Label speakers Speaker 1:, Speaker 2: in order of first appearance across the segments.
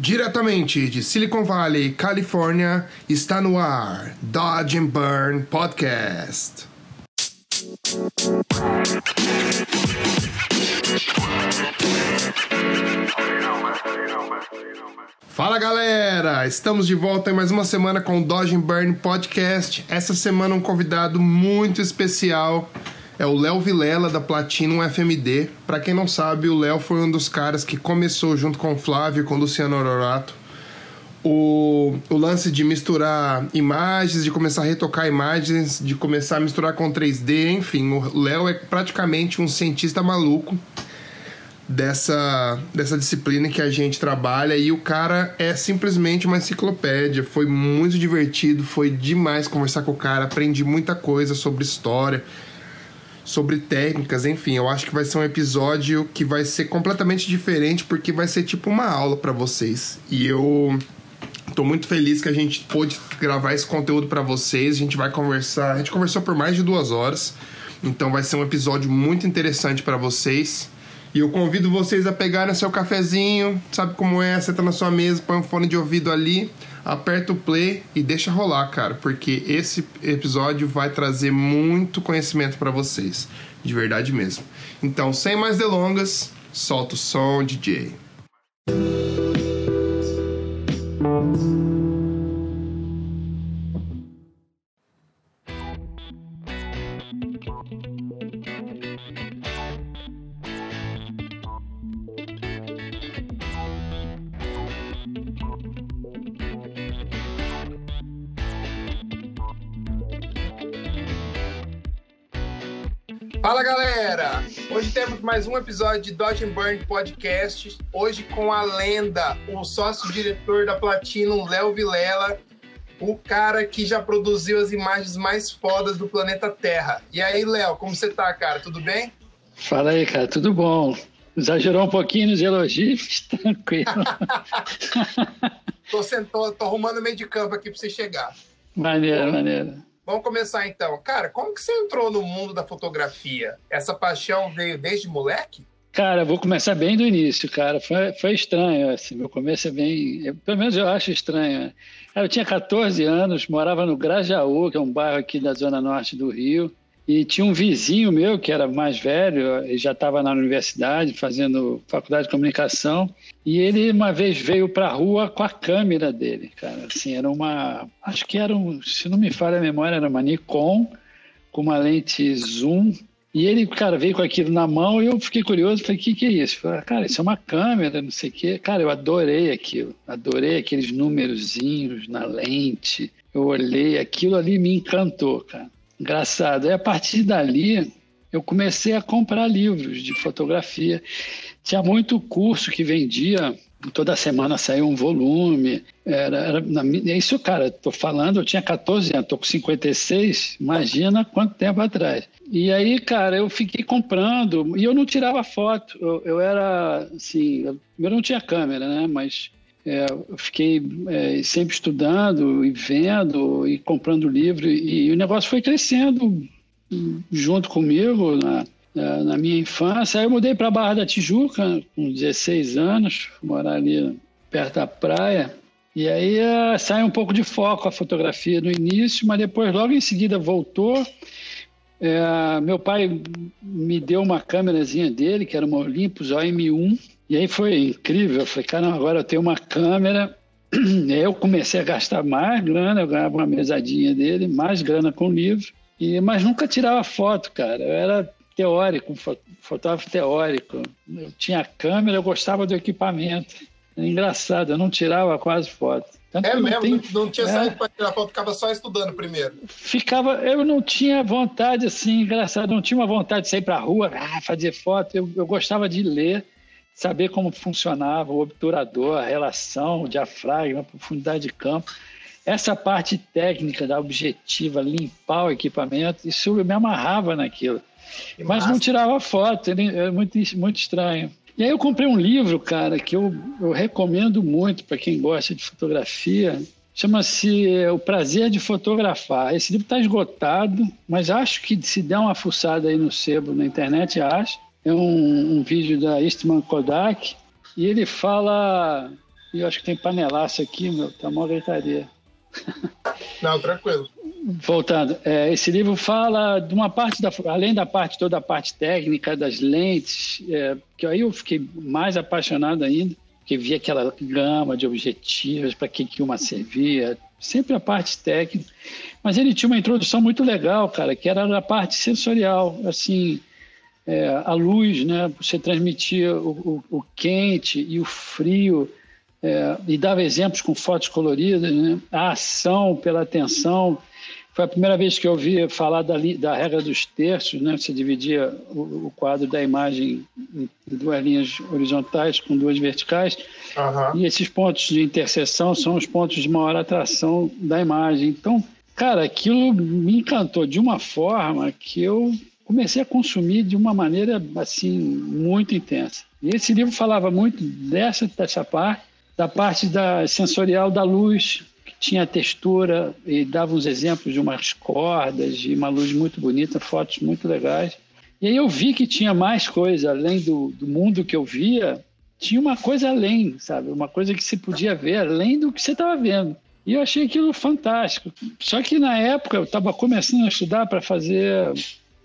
Speaker 1: Diretamente de Silicon Valley, Califórnia, está no ar Dodge and Burn Podcast. Fala galera, estamos de volta em mais uma semana com o Dodge and Burn Podcast. Essa semana um convidado muito especial é o Léo Vilela da Platinum FMD. Para quem não sabe, o Léo foi um dos caras que começou junto com o Flávio e com o Luciano Ororato o, o lance de misturar imagens, de começar a retocar imagens, de começar a misturar com 3D, enfim, o Léo é praticamente um cientista maluco dessa, dessa disciplina que a gente trabalha e o cara é simplesmente uma enciclopédia. Foi muito divertido, foi demais conversar com o cara, aprendi muita coisa sobre história sobre técnicas, enfim, eu acho que vai ser um episódio que vai ser completamente diferente porque vai ser tipo uma aula para vocês. E eu tô muito feliz que a gente pôde gravar esse conteúdo para vocês. A gente vai conversar, a gente conversou por mais de duas horas, então vai ser um episódio muito interessante para vocês. E eu convido vocês a pegarem seu cafezinho, sabe como é? Senta na sua mesa, põe um fone de ouvido ali aperta o play e deixa rolar, cara, porque esse episódio vai trazer muito conhecimento para vocês, de verdade mesmo. Então, sem mais delongas, solta o som, DJ. Fala galera! Hoje temos mais um episódio de Dodge and Burn Podcast. Hoje com a lenda, o sócio-diretor da Platinum, Léo Vilela, o cara que já produziu as imagens mais fodas do planeta Terra. E aí, Léo, como você tá, cara? Tudo bem?
Speaker 2: Fala aí, cara, tudo bom? Exagerou um pouquinho nos elogios, tranquilo.
Speaker 1: tô, sentou, tô arrumando meio de campo aqui pra você chegar.
Speaker 2: Maneiro, Bom, maneiro.
Speaker 1: Vamos começar então. Cara, como que você entrou no mundo da fotografia? Essa paixão veio desde moleque?
Speaker 2: Cara, vou começar bem do início, cara. Foi, foi estranho, assim. Meu começo é bem. Eu, pelo menos eu acho estranho. Eu tinha 14 anos, morava no Grajaú, que é um bairro aqui da zona norte do Rio. E tinha um vizinho meu que era mais velho, ele já estava na universidade fazendo faculdade de comunicação, e ele uma vez veio para a rua com a câmera dele, cara. Assim, era uma, acho que era um, se não me falha a memória, era uma Nikon com uma lente zoom. E ele, cara, veio com aquilo na mão e eu fiquei curioso, falei, o que, que é isso? Falei, cara, isso é uma câmera, não sei o quê. Cara, eu adorei aquilo, adorei aqueles númerozinhos na lente. Eu olhei, aquilo ali me encantou, cara. Engraçado. E a partir dali, eu comecei a comprar livros de fotografia. Tinha muito curso que vendia, toda semana saía um volume. Era, era na, é isso, cara, estou falando, eu tinha 14 anos, estou com 56, imagina quanto tempo atrás. E aí, cara, eu fiquei comprando e eu não tirava foto. Eu, eu era, assim, eu não tinha câmera, né? Mas é, fiquei é, sempre estudando e vendo e comprando livro e, e o negócio foi crescendo junto comigo na, na minha infância. Aí eu mudei para a Barra da Tijuca com 16 anos, morar ali perto da praia. E aí é, sai um pouco de foco a fotografia no início, mas depois logo em seguida voltou. É, meu pai me deu uma câmerazinha dele, que era uma Olympus OM1, e aí foi incrível. Eu falei, cara, agora eu tenho uma câmera. Eu comecei a gastar mais grana, eu ganhava uma mesadinha dele, mais grana com livro, e, mas nunca tirava foto, cara. Eu era teórico, fotógrafo teórico. Eu tinha câmera, eu gostava do equipamento. Era engraçado, eu não tirava quase foto.
Speaker 1: Tanto é mesmo? Não, não tinha é, saído para tirar foto, ficava só estudando primeiro.
Speaker 2: Ficava, eu não tinha vontade assim, engraçado, não tinha uma vontade de sair para a rua, ah, fazer foto. Eu, eu gostava de ler saber como funcionava o obturador, a relação, o diafragma, a profundidade de campo. Essa parte técnica da objetiva, limpar o equipamento, isso me amarrava naquilo. Que Mas massa. não tirava foto, é muito, muito estranho. E aí eu comprei um livro, cara, que eu, eu recomendo muito para quem gosta de fotografia. Chama-se O Prazer de Fotografar. Esse livro está esgotado, mas acho que se der uma fuçada aí no sebo na internet, acho é um, um vídeo da Eastman Kodak e ele fala E eu acho que tem panelaço aqui, meu, tá uma gritaria.
Speaker 3: Não, tranquilo.
Speaker 2: Voltando, é, esse livro fala de uma parte da, além da parte toda a parte técnica das lentes, é, que aí eu fiquei mais apaixonado ainda, porque via aquela gama de objetivos para que que uma servia, sempre a parte técnica. Mas ele tinha uma introdução muito legal, cara, que era a parte sensorial, assim, é, a luz, né? Você transmitia o, o, o quente e o frio é, e dava exemplos com fotos coloridas, né? A ação pela atenção. Foi a primeira vez que eu ouvi falar da, da regra dos terços, né? Você dividia o, o, quadro da imagem em duas linhas horizontais com duas verticais. Uhum. E esses pontos de interseção são os pontos de maior atração da imagem. Então, cara, aquilo me encantou de uma forma que eu comecei a consumir de uma maneira assim muito intensa. E esse livro falava muito dessa dessa parte, da parte da sensorial da luz, que tinha textura e dava uns exemplos de umas cordas e uma luz muito bonita, fotos muito legais. E aí eu vi que tinha mais coisa além do, do mundo que eu via, tinha uma coisa além, sabe? Uma coisa que se podia ver além do que você estava vendo. E eu achei aquilo fantástico. Só que na época eu estava começando a estudar para fazer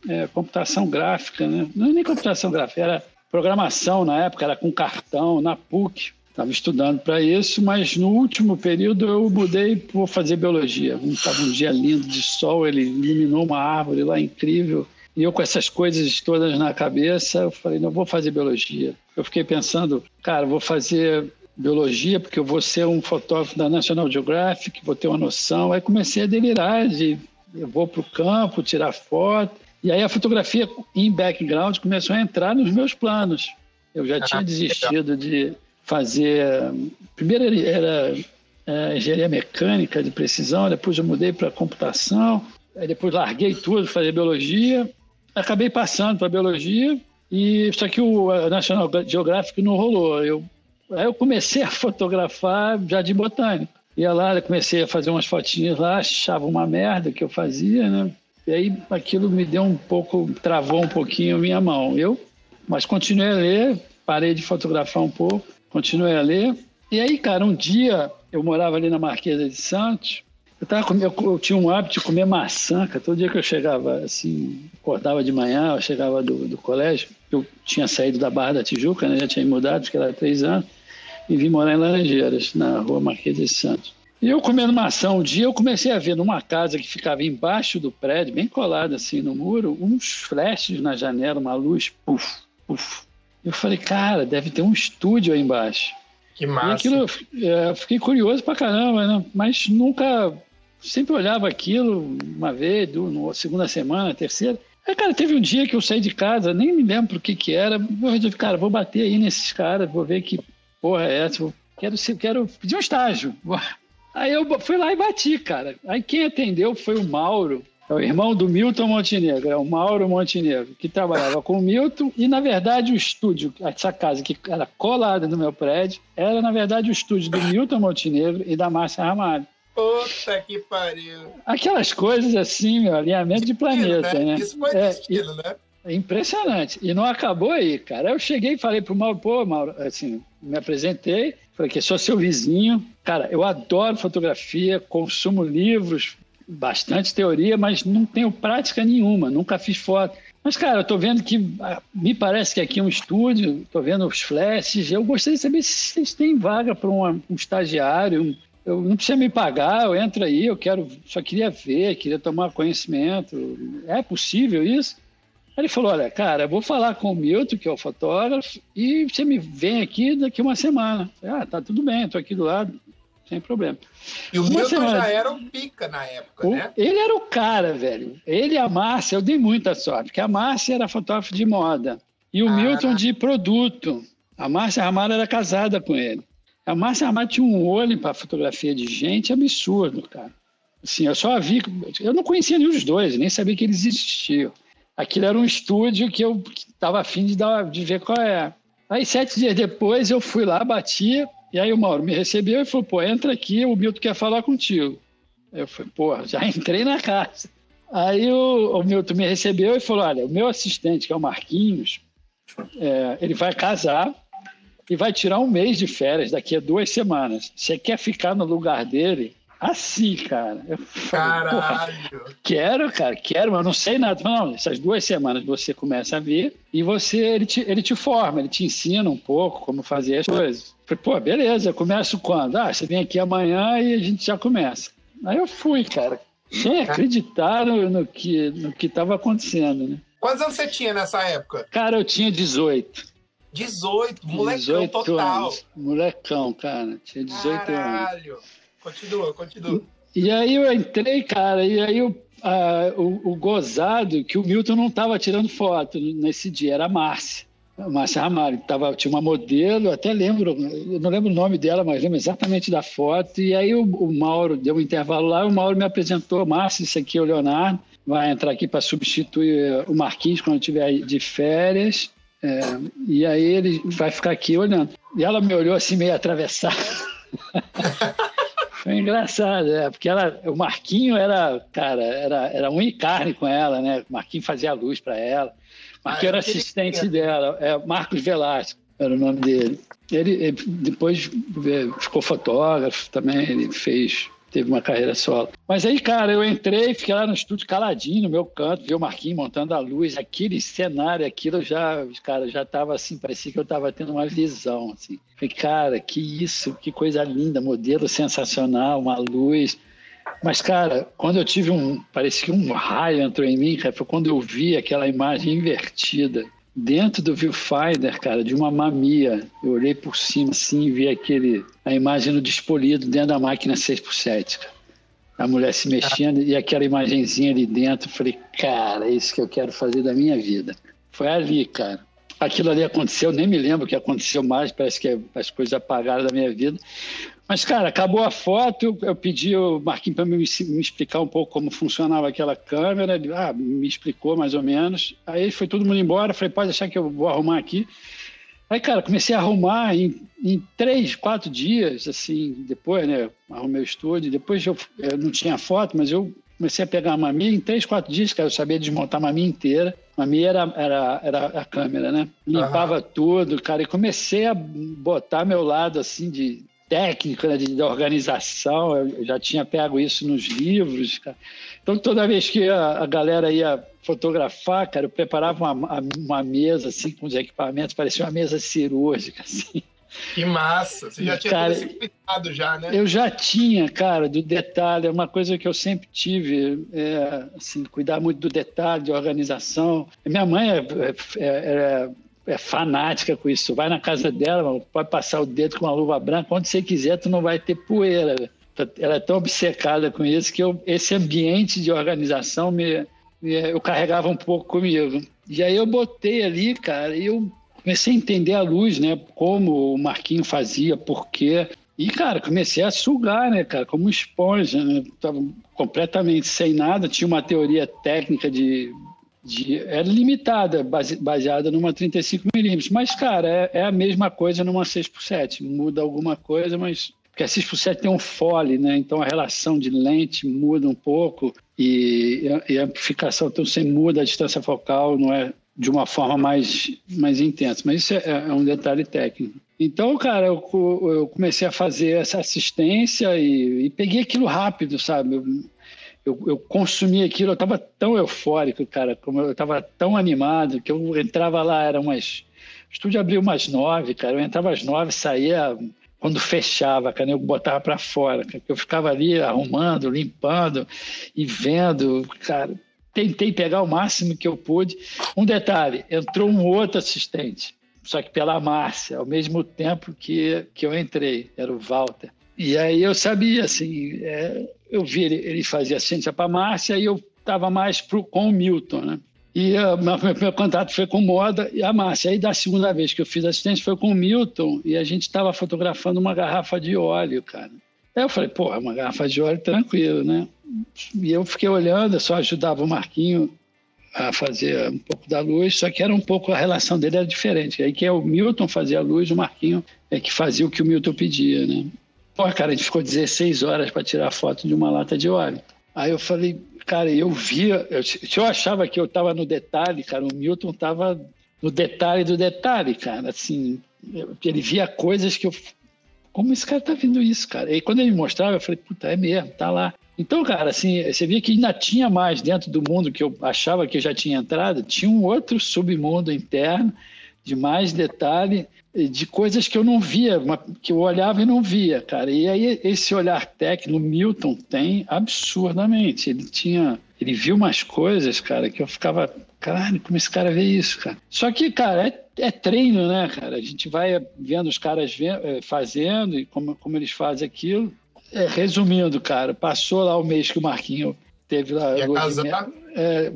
Speaker 2: é, computação gráfica, né? Não é nem computação gráfica, era programação na época, era com cartão, na PUC. Estava estudando para isso, mas no último período eu mudei para fazer biologia. Estava um dia lindo de sol, ele iluminou uma árvore lá incrível. E eu com essas coisas todas na cabeça, eu falei, não vou fazer biologia. Eu fiquei pensando, cara, vou fazer biologia porque eu vou ser um fotógrafo da National Geographic, vou ter uma noção. Aí comecei a delirar de eu vou para o campo tirar foto. E aí a fotografia em background começou a entrar nos meus planos. Eu já tinha desistido de fazer. Primeiro era é, engenharia mecânica de precisão, depois eu mudei para computação, aí depois larguei tudo, fazer biologia, acabei passando para biologia, e só que o National Geographic não rolou. Eu, aí eu comecei a fotografar jardim botânico. Ia lá, comecei a fazer umas fotinhas lá, achava uma merda que eu fazia, né? E aí aquilo me deu um pouco, travou um pouquinho a minha mão. Eu, mas continuei a ler, parei de fotografar um pouco, continuei a ler. E aí, cara, um dia eu morava ali na Marquesa de Santos. Eu, tava eu, eu tinha um hábito de comer maçã, cara. Todo dia que eu chegava, assim, acordava de manhã, eu chegava do, do colégio. Eu tinha saído da Barra da Tijuca, né? Já tinha mudado, porque era três anos. E vim morar em Laranjeiras, na rua Marquesa de Santos. E eu comendo maçã um dia, eu comecei a ver numa casa que ficava embaixo do prédio, bem colada assim no muro, uns flashes na janela, uma luz, puf, puf, eu falei, cara, deve ter um estúdio aí embaixo.
Speaker 3: Que massa.
Speaker 2: E aquilo, é, eu fiquei curioso pra caramba, né? Mas nunca, sempre olhava aquilo uma vez, duas, segunda semana, terceira. Aí, cara, teve um dia que eu saí de casa, nem me lembro o que que era. Eu resolvi, cara, vou bater aí nesses caras, vou ver que porra é essa. Quero, quero pedir um estágio. Aí eu fui lá e bati, cara. Aí quem atendeu foi o Mauro, é o irmão do Milton Montenegro, é o Mauro Montenegro, que trabalhava com o Milton. E, na verdade, o estúdio, essa casa que era colada no meu prédio, era, na verdade, o estúdio do Milton Montenegro e da Márcia Ramalho.
Speaker 3: Puta que pariu.
Speaker 2: Aquelas coisas assim, meu, alinhamento de planeta, né? né?
Speaker 3: Isso foi é, destino, né?
Speaker 2: É impressionante. E não acabou aí, cara. Eu cheguei e falei pro Mauro, pô, Mauro, assim, me apresentei, falei que sou seu vizinho. Cara, eu adoro fotografia, consumo livros, bastante teoria, mas não tenho prática nenhuma, nunca fiz foto. Mas, cara, eu tô vendo que ah, me parece que aqui é um estúdio, tô vendo os flashes. Eu gostaria de saber se vocês têm vaga para um, um, estagiário. Um, eu não precisa me pagar, eu entro aí, eu quero, só queria ver, queria tomar conhecimento. É possível isso? Aí ele falou: Olha, cara, eu vou falar com o Milton, que é o fotógrafo, e você me vem aqui daqui uma semana. Falei, ah, tá tudo bem, estou aqui do lado sem problema.
Speaker 3: E o Uma Milton semana... já era um pica na época, o... né?
Speaker 2: Ele era o cara, velho. Ele e a Márcia, eu dei muita sorte, porque a Márcia era fotógrafa de moda e o ah. Milton de produto. A Márcia Ramalho era casada com ele. A Márcia Ramalho tinha um olho para fotografia de gente absurdo, cara. Assim, eu só vi, eu não conhecia nenhum dos dois, nem sabia que eles existiam. Aquilo era um estúdio que eu estava afim de, dar, de ver qual é. Aí, sete dias depois, eu fui lá, bati, e aí o Mauro me recebeu e falou, pô, entra aqui, o Milton quer falar contigo. Eu falei, pô, já entrei na casa. Aí o, o Milton me recebeu e falou, olha, o meu assistente, que é o Marquinhos, é, ele vai casar e vai tirar um mês de férias daqui a duas semanas. Você quer ficar no lugar dele? Assim, cara. Eu
Speaker 3: falei, Caralho!
Speaker 2: Quero, cara, quero, mas eu não sei nada. Não, essas duas semanas você começa a ver e você ele te, ele te forma, ele te ensina um pouco como fazer as coisas. Falei, pô, beleza, eu começo quando? Ah, você vem aqui amanhã e a gente já começa. Aí eu fui, cara. Sem acreditar no, no que no que estava acontecendo, né?
Speaker 3: Quantos anos você tinha nessa época?
Speaker 2: Cara, eu tinha 18.
Speaker 3: 18, molecão 18 total.
Speaker 2: Anos. Molecão, cara. Tinha 18
Speaker 3: Caralho.
Speaker 2: anos.
Speaker 3: Continua, continua.
Speaker 2: E, aí eu entrei, cara, e aí eu, o, o, gozado que o Milton não estava tirando foto nesse dia, era a Márcia. A Márcia Ramalho, tava, tinha uma modelo, até lembro, eu não lembro o nome dela, mas lembro exatamente da foto. E aí o, o Mauro deu um intervalo lá, o Mauro me apresentou, Márcia, isso aqui é o Leonardo vai entrar aqui para substituir o Marquinhos quando estiver de férias. É, e aí ele vai ficar aqui olhando. E ela me olhou assim, meio atravessada. Foi engraçado, é, porque ela, o Marquinho era, cara, era, era um e carne com ela, né? O Marquinho fazia a luz para ela. O Marquinho ah, era assistente dela, é, Marcos Velasco era o nome dele. Ele, ele depois é, ficou fotógrafo também, ele fez teve uma carreira solo. Mas aí, cara, eu entrei, fiquei lá no estúdio caladinho, no meu canto, vi o Marquinhos montando a luz, aquele cenário, aquilo já, cara, já tava assim, parecia que eu tava tendo uma visão, assim. Falei, cara, que isso, que coisa linda, modelo sensacional, uma luz. Mas, cara, quando eu tive um, parecia que um raio entrou em mim, cara, foi quando eu vi aquela imagem invertida dentro do viewfinder, cara, de uma mamia. Eu olhei por cima assim e vi aquele, a imagem no despolido dentro da máquina 6x7. Cara. A mulher se mexendo e aquela imagenzinha ali dentro. Falei, cara, é isso que eu quero fazer da minha vida. Foi ali, cara. Aquilo ali aconteceu, nem me lembro o que aconteceu mais, parece que as coisas apagaram da minha vida. Mas, cara, acabou a foto, eu pedi o Marquinhos para me, me, explicar um pouco como funcionava aquela câmera. Ele ah, me explicou mais ou menos. Aí foi todo mundo embora, falei, pode deixar que eu vou arrumar aqui. Aí, cara, comecei a arrumar em, em três, quatro dias, assim, depois, né, arrumei o estúdio. Depois eu, eu não tinha foto, mas eu comecei a pegar a mamia. Em três, quatro dias, cara, eu sabia desmontar a mamia inteira. A mamia era, era, era a câmera, né? Limpava uhum. tudo, cara, e comecei a botar meu lado, assim, de técnica né, de, de, organização, eu já tinha pego isso nos livros. Cara. Então, toda vez que a, a, galera ia fotografar, cara, eu preparava uma, uma mesa assim, com os equipamentos, parecia uma mesa cirúrgica. Assim.
Speaker 3: Que massa! Você já tinha cara, cuidado já, né?
Speaker 2: Eu já tinha, cara, do detalhe. É uma coisa que eu sempre tive, é, assim, cuidar muito do detalhe, de organização. Minha mãe é, é, é fanática com isso. Vai na casa dela, pode passar o dedo com uma luva branca, onde você quiser, tu não vai ter poeira. Ela é tão obcecada com isso que eu, esse ambiente de organização me, me, eu carregava um pouco comigo. E aí eu botei ali, cara, e eu comecei a entender a luz, né? Como o Marquinho fazia, por quê. E, cara, comecei a sugar, né, cara, como esponja, né? Tava completamente sem nada, tinha uma teoria técnica de de, é limitada, base, baseada numa 35mm. Mas, cara, é, é, a mesma coisa numa 6x7. Muda alguma coisa, mas. Porque a 6x7 tem um fole, né? Então a relação de lente muda um pouco e, e a amplificação, então você muda a distância focal, não é de uma forma mais, mais intensa. Mas isso é, é um detalhe técnico. Então, cara, eu, eu, comecei a fazer essa assistência e, e peguei aquilo rápido, sabe? Eu, eu, eu consumi aquilo, eu estava tão eufórico, cara, como eu estava tão animado, que eu entrava lá, era umas. O estúdio abriu umas nove, cara, eu entrava às nove, saía quando fechava, cara, eu botava para fora, cara, eu ficava ali arrumando, limpando e vendo, cara. Tentei pegar o máximo que eu pude. Um detalhe: entrou um outro assistente, só que pela Márcia, ao mesmo tempo que, que eu entrei, era o Walter. E aí eu sabia, assim, é, eu vi ele, ele fazia ciência para a Márcia e eu estava mais pro, com o Milton, né? E uh, meu, meu, contato foi com moda e a Márcia. Aí da segunda vez que eu fiz assistência foi com o Milton e a gente estava fotografando uma garrafa de óleo, cara. Aí eu falei, pô, uma garrafa de óleo tranquilo, né? E eu fiquei olhando, eu só ajudava o Marquinho a fazer um pouco da luz, só que era um pouco, a relação dele era diferente. Aí que é o Milton fazia a luz, o Marquinho é que fazia o que o Milton pedia, né? Pô, cara, a gente ficou 16 horas para tirar foto de uma lata de óleo. Aí eu falei, cara, eu via, eu, se eu achava que eu estava no detalhe, cara, o Milton estava no detalhe do detalhe, cara, assim, ele via coisas que eu. Como esse cara tá vendo isso, cara? E quando ele me mostrava, eu falei, puta, é mesmo, tá lá. Então, cara, assim, você via que ainda tinha mais dentro do mundo que eu achava que eu já tinha entrado, tinha um outro submundo interno de mais detalhe, de coisas que eu não via, que eu olhava e não via, cara. E aí esse olhar técnico, Milton tem absurdamente. Ele tinha, ele viu umas coisas, cara, que eu ficava, caralho, como esse cara vê isso, cara. Só que, cara, é, é treino, né, cara? A gente vai vendo os caras eh, fazendo e como, como eles fazem aquilo. É, resumindo, cara, passou lá o mês que o Marquinho teve lá
Speaker 3: o lua, de mel,
Speaker 2: é,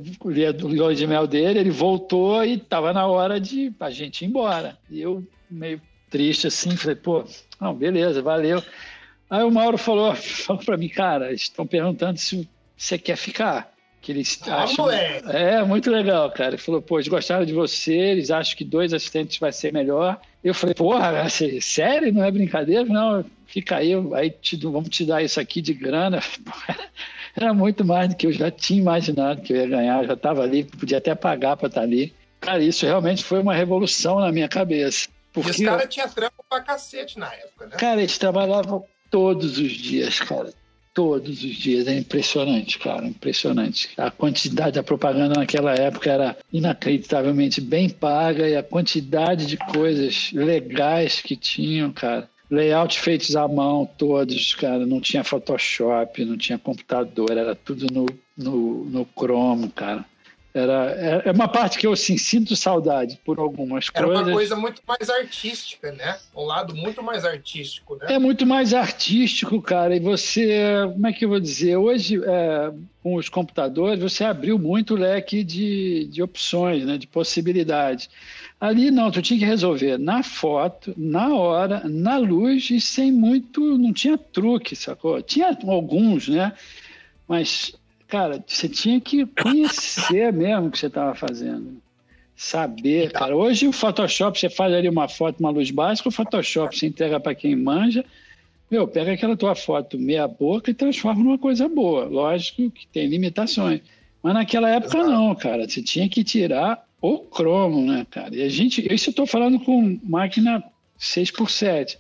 Speaker 2: lua de mel dele, ele voltou e estava na hora de a gente ir embora. E eu meio triste assim, falei, pô, não, beleza, valeu. Aí o Mauro falou, falou para mim, cara, estão perguntando se você quer ficar. Que eles ah, acham. É. é, muito legal, cara. Ele falou, pô, eles gostaram de você, eles acham que dois assistentes vai ser melhor. Eu falei, porra, sério? Não é brincadeira? Não, fica aí, aí te, vamos te dar isso aqui de grana. Era muito mais do que eu já tinha imaginado que eu ia ganhar, eu já estava ali, podia até pagar para estar tá ali. Cara, isso realmente foi uma revolução na minha cabeça.
Speaker 3: Porque, e os caras tinham trampo pra cacete na época, né?
Speaker 2: Cara, eles trabalhavam todos os dias, cara. Todos os dias. É impressionante, cara. Impressionante. A quantidade da propaganda naquela época era inacreditavelmente bem paga e a quantidade de coisas legais que tinham, cara. Layout feitos à mão, todos, cara. Não tinha Photoshop, não tinha computador, era tudo no, no, no Chrome, cara. Era, é, é uma parte que eu assim, sinto saudade por algumas
Speaker 3: Era
Speaker 2: coisas.
Speaker 3: Era uma coisa muito mais artística, né? Um lado muito mais artístico, né?
Speaker 2: É muito mais artístico, cara. E você, como é que eu vou dizer? Hoje, é, com os computadores, você abriu muito o leque de, de opções, né? de possibilidades. Ali não, tu tinha que resolver na foto, na hora, na luz e sem muito, não tinha truque, sacou? Tinha alguns, né? Mas, cara, você tinha que conhecer mesmo o que você estava fazendo. Saber, cara. Hoje o Photoshop, você faz ali uma foto, uma luz básica, o Photoshop você entrega para quem manja. Meu, pega aquela tua foto meia boca e transforma numa coisa boa. Lógico que tem limitações. Mas naquela época não, cara. Você tinha que tirar o cromo, né, cara? E a gente, isso eu estou falando com máquina 6x7.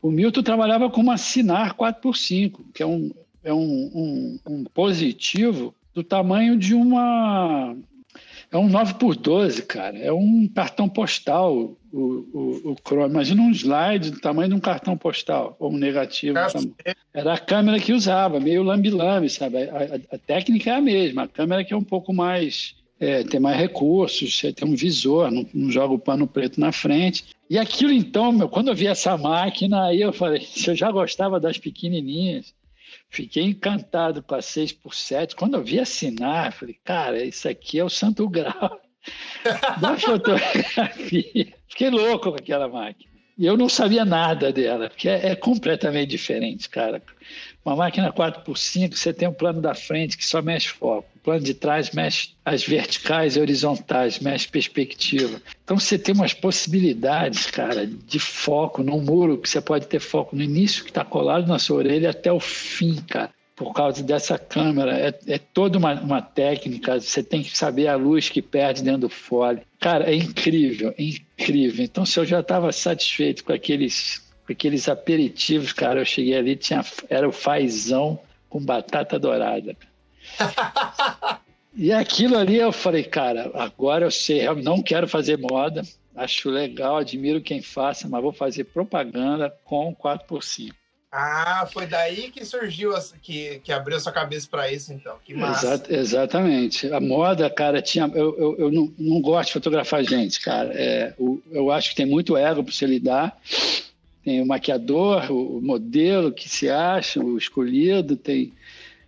Speaker 2: O Milton trabalhava com uma Sinar 4x5, que é um, é um, um, um positivo do tamanho de uma. É um 9 por 12, cara. É um cartão postal, o, o, o Chrome. Imagina um slide do tamanho de um cartão postal, ou um negativo. Era a câmera que usava, meio lambi-lambi, sabe? A, a, a, técnica é a mesma, a câmera que é um pouco mais é, ter mais recursos, você tem um visor, não, não, joga o pano preto na frente. E aquilo então, meu, quando eu vi essa máquina, aí eu falei, se eu já gostava das pequenininhas, fiquei encantado com a 6 por 7 Quando eu vi assinar, falei, cara, isso aqui é o santo grau da fotografia. Fiquei louco com aquela máquina. E eu não sabia nada dela, porque é, é completamente diferente, cara. Uma máquina 4x5, você tem um plano da frente que só mexe foco. O plano de trás mexe as verticais e horizontais, mexe perspectiva. Então você tem umas possibilidades, cara, de foco num muro, que você pode ter foco no início, que está colado na sua orelha, até o fim, cara por causa dessa câmera. É, é toda uma, uma, técnica, você tem que saber a luz que perde dentro do fole. Cara, é incrível, é incrível. Então, se eu já estava satisfeito com aqueles aqueles aperitivos, cara. Eu cheguei ali, tinha, era o fazão com batata dourada. e aquilo ali eu falei, cara, agora eu sei, eu não quero fazer moda, acho legal, admiro quem faça, mas vou fazer propaganda com 4x5.
Speaker 3: Ah, foi daí que surgiu, que, que abriu sua cabeça para isso, então. Que massa.
Speaker 2: Exat, exatamente. A moda, cara, tinha. Eu, eu, eu não, não gosto de fotografar gente, cara. É, eu, eu acho que tem muito ego para você lidar tem o maquiador, o modelo que se acha, o escolhido, tem.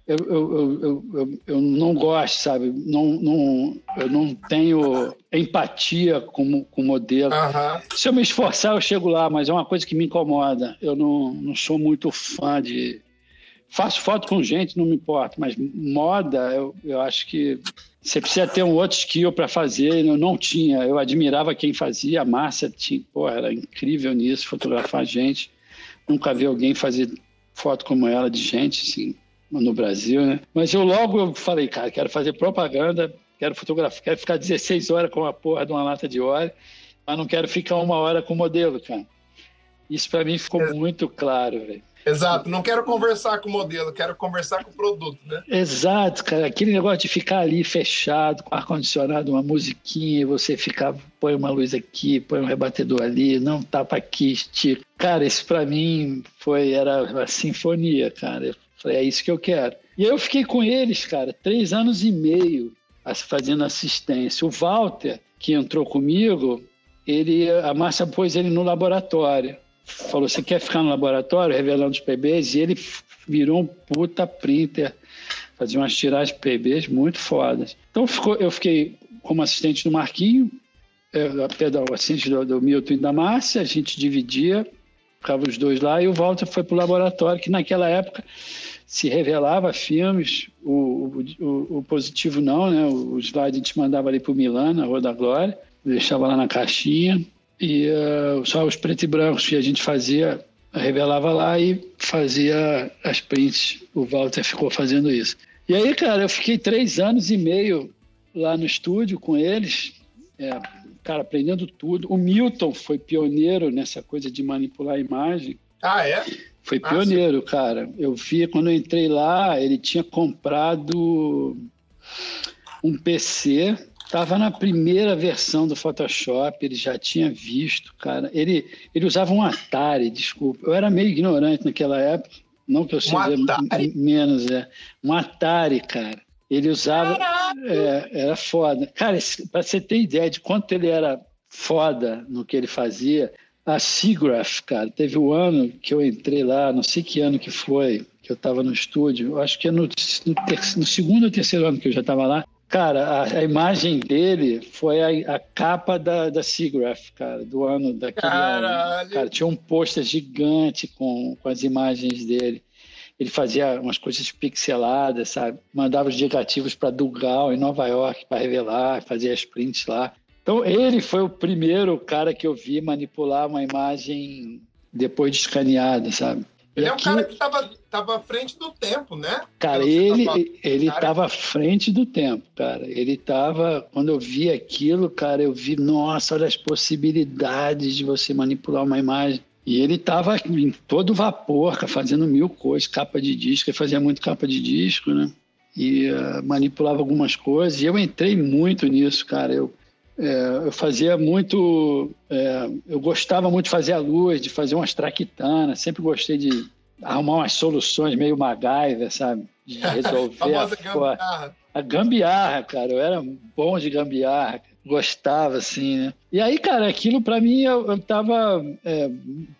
Speaker 2: Eu, eu, eu, eu, eu não gosto, sabe? Não, não, eu não tenho empatia com, com o modelo. Uhum. Se eu me esforçar, eu chego lá, mas é uma coisa que me incomoda. Eu não, não sou muito fã de. Faço foto com gente, não me importa, mas moda, eu, eu acho que você precisa ter um outro skill para fazer. Eu não tinha. Eu admirava quem fazia. A Márcia tinha, pô, era incrível nisso, fotografar gente. Nunca vi alguém fazer foto como ela de gente, assim, no Brasil, né? Mas eu logo eu falei, cara, quero fazer propaganda, quero fotografar, quero ficar 16 horas com a porra de uma lata de óleo mas não quero ficar uma hora com o modelo, cara. Isso para mim ficou é. muito claro, velho.
Speaker 3: Exato, não quero conversar com o modelo, quero conversar com o produto, né?
Speaker 2: Exato, cara. Aquele negócio de ficar ali fechado, com ar-condicionado, uma musiquinha, você ficar, põe uma luz aqui, põe um rebatedor ali, não tapa aqui, estica. Cara, isso para mim foi, era uma sinfonia, cara. Eu falei, é isso que eu quero. E eu fiquei com eles, cara, três anos e meio fazendo assistência. O Walter, que entrou comigo, ele, a Márcia pôs ele no laboratório falou: Você quer ficar no laboratório revelando os PBs? E ele virou um puta printer, fazia umas tiragens PBs muito fodas. Então ficou, eu fiquei como assistente do Marquinho, é, perdão, assistente do, do Milton e da Márcia, a gente dividia, ficava os dois lá, e o Walter foi para o laboratório, que naquela época se revelava filmes, o, o, o positivo não, né? O slide a gente mandava ali para o Milan, na Rua da Glória, deixava lá na caixinha, e uh, só os pretos e brancos que a gente fazia, revelava lá e fazia as prints. O Walter ficou fazendo isso. E aí, cara, eu fiquei três anos e meio lá no estúdio com eles, é, cara, aprendendo tudo. O Milton foi pioneiro nessa coisa de manipular a imagem.
Speaker 3: Ah, é?
Speaker 2: Foi pioneiro, cara. Eu vi quando eu entrei lá, ele tinha comprado um PC Estava na primeira versão do Photoshop, ele já tinha visto, cara. Ele, ele usava um Atari, desculpa. Eu era meio ignorante naquela época, não que eu seja um menos, é. Um Atari, cara. Ele usava. É, era foda. Cara, para você ter ideia de quanto ele era foda no que ele fazia, a Seagraph, cara, teve o um ano que eu entrei lá, não sei que ano que foi, que eu estava no estúdio, acho que é no, no, ter, no segundo ou terceiro ano que eu já estava lá, Cara, a, a, imagem dele foi a, a capa da, da Seagraph, cara, do ano daquele Caralho. ano. Cara, tinha um pôster gigante com, com as imagens dele. Ele fazia umas coisas pixeladas, sabe? Mandava os negativos para Dugal, em Nova York, para revelar, fazia as prints lá. Então, ele foi o primeiro cara que eu vi manipular uma imagem depois de escaneada, sabe?
Speaker 3: Ele é um cara que estava tava à frente do tempo, né?
Speaker 2: Cara, ele tava... ele estava à frente do tempo, cara. Ele estava quando eu vi aquilo, cara, eu vi, nossa, olha as possibilidades de você manipular uma imagem. E ele estava em todo vapor, fazendo mil coisas, capa de disco, ele fazia muito capa de disco, né? E uh, manipulava algumas coisas. E eu entrei muito nisso, cara. Eu é, eu fazia muito. É, eu gostava muito de fazer a luz, de fazer umas traquitanas, sempre gostei de arrumar umas soluções meio MacGyver, sabe? De resolver a, a, gambiarra. a gambiarra, cara. Eu era bom de gambiarra, gostava, assim, né? E aí, cara, aquilo para mim eu, eu tava, é,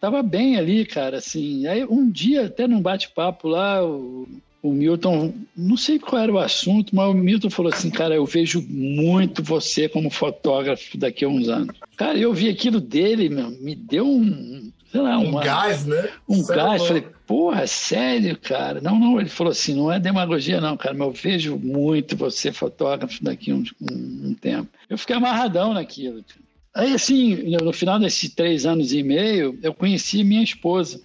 Speaker 2: tava bem ali, cara, assim. Aí um dia, até num bate-papo lá, o, o Milton, não sei qual era o assunto, mas o Milton falou assim, cara, eu vejo muito você como fotógrafo daqui a uns anos. Cara, eu vi aquilo dele, meu, me deu um, sei lá,
Speaker 3: uma, um gás, né?
Speaker 2: Um Sério? gás. Falei, porra, sério, cara? Não, não, ele falou assim, não é demagogia não, cara, mas eu vejo muito você fotógrafo daqui a um, um, um tempo. Eu fiquei amarradão naquilo, cara. Aí, assim, no final desses três anos e meio, eu conheci minha esposa.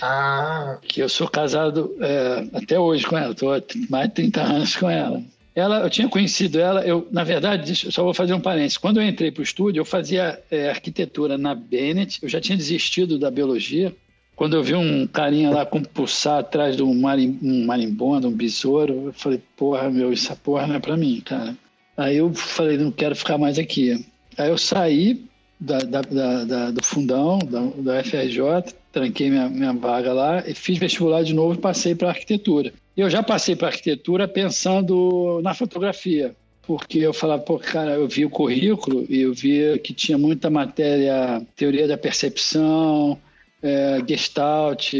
Speaker 3: Ah.
Speaker 2: Que eu sou casado é, até hoje com ela, estou há mais de 30 anos com ela. Ela, eu tinha conhecido ela, eu, na verdade, só vou fazer um parênteses. Quando eu entrei para o estúdio, eu fazia é, arquitetura na Bennett, eu já tinha desistido da biologia. Quando eu vi um carinha lá com pulsar atrás de um, marim, um marimbondo, um besouro, eu falei, porra, meu, essa porra não é para mim, cara. Aí eu falei, não quero ficar mais aqui. Aí eu saí da, da, da, do fundão, da, FRJ, tranquei minha, minha vaga lá e fiz vestibular de novo e passei para arquitetura. Eu já passei para arquitetura pensando na fotografia, porque eu falava, pô, cara, eu vi o currículo e eu vi que tinha muita matéria, teoria da percepção, é, Gestalt,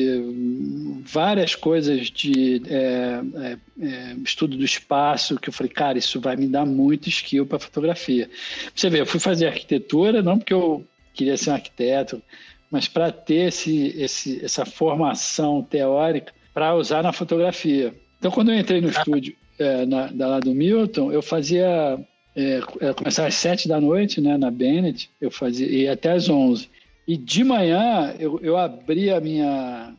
Speaker 2: várias coisas de é, é, é, estudo do espaço, que eu falei, cara, isso vai me dar muito skill para fotografia. Você vê, eu fui fazer arquitetura, não porque eu queria ser um arquiteto, mas para ter esse, esse, essa formação teórica para usar na fotografia. Então, quando eu entrei no estúdio é, na, da lá do Milton, eu fazia. É, começava às sete da noite, né, na Bennett, eu fazia, e até às onze. E de manhã eu, eu abri a minha.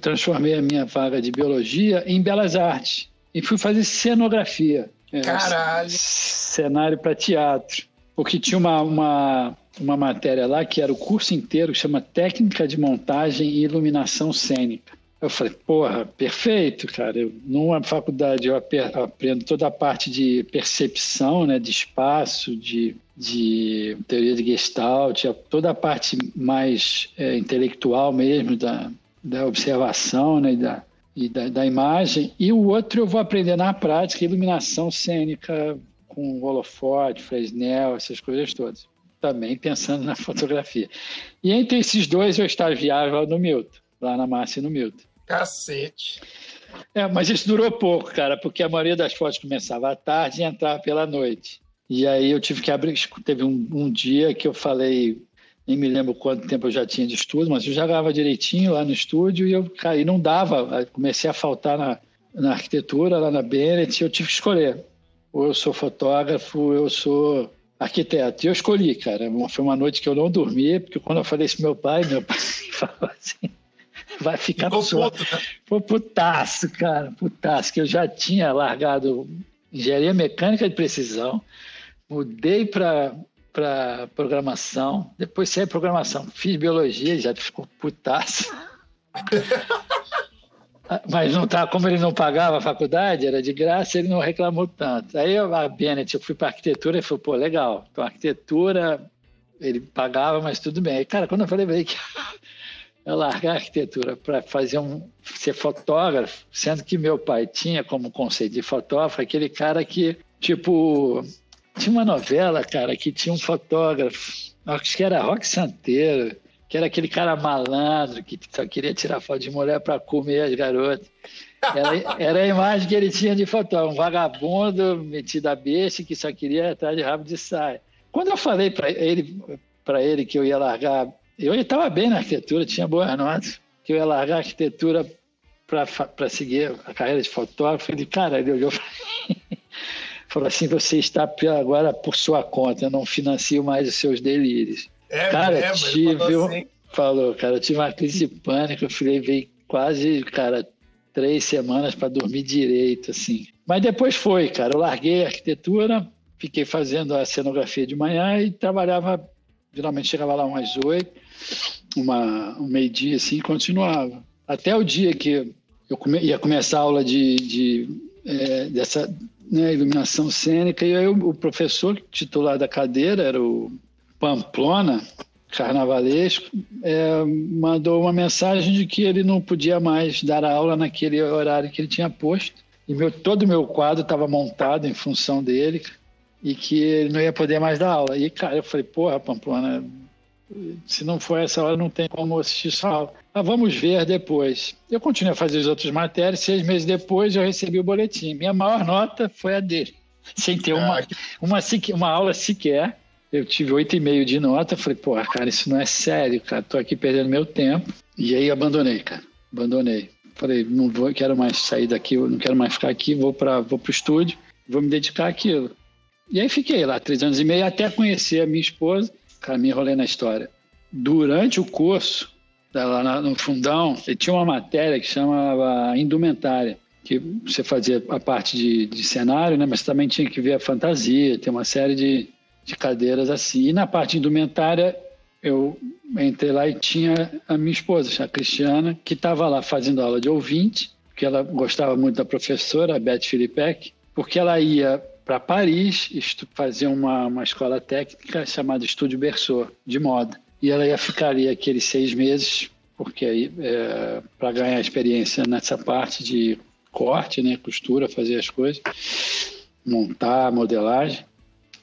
Speaker 2: transformei a minha vaga de biologia em belas artes. E fui fazer cenografia.
Speaker 3: É, Caralho!
Speaker 2: cenário para teatro. porque tinha uma, uma, uma matéria lá que era o curso inteiro, que chama Técnica de Montagem e Iluminação Cênica. Eu falei, porra, perfeito, cara. Eu, numa faculdade eu aprendo toda a parte de percepção, né, de espaço, de, de teoria de Gestalt, toda a parte mais é, intelectual mesmo da, da observação né, e, da, e da, da, imagem. E o outro eu vou aprender na prática, iluminação cênica com holofote, Fresnel, essas coisas todas. Também pensando na fotografia. E entre esses dois eu estagiava no Milton, lá na Márcia no Milton.
Speaker 3: Cacete.
Speaker 2: É, mas isso durou pouco, cara, porque a maioria das fotos começava à tarde e entrava pela noite. E aí eu tive que abrir. Teve um, um dia que eu falei, nem me lembro quanto tempo eu já tinha de estudo, mas eu já gravava direitinho lá no estúdio e eu caí, não dava. Comecei a faltar na, na arquitetura, lá na Bennett, e eu tive que escolher. Ou eu sou fotógrafo, ou eu sou arquiteto. E eu escolhi, cara. Foi uma noite que eu não dormi, porque quando eu falei isso pro meu pai, meu pai falou assim vai ficar Ficou puto, né? Pô, putaço, cara, putaço, que eu já tinha largado engenharia mecânica de precisão, mudei para para programação, depois saí programação, fiz biologia, já ficou putaço. Mas não tá, como ele não pagava a faculdade, era de graça, ele não reclamou tanto. Aí eu, a Bennett, eu fui para arquitetura e falou, pô, legal. Então, arquitetura, ele pagava, mas tudo bem. Cara, quando eu falei que eu largar a arquitetura para fazer um ser fotógrafo, sendo que meu pai tinha como conceito de fotógrafo aquele cara que tipo tinha uma novela, cara, que tinha um fotógrafo, acho que era Rock Santeiro, que era aquele cara malandro que só queria tirar foto de mulher para comer as garotas. Era, era, a imagem que ele tinha de fotógrafo, um vagabundo metido a besta que só queria atrás de rabo de saia. Quando eu falei para ele, ele que eu ia largar eu estava bem na arquitetura, tinha boas notas, que eu ia largar a arquitetura para seguir a carreira de fotógrafo. Ele, cara, ele olhou para mim falou assim: você está agora por sua conta, eu não financio mais os seus delírios. É, cara, é, tive, falou, assim. falou, cara, eu tive uma crise de pânico, eu falei, veio quase, cara, três semanas para dormir direito, assim. Mas depois foi, cara, eu larguei a arquitetura, fiquei fazendo a cenografia de manhã e trabalhava, geralmente chegava lá umas oito, uma, um meio-dia assim, e continuava. Até o dia que eu come, ia começar a aula de, de é, dessa né, iluminação cênica, e aí o, professor titular da cadeira era o Pamplona, carnavalesco, é, mandou uma mensagem de que ele não podia mais dar aula naquele horário que ele tinha posto. E meu, todo o meu quadro estava montado em função dele e que ele não ia poder mais dar aula. E, cara, eu falei, porra, Pamplona, se não for essa hora, não tem como assistir sua aula. Mas vamos ver depois. Eu continuei a fazer as outras matérias. Seis meses depois, eu recebi o boletim. Minha maior nota foi a dele, sem ter uma, uma, uma aula sequer. Eu tive oito e meio de nota. Falei, pô, cara, isso não é sério, cara. Tô aqui perdendo meu tempo. E aí abandonei, cara. Abandonei. Falei, não vou, quero mais sair daqui, não quero mais ficar aqui. Vou para, vou pro estúdio, vou me dedicar àquilo. E aí fiquei lá três anos e meio até conhecer a minha esposa Cara, me enrolei na história. Durante o curso, lá no fundão, tinha uma matéria que chamava indumentária, que você fazia a parte de, de cenário, né? mas também tinha que ver a fantasia, tem uma série de, de cadeiras assim. E na parte indumentária, eu entrei lá e tinha a minha esposa, a Cristiana, que estava lá fazendo aula de ouvinte, que ela gostava muito da professora, a Beth Filipek, porque ela ia para Paris fazer uma, uma escola técnica chamada Estúdio Berceau, de moda. E ela ia ficar ali aqueles seis meses, porque aí, é, para ganhar experiência nessa parte de corte, né, costura, fazer as coisas, montar, modelagem,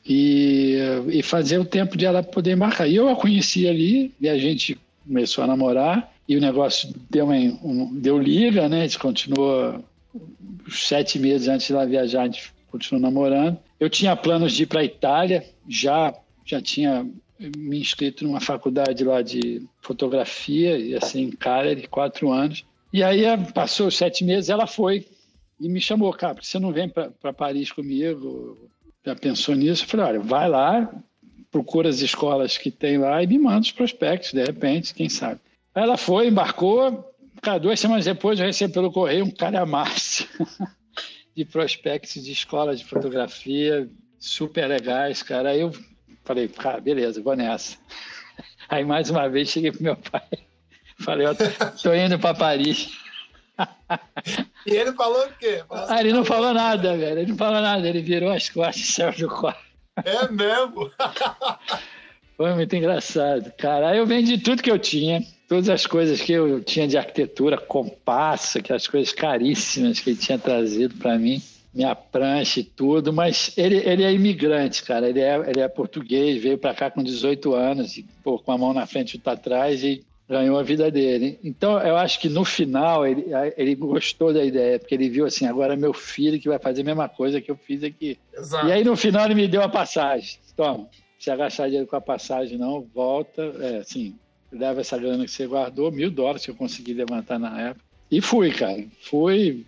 Speaker 2: e, e fazer o tempo de ela poder embarcar. E eu a conheci ali, e a gente começou a namorar, e o negócio deu, um, deu liga, né, a gente continuou sete meses antes de ela viajar, a gente continuo namorando. Eu tinha planos de ir para a Itália, já, já tinha me inscrito numa faculdade lá de fotografia, e assim, cara, de quatro anos. E aí passou sete meses, ela foi e me chamou, cara, você não vem para Paris comigo? Já pensou nisso? Eu falei, olha, vai lá, procura as escolas que tem lá e me manda os prospectos, de repente, quem sabe. Aí ela foi, embarcou, cara, duas semanas depois eu recebi pelo correio um calhamaço de prospectos de escolas de fotografia super legais, cara. Aí eu Falei, cara, beleza, vou nessa. Aí mais uma vez cheguei pro meu pai. Falei, ó, tô indo para Paris.
Speaker 3: E ele falou o quê?
Speaker 2: Falou assim, ah, ele não falou nada, velho. Ele não falou nada. Ele virou as costas e saiu do quarto.
Speaker 3: É mesmo?
Speaker 2: Foi muito engraçado. Cara, eu vendi tudo que eu tinha. Todas as coisas que eu tinha de arquitetura, compasso, aquelas coisas caríssimas que ele tinha trazido para mim minha prancha e tudo, mas ele, ele é imigrante, cara. Ele é, ele é português, veio para cá com 18 anos, e, pô, com a mão na frente e outra atrás, e ganhou a vida dele. Então, eu acho que no final ele, ele gostou da ideia, porque ele viu assim: agora é meu filho que vai fazer a mesma coisa que eu fiz aqui. Exato. E aí, no final, ele me deu a passagem. Toma, se agachar dinheiro com a passagem, não, volta. É, assim, leva essa grana que você guardou, mil dólares que eu consegui levantar na época. E fui, cara. Fui,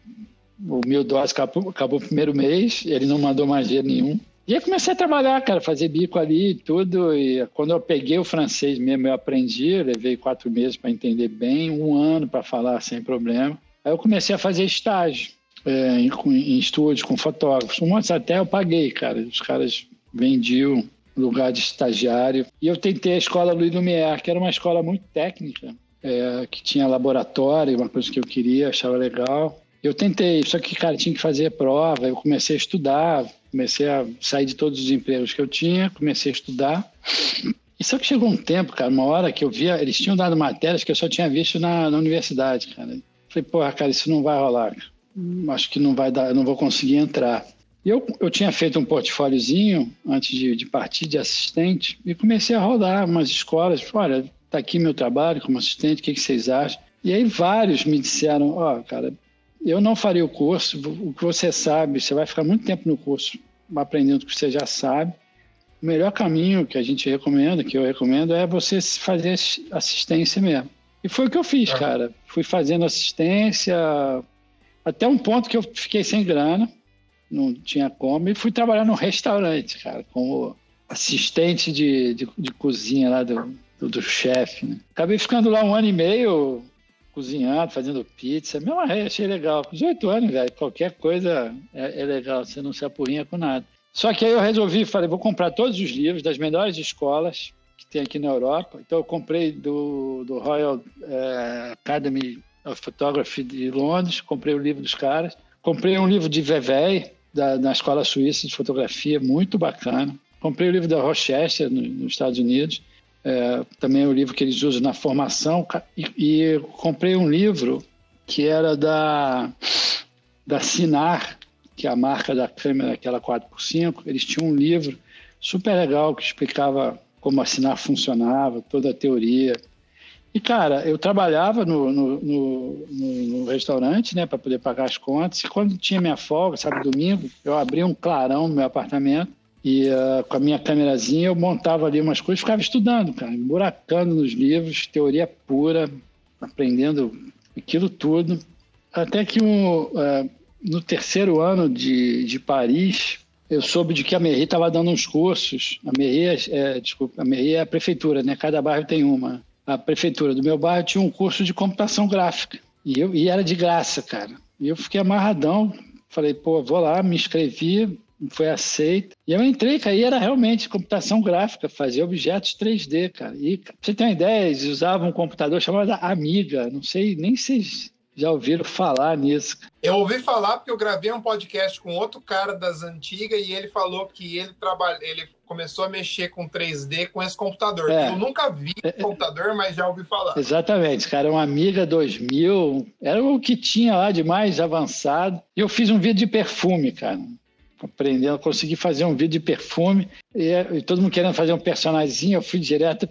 Speaker 2: o mil dólares acabou, acabou o primeiro mês, ele não mandou mais dinheiro nenhum. E aí comecei a trabalhar, cara, fazer bico ali e tudo. E quando eu peguei o francês mesmo, eu aprendi, eu levei quatro meses para entender bem, um ano para falar sem problema. Aí eu comecei a fazer estágio é, em, em estúdios com fotógrafos. Um monte até eu paguei, cara. Os caras vendiam lugar de estagiário. E eu tentei a escola Louis Lumière, que era uma escola muito técnica, é, que tinha laboratório, uma coisa que eu queria, achava legal. Eu tentei, só que, cara, tinha que fazer prova, eu comecei a estudar, comecei a sair de todos os empregos que eu tinha, comecei a estudar. E só que chegou um tempo, cara, uma hora que eu via, eles tinham dado matérias que eu só tinha visto na, na universidade, cara. Falei, porra, cara, isso não vai rolar. Acho que não vai dar, eu não vou conseguir entrar. Eu, eu tinha feito um portfóliozinho antes de, de partir de assistente e comecei a rodar umas escolas. Olha, tá aqui meu trabalho como assistente, o que, que vocês acham? E aí vários me disseram, ó, oh, cara, eu não faria o curso, o que você sabe, você vai ficar muito tempo no curso aprendendo o que você já sabe. O melhor caminho que a gente recomenda, que eu recomendo, é você fazer assistência mesmo. E foi o que eu fiz, cara. Fui fazendo assistência até um ponto que eu fiquei sem grana, não tinha como, e fui trabalhar num restaurante, cara, como assistente de, de, de cozinha lá do, do, do chefe. Né? Acabei ficando lá um ano e meio, cozinhando, fazendo pizza. Meu, achei legal. Com 18 anos, velho, qualquer coisa é, é, legal, você não se apurrinha com nada. Só que aí eu resolvi, falei, vou comprar todos os livros das melhores escolas que tem aqui na Europa. Então eu comprei do, do Royal é, Academy of Photography de Londres, comprei o livro dos caras. Comprei um livro de Vevey, da, na Escola Suíça de Fotografia, muito bacana. Comprei o livro da Rochester, no, nos Estados Unidos é, também é o livro que eles usam na formação, e, e comprei um livro que era da, da Sinar, que é a marca da câmera, aquela 4x5, eles tinham um livro super legal que explicava como a Sinar funcionava, toda a teoria. E, cara, eu trabalhava no, no, no, no restaurante, né, para poder pagar as contas, e quando tinha minha folga, sabe, domingo, eu abria um clarão no meu apartamento e uh, com a minha câmerazinha eu montava ali umas coisas, ficava estudando, cara, buracando nos livros, teoria pura, aprendendo aquilo tudo. Até que um, uh, no terceiro ano de, de Paris, eu soube de que a Merri estava dando uns cursos. A Merri, é, é, desculpa, a é a prefeitura, né? Cada bairro tem uma. A prefeitura do meu bairro tinha um curso de computação gráfica. E, eu, e era de graça, cara. E eu fiquei amarradão. Falei, pô, vou lá, me inscrevi, foi aceito. E eu entrei, cara, e era realmente computação gráfica, fazer objetos 3D, cara. E pra você ter uma ideia, eles usavam um computador chamado Amiga, não sei nem se já ouviram falar nisso.
Speaker 3: Eu ouvi falar porque eu gravei um podcast com outro cara das antigas e ele falou que ele trabalha, ele começou a mexer com 3D com esse computador. É. Eu nunca vi é. computador, mas já ouvi falar.
Speaker 2: Exatamente, cara, um Amiga 2000, era o que tinha lá de mais avançado. E eu fiz um vídeo de perfume, cara aprendendo, consegui fazer um vídeo de perfume e, e todo mundo querendo fazer um personagem, eu fui direto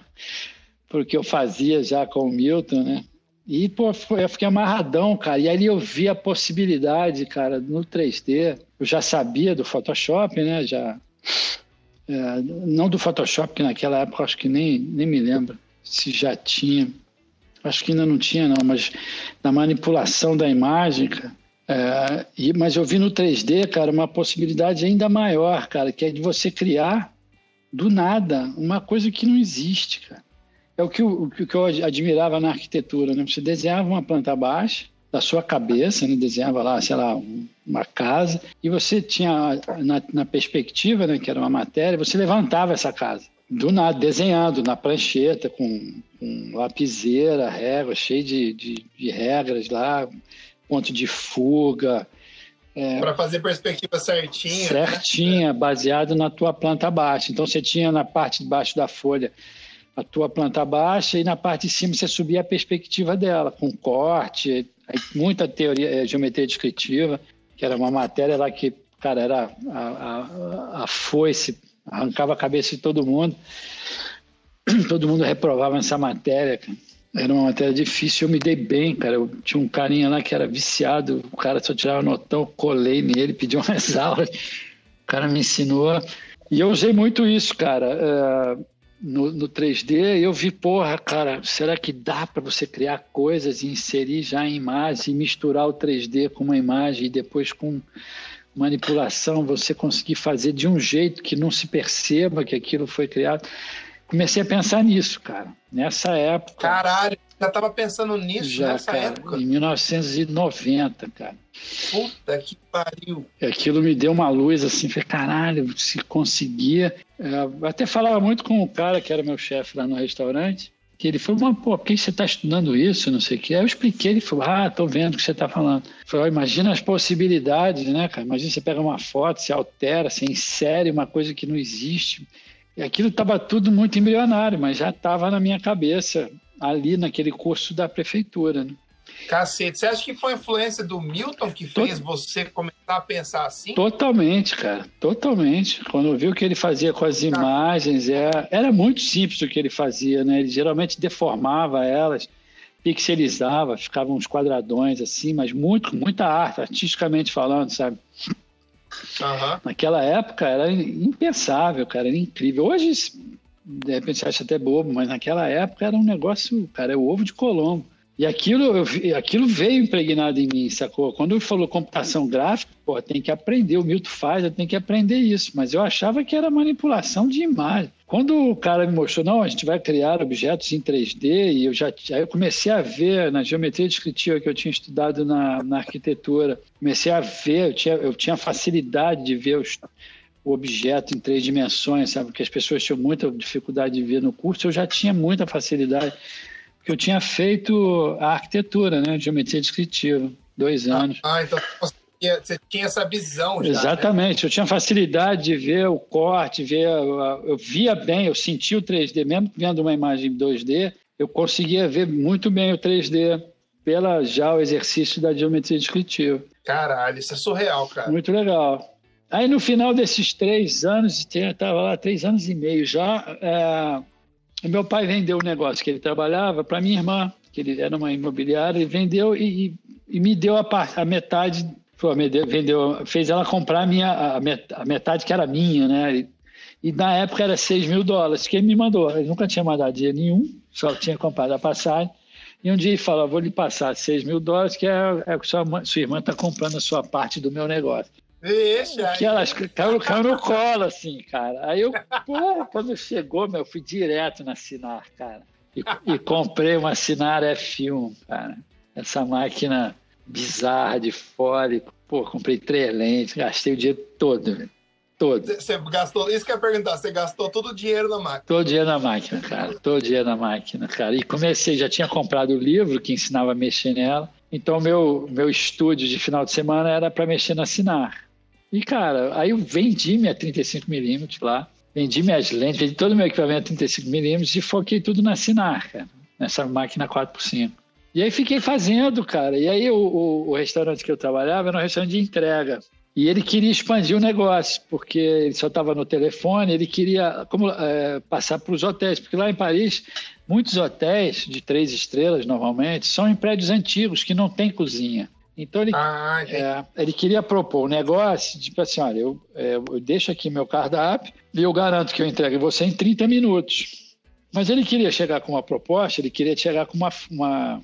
Speaker 2: porque eu fazia já com o Milton, né? E, pô, eu fiquei amarradão, cara. E ali eu vi a possibilidade, cara, no 3D. Eu já sabia do Photoshop, né? Já. É, não do Photoshop, que naquela época acho que nem, nem me lembro se já tinha. Acho que ainda não tinha, não, mas na manipulação da imagem, cara. É, e, mas eu vi no 3D, cara, uma possibilidade ainda maior, cara, que é de você criar do nada uma coisa que não existe, cara. É o que, eu, o que eu admirava na arquitetura, né? Você desenhava uma planta baixa da sua cabeça, né? desenhava lá, sei lá, uma casa, e você tinha na, na perspectiva, né, que era uma matéria, você levantava essa casa do nada, desenhando na prancheta, com, com lapiseira, régua, cheio de, de, de, regras lá, ponto de fuga.
Speaker 1: É, Para fazer perspectiva certinha.
Speaker 2: Né? Certinha, né? baseado na tua planta baixa. Então você tinha na parte de baixo da folha a tua planta baixa e na parte de cima você subia a perspectiva dela, com corte, muita teoria, é, geometria descritiva, que era uma matéria lá que, cara, era a, a, a foice arrancava a cabeça de todo mundo. Todo mundo reprovava essa matéria. Era uma matéria difícil, eu me dei bem, cara. Eu tinha um carinha lá que era viciado, o cara só tirava notão, colei nele, pedi umas aulas. O cara me ensinou. E eu usei muito isso, cara. É, no, no 3D, eu vi, porra, cara, será que dá para você criar coisas e inserir já em imagem e misturar o 3D com uma imagem e depois com manipulação, você conseguir fazer de um jeito que não se perceba que aquilo foi criado. Comecei a pensar nisso, cara. Nessa época.
Speaker 1: Caralho, já estava pensando nisso já, nessa
Speaker 2: cara,
Speaker 1: época?
Speaker 2: Em 1990, cara.
Speaker 1: Puta que pariu.
Speaker 2: Aquilo me deu uma luz assim, falei, caralho, se conseguia. Eu até falava muito com o cara que era meu chefe lá no restaurante que ele falou, mas pô, por que você está estudando isso, não sei o que. Aí eu expliquei, ele falou, ah, estou vendo o que você está falando. Eu falei, oh, imagina as possibilidades, né, cara? Imagina você pega uma foto, se altera, você insere uma coisa que não existe. E aquilo estava tudo muito embrionário, mas já estava na minha cabeça, ali naquele curso da prefeitura, né?
Speaker 1: Cacete, você acha que foi a influência do Milton que fez Tot... você começar a pensar assim?
Speaker 2: Totalmente, cara, totalmente. Quando eu vi o que ele fazia com as tá. imagens, era, é, era muito simples o que ele fazia, né? Ele geralmente deformava elas, pixelizava, ficavam uns quadradões assim, mas muito, muita arte, artisticamente falando, sabe? Uhum. Naquela época era impensável, cara, era incrível. Hoje, de repente, você acha até bobo, mas naquela época era um negócio, cara, é o ovo de Colombo. E aquilo, eu, aquilo veio impregnado em mim, sacou? Quando ele falou computação gráfica, pô, tem que aprender, o Milton faz, eu tenho que aprender isso. Mas eu achava que era manipulação de imagem. Quando o cara me mostrou, não, a gente vai criar objetos em 3D, e eu já aí eu comecei a ver na geometria descritiva que eu tinha estudado na, na arquitetura, comecei a ver, eu tinha, eu tinha facilidade de ver os, o objeto em três dimensões, sabe? Porque as pessoas tinham muita dificuldade de ver no curso, eu já tinha muita facilidade que eu tinha feito a arquitetura, né? Geometria descritiva, dois ah, anos.
Speaker 1: Ah, então você tinha essa visão já, né?
Speaker 2: Exatamente, né? eu tinha facilidade de ver o corte, ver, eu via bem, eu sentia o 3D, mesmo vendo uma imagem 2D, eu conseguia ver muito bem o 3D pela já o exercício da geometria descritiva.
Speaker 1: Caralho, isso é surreal, cara.
Speaker 2: Muito legal. Aí no final desses três anos, estava lá três anos e meio já, é, meu pai vendeu o negócio que ele trabalhava para minha irmã, que ele era uma imobiliária, e vendeu e, e me deu a, parte, a metade, vendeu, fez ela comprar a, minha, a metade que era minha, né? E, e na época era 6 mil dólares, que ele me mandou. Ele nunca tinha mandado dinheiro nenhum, só tinha comprado a passagem. E um dia ele falou: Vou lhe passar 6 mil dólares, que é, é que sua, sua irmã está comprando a sua parte do meu negócio.
Speaker 1: Deixa.
Speaker 2: Que elas caíram, caíram no colo, assim, cara. Aí eu, pô, quando chegou, meu, fui direto na Sinar, cara. E, e comprei uma Sinar F1, cara. Essa máquina bizarra de fole. Pô, comprei três lentes, gastei o dinheiro todo, velho. Todo.
Speaker 1: Você gastou, isso que eu ia perguntar, você gastou todo o dinheiro na máquina?
Speaker 2: Todo o dinheiro na máquina, cara. Todo o dinheiro na máquina, cara. E comecei, já tinha comprado o livro que ensinava a mexer nela. Então, meu, meu estúdio de final de semana era para mexer na Sinar. E, cara, aí eu vendi minha 35mm lá, vendi minhas lentes, vendi todo o meu equipamento 35mm e foquei tudo na Sinar, nessa máquina 4x5. E aí fiquei fazendo, cara. E aí o, o, o, restaurante que eu trabalhava era um restaurante de entrega. E ele queria expandir o negócio, porque ele só estava no telefone, ele queria como, é, passar para os hotéis, porque lá em Paris, muitos hotéis de três estrelas, normalmente, são em prédios antigos que não tem cozinha. Então ele, ah, é, ele queria propor um negócio, tipo assim, olha, eu, é, eu deixo aqui meu cardápio e eu garanto que eu entrego você em 30 minutos. Mas ele queria chegar com uma proposta, ele queria chegar com, uma, uma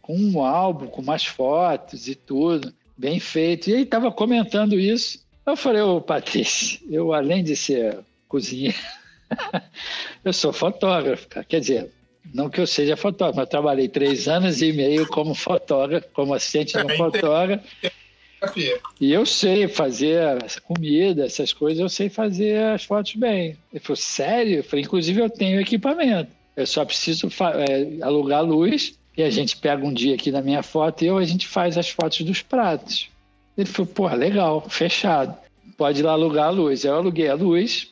Speaker 2: com um álbum, com mais fotos e tudo, bem feito. E ele estava comentando isso. Eu falei, ô Patrícia, eu além de ser cozinheiro, eu sou fotógrafo, cara. Quer dizer, Não que eu seja fotógrafo, eu trabalhei três anos e meio como fotógrafo, como assistente de um fotógrafo. E eu sei fazer essa comida, essas coisas, eu sei fazer as fotos bem. Ele falou, sério? Eu falei, inclusive eu tenho equipamento. Eu só preciso é, alugar luz e a gente pega um dia aqui na minha foto e eu, a gente faz as fotos dos pratos. Ele falou, pô, legal, fechado. Pode ir lá alugar a luz. Eu aluguei a luz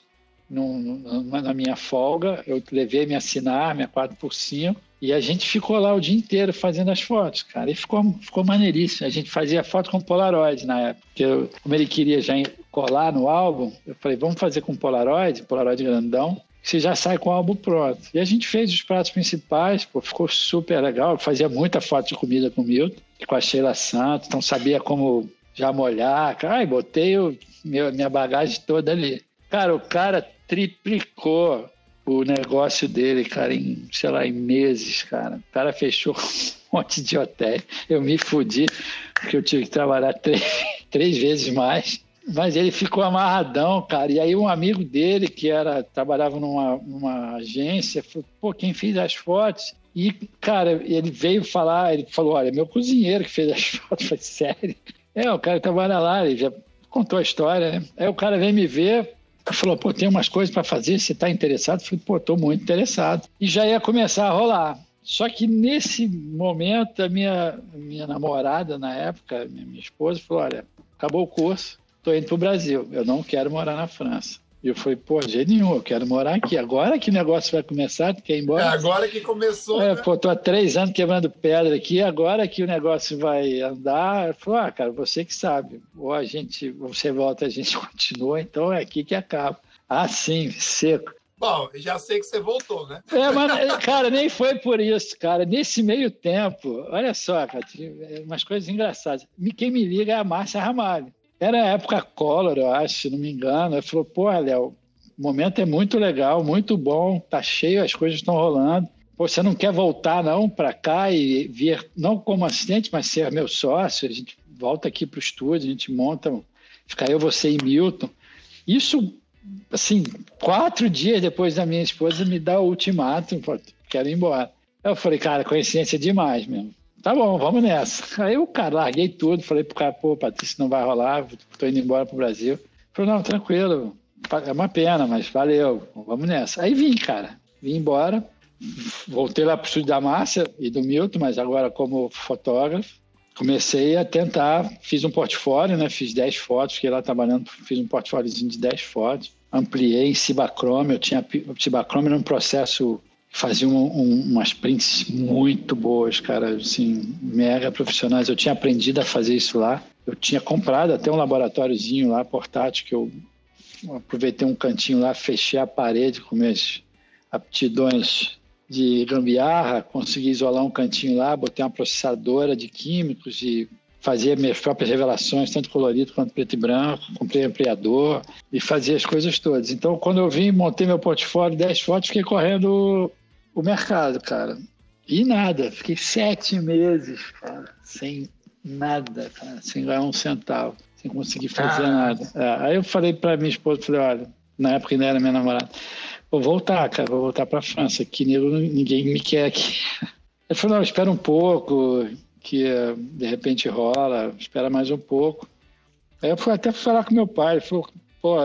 Speaker 2: num, na minha folga, eu levei minha assinar, minha 4x5, e a gente ficou lá o dia inteiro fazendo as fotos, cara. E ficou, ficou maneiríssimo. A gente fazia foto com Polaroid na época. Porque eu, como ele queria já colar no álbum, eu falei, vamos fazer com Polaroid, Polaroid grandão, você já sai com o álbum pronto. E a gente fez os pratos principais, pô, ficou super legal. Eu fazia muita foto de comida com o Milton, com a Sheila Santos, então sabia como já molhar. E botei o, meu, minha bagagem toda ali. Cara, o cara triplicou o negócio dele, cara, em, sei lá, em meses, cara. O cara fechou um monte de hotéis. Eu me fudi, porque eu tive que trabalhar três, três vezes mais. Mas ele ficou amarradão, cara. E aí um amigo dele, que era trabalhava numa, numa agência, falou, pô, quem fez as fotos? E, cara, ele veio falar, ele falou, olha, meu cozinheiro que fez as fotos. Eu sério? É, o cara trabalha lá, ele já contou a história, né? Aí o cara veio me ver, falou, pô, tem umas coisas para fazer, você está interessado? Eu falei, pô, estou muito interessado. E já ia começar a rolar. Só que nesse momento, a minha, minha namorada, na época, minha, minha esposa, falou, olha, acabou o curso, estou indo para o Brasil, eu não quero morar na França. E eu falei, pô, jeito nenhum, eu quero morar aqui. Agora que o negócio vai começar, tu quer ir embora? É
Speaker 1: agora que começou.
Speaker 2: É,
Speaker 1: né?
Speaker 2: Pô, tô há três anos quebrando pedra aqui, agora que o negócio vai andar. Eu falei, ah, cara, você que sabe. Ou a gente, você volta, a gente continua, então é aqui que acaba. Ah, sim, seco.
Speaker 1: Bom, já sei que você voltou, né?
Speaker 2: É, mas, cara, nem foi por isso, cara. Nesse meio tempo, olha só, cara, umas coisas engraçadas. Quem me liga é a Márcia Ramalho. Era a época Collor, eu acho, se não me engano. Ele falou, pô, Léo, o momento é muito legal, muito bom, tá cheio, as coisas estão rolando. Pô, você não quer voltar não para cá e vir, não como assistente, mas ser meu sócio? A gente volta aqui para o estúdio, a gente monta, fica eu, você e Milton. Isso, assim, quatro dias depois da minha esposa me dá o ultimato, quero ir embora. Eu falei, cara, coincidência demais mesmo tá bom, vamos nessa. Aí o cara, larguei tudo, falei pro cara, pô, Patrícia, não vai rolar, tô indo embora pro Brasil. Falei, não, tranquilo, é uma pena, mas valeu, vamos nessa. Aí vim, cara, vim embora, voltei lá pro estúdio da Márcia e do Milton, mas agora como fotógrafo. Comecei a tentar, fiz um portfólio, né? Fiz 10 fotos, fiquei lá trabalhando, fiz um portfóliozinho de 10 fotos. Ampliei em Cibachrome, eu tinha o Cibachrome era um processo fazia um, um, umas prints muito boas, cara, assim, mega profissionais. Eu tinha aprendido a fazer isso lá. Eu tinha comprado até um laboratóriozinho lá, portátil, que eu aproveitei um cantinho lá, fechei a parede com minhas aptidões de gambiarra, consegui isolar um cantinho lá, botei uma processadora de químicos e fazia minhas próprias revelações, tanto colorido quanto preto e branco, comprei ampliador e fazia as coisas todas. Então, quando eu vim, montei meu portfólio, 10 fotos, fiquei correndo o mercado, cara. E nada, fiquei sete meses, cara, sem nada, cara, sem ganhar um centavo, sem conseguir fazer ah. nada. É, aí eu falei para minha esposa, falei, olha, na época ainda era minha namorada, vou voltar, cara, vou voltar para França, que ninguém me quer aqui. Ele falou, não, espera um pouco, que de repente rola, espera mais um pouco. Aí eu fui até falar com meu pai, ele falou, pô,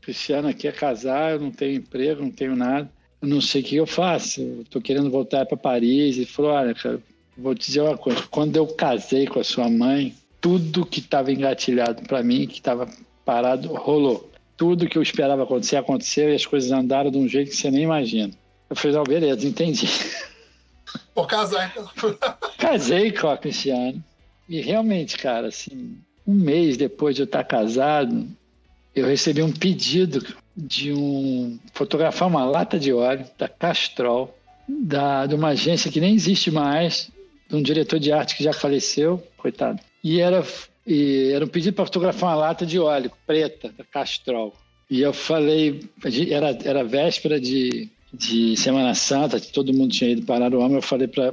Speaker 2: Cristiano aqui é casar, eu não tenho emprego, não tenho nada não sei o que eu faço, estou querendo voltar para Paris. E falou: olha, cara, vou te dizer uma coisa: quando eu casei com a sua mãe, tudo que estava engatilhado para mim, que estava parado, rolou. Tudo que eu esperava acontecer, aconteceu e as coisas andaram de um jeito que você nem imagina. Eu falei: não, beleza, entendi.
Speaker 1: Vou casar então.
Speaker 2: Casei com a Cristiane. E realmente, cara, assim, um mês depois de eu estar casado, eu recebi um pedido de um fotografar uma lata de óleo da Castrol, da, de uma agência que nem existe mais, de um diretor de arte que já faleceu, coitado. E era, e era um pedido para fotografar uma lata de óleo preta da Castrol. E eu falei, era, era véspera de, de Semana Santa, todo mundo tinha ido parar o homem. Eu falei para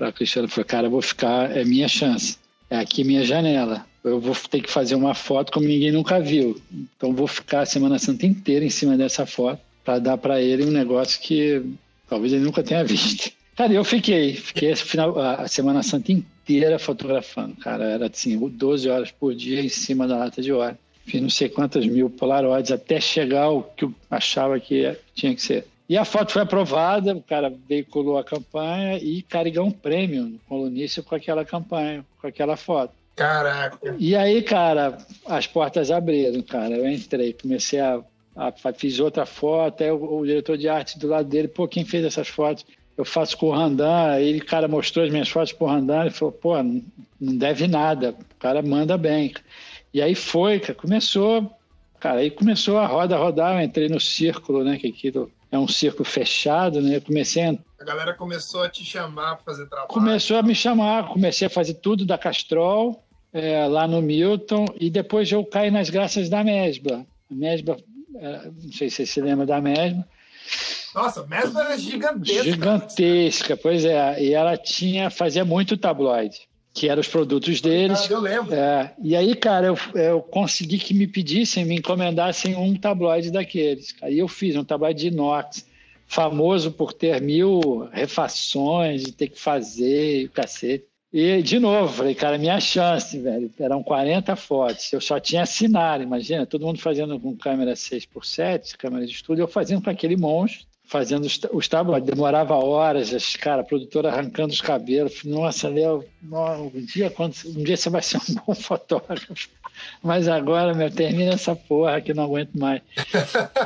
Speaker 2: a Cristiana, falei, cara, eu vou ficar, é minha chance, é aqui minha janela eu vou ter que fazer uma foto como ninguém nunca viu. Então vou ficar a Semana Santa inteira em cima dessa foto para dar para ele um negócio que Talvez ele nunca tenha visto. Cara, eu fiquei, fiquei esse final, a Semana Santa inteira fotografando, cara. Era assim, 12 horas por dia em cima da lata de óleo. Fiz não sei quantas mil polaroids até chegar ao que eu achava que tinha que ser. E a foto foi aprovada, o cara veiculou a campanha e carregou um prêmio no colunista com aquela campanha, com aquela foto.
Speaker 1: Caraca.
Speaker 2: E aí, cara, as portas abriram, cara. Eu entrei, comecei a. a fiz outra foto, aí o, o, diretor de arte do lado dele, pô, quem fez essas fotos? Eu faço com o Randan, aí o cara mostrou as minhas fotos pro Randan, ele falou, pô, não deve nada, o cara manda bem. E aí foi, cara, começou, cara, aí começou a roda rodar, eu entrei no círculo, né, que aquilo é um círculo fechado, né, eu comecei a
Speaker 1: a galera começou a te chamar para fazer trabalho.
Speaker 2: Começou a me chamar, comecei a fazer tudo da Castrol, é, lá no Milton, e depois eu caí nas graças da Mesbla. A Mesbla, é, não sei se você se lembra da Mesbla.
Speaker 1: Nossa, a Mesbla era gigantesca.
Speaker 2: Gigantesca, pois é. E ela tinha, fazia muito tabloide, que eram os produtos deles.
Speaker 1: Eu lembro.
Speaker 2: É, e aí, cara, eu, eu consegui que me pedissem, me encomendassem um tabloide daqueles. Aí eu fiz um tabloide de inox famoso por ter mil refações, de ter que fazer, o cacete. E, de novo, falei, cara, minha chance, velho. Eram 40 fotos. Eu só tinha assinar, imagina, todo mundo fazendo com câmera 6x7, câmera de estúdio, eu fazendo com aquele monstro, fazendo os, tabloides. Demorava horas, as, cara, a produtora arrancando os cabelos. Nossa, Léo, um dia, quando, um dia você vai ser um bom fotógrafo. Mas agora, meu, termina essa porra que não aguento mais.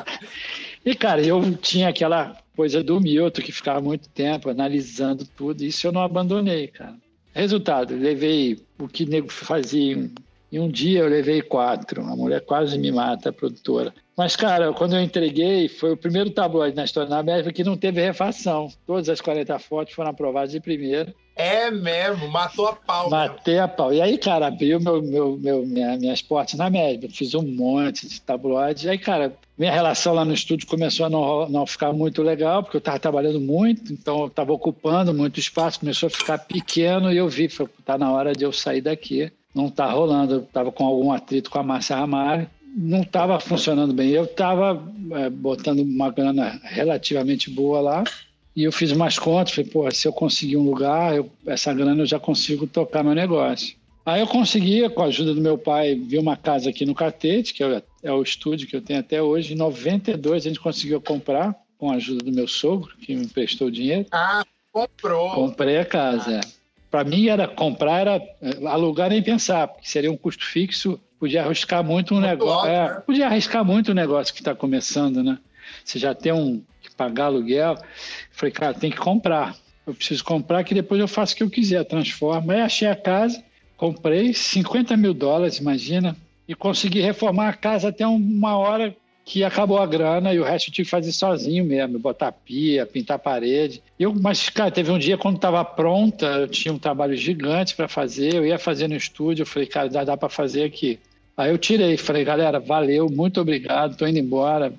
Speaker 2: e, cara, eu tinha aquela coisa do Milton, que ficava muito tempo analisando tudo. Isso eu não abandonei, cara. Resultado, levei o que nego fazia em um dia, eu levei quatro. A mulher quase me mata, a produtora. Mas, cara, quando eu entreguei, foi o primeiro tabloide na história da América que não teve refação. Todas as 40 fotos foram aprovadas de primeira.
Speaker 1: É mesmo, matou a pau.
Speaker 2: Matei
Speaker 1: mesmo.
Speaker 2: a pau. E aí, cara, abriu meu, meu, meu, minha, minhas portas na média. Fiz um monte de tabloide. Aí, cara, minha relação lá no estúdio começou a não, não ficar muito legal, porque eu estava trabalhando muito, então eu estava ocupando muito espaço, começou a ficar pequeno e eu vi, foi, tá na hora de eu sair daqui. Não está rolando, eu estava com algum atrito com a Márcia Ramalho, não estava funcionando bem. Eu estava é, botando uma grana relativamente boa lá, e eu fiz umas contas, falei, pô, se eu conseguir um lugar, eu, essa grana eu já consigo tocar meu negócio. Aí eu consegui, com a ajuda do meu pai, ver uma casa aqui no Catete, que é, é o estúdio que eu tenho até hoje. Em 92 a gente conseguiu comprar, com a ajuda do meu sogro, que me emprestou o dinheiro.
Speaker 1: Ah, comprou.
Speaker 2: Comprei a casa, ah. é. Para mim era comprar, era é, alugar nem pensar, porque seria um custo fixo, podia arriscar muito um negócio. É, né? podia arriscar muito o um negócio que está começando, né? Você já tem um que pagar aluguel. Falei, cara, tem que comprar. Eu preciso comprar que depois eu faço o que eu quiser, transformo. Aí achei a casa, comprei 50 mil dólares, imagina, e consegui reformar a casa até uma hora que acabou a grana e o resto eu tive que fazer sozinho mesmo, botar pia, pintar parede. Eu, mas, cara, teve um dia quando estava pronta, eu tinha um trabalho gigante para fazer, eu ia fazer no estúdio, eu falei, cara, dá, dá para fazer aqui. Aí eu tirei, falei, galera, valeu, muito obrigado, tô indo embora,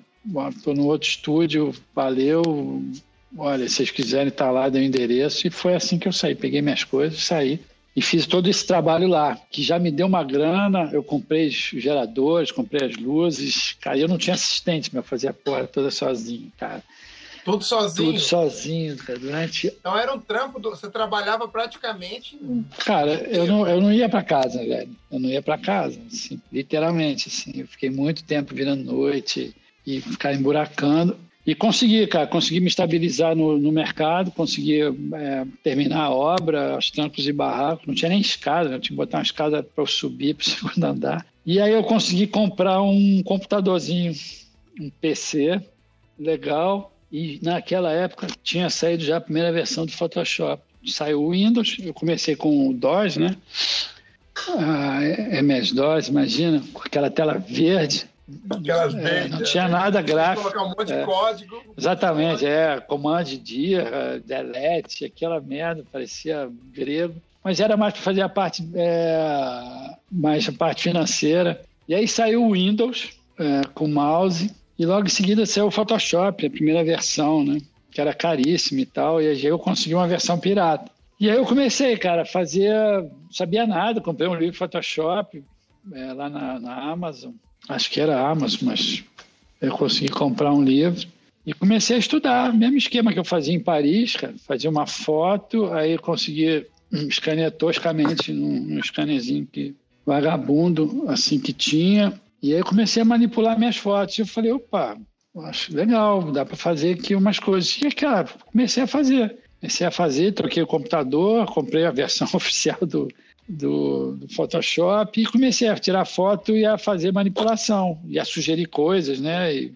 Speaker 2: estou no outro estúdio, valeu. Olha, se vocês quiserem estar tá lá, deu o endereço. E foi assim que eu saí. Peguei minhas coisas, saí e fiz todo esse trabalho lá, que já me deu uma grana. Eu comprei os geradores, comprei as luzes. Cara, eu não tinha assistente, mas eu fazia a porra toda sozinho, cara.
Speaker 1: Tudo sozinho?
Speaker 2: Tudo sozinho, cara. Durante...
Speaker 1: Então era um trampo, do... você trabalhava praticamente.
Speaker 2: Cara, eu não, eu não ia para casa, velho. Eu não ia para casa, assim, literalmente. Assim. Eu fiquei muito tempo virando noite e ficar emburacando. E consegui, cara, consegui me estabilizar no, no mercado, consegui é, terminar a obra, os trancos e barracos, não tinha nem escada, eu tinha que botar uma escada para eu subir para o segundo andar. E aí eu consegui comprar um computadorzinho, um PC legal, e naquela época tinha saído já a primeira versão do Photoshop. Saiu o Windows, eu comecei com o DOS, né? Ah, MS-DOS, imagina, com aquela tela verde
Speaker 1: Aquelas é,
Speaker 2: não tinha nada gráfico.
Speaker 1: Colocar um monte
Speaker 2: é.
Speaker 1: de código.
Speaker 2: Exatamente, é. Command dia, delete, aquela merda, parecia grego. Mas era mais para fazer a parte, é, mais a parte financeira. E aí saiu o Windows é, com mouse. E logo em seguida saiu o Photoshop, a primeira versão, né? Que era caríssimo e tal. E aí eu consegui uma versão pirata. E aí eu comecei, cara, a fazer. Sabia nada, comprei um livro de Photoshop é, lá na, na Amazon acho que era Amazon, mas eu consegui comprar um livro E comecei a estudar, mesmo esquema que eu fazia em Paris, cara, fazia uma foto, aí consegui escanear toscamente num, num scannerzinho que vagabundo assim que tinha, e aí comecei a manipular minhas fotos. Eu falei, opa, acho legal, dá para fazer aqui umas coisas. E, cara, comecei a fazer. Comecei a fazer, troquei o computador, comprei a versão oficial do, do, do, Photoshop e comecei a tirar foto e a fazer manipulação, e a sugerir coisas, né? E,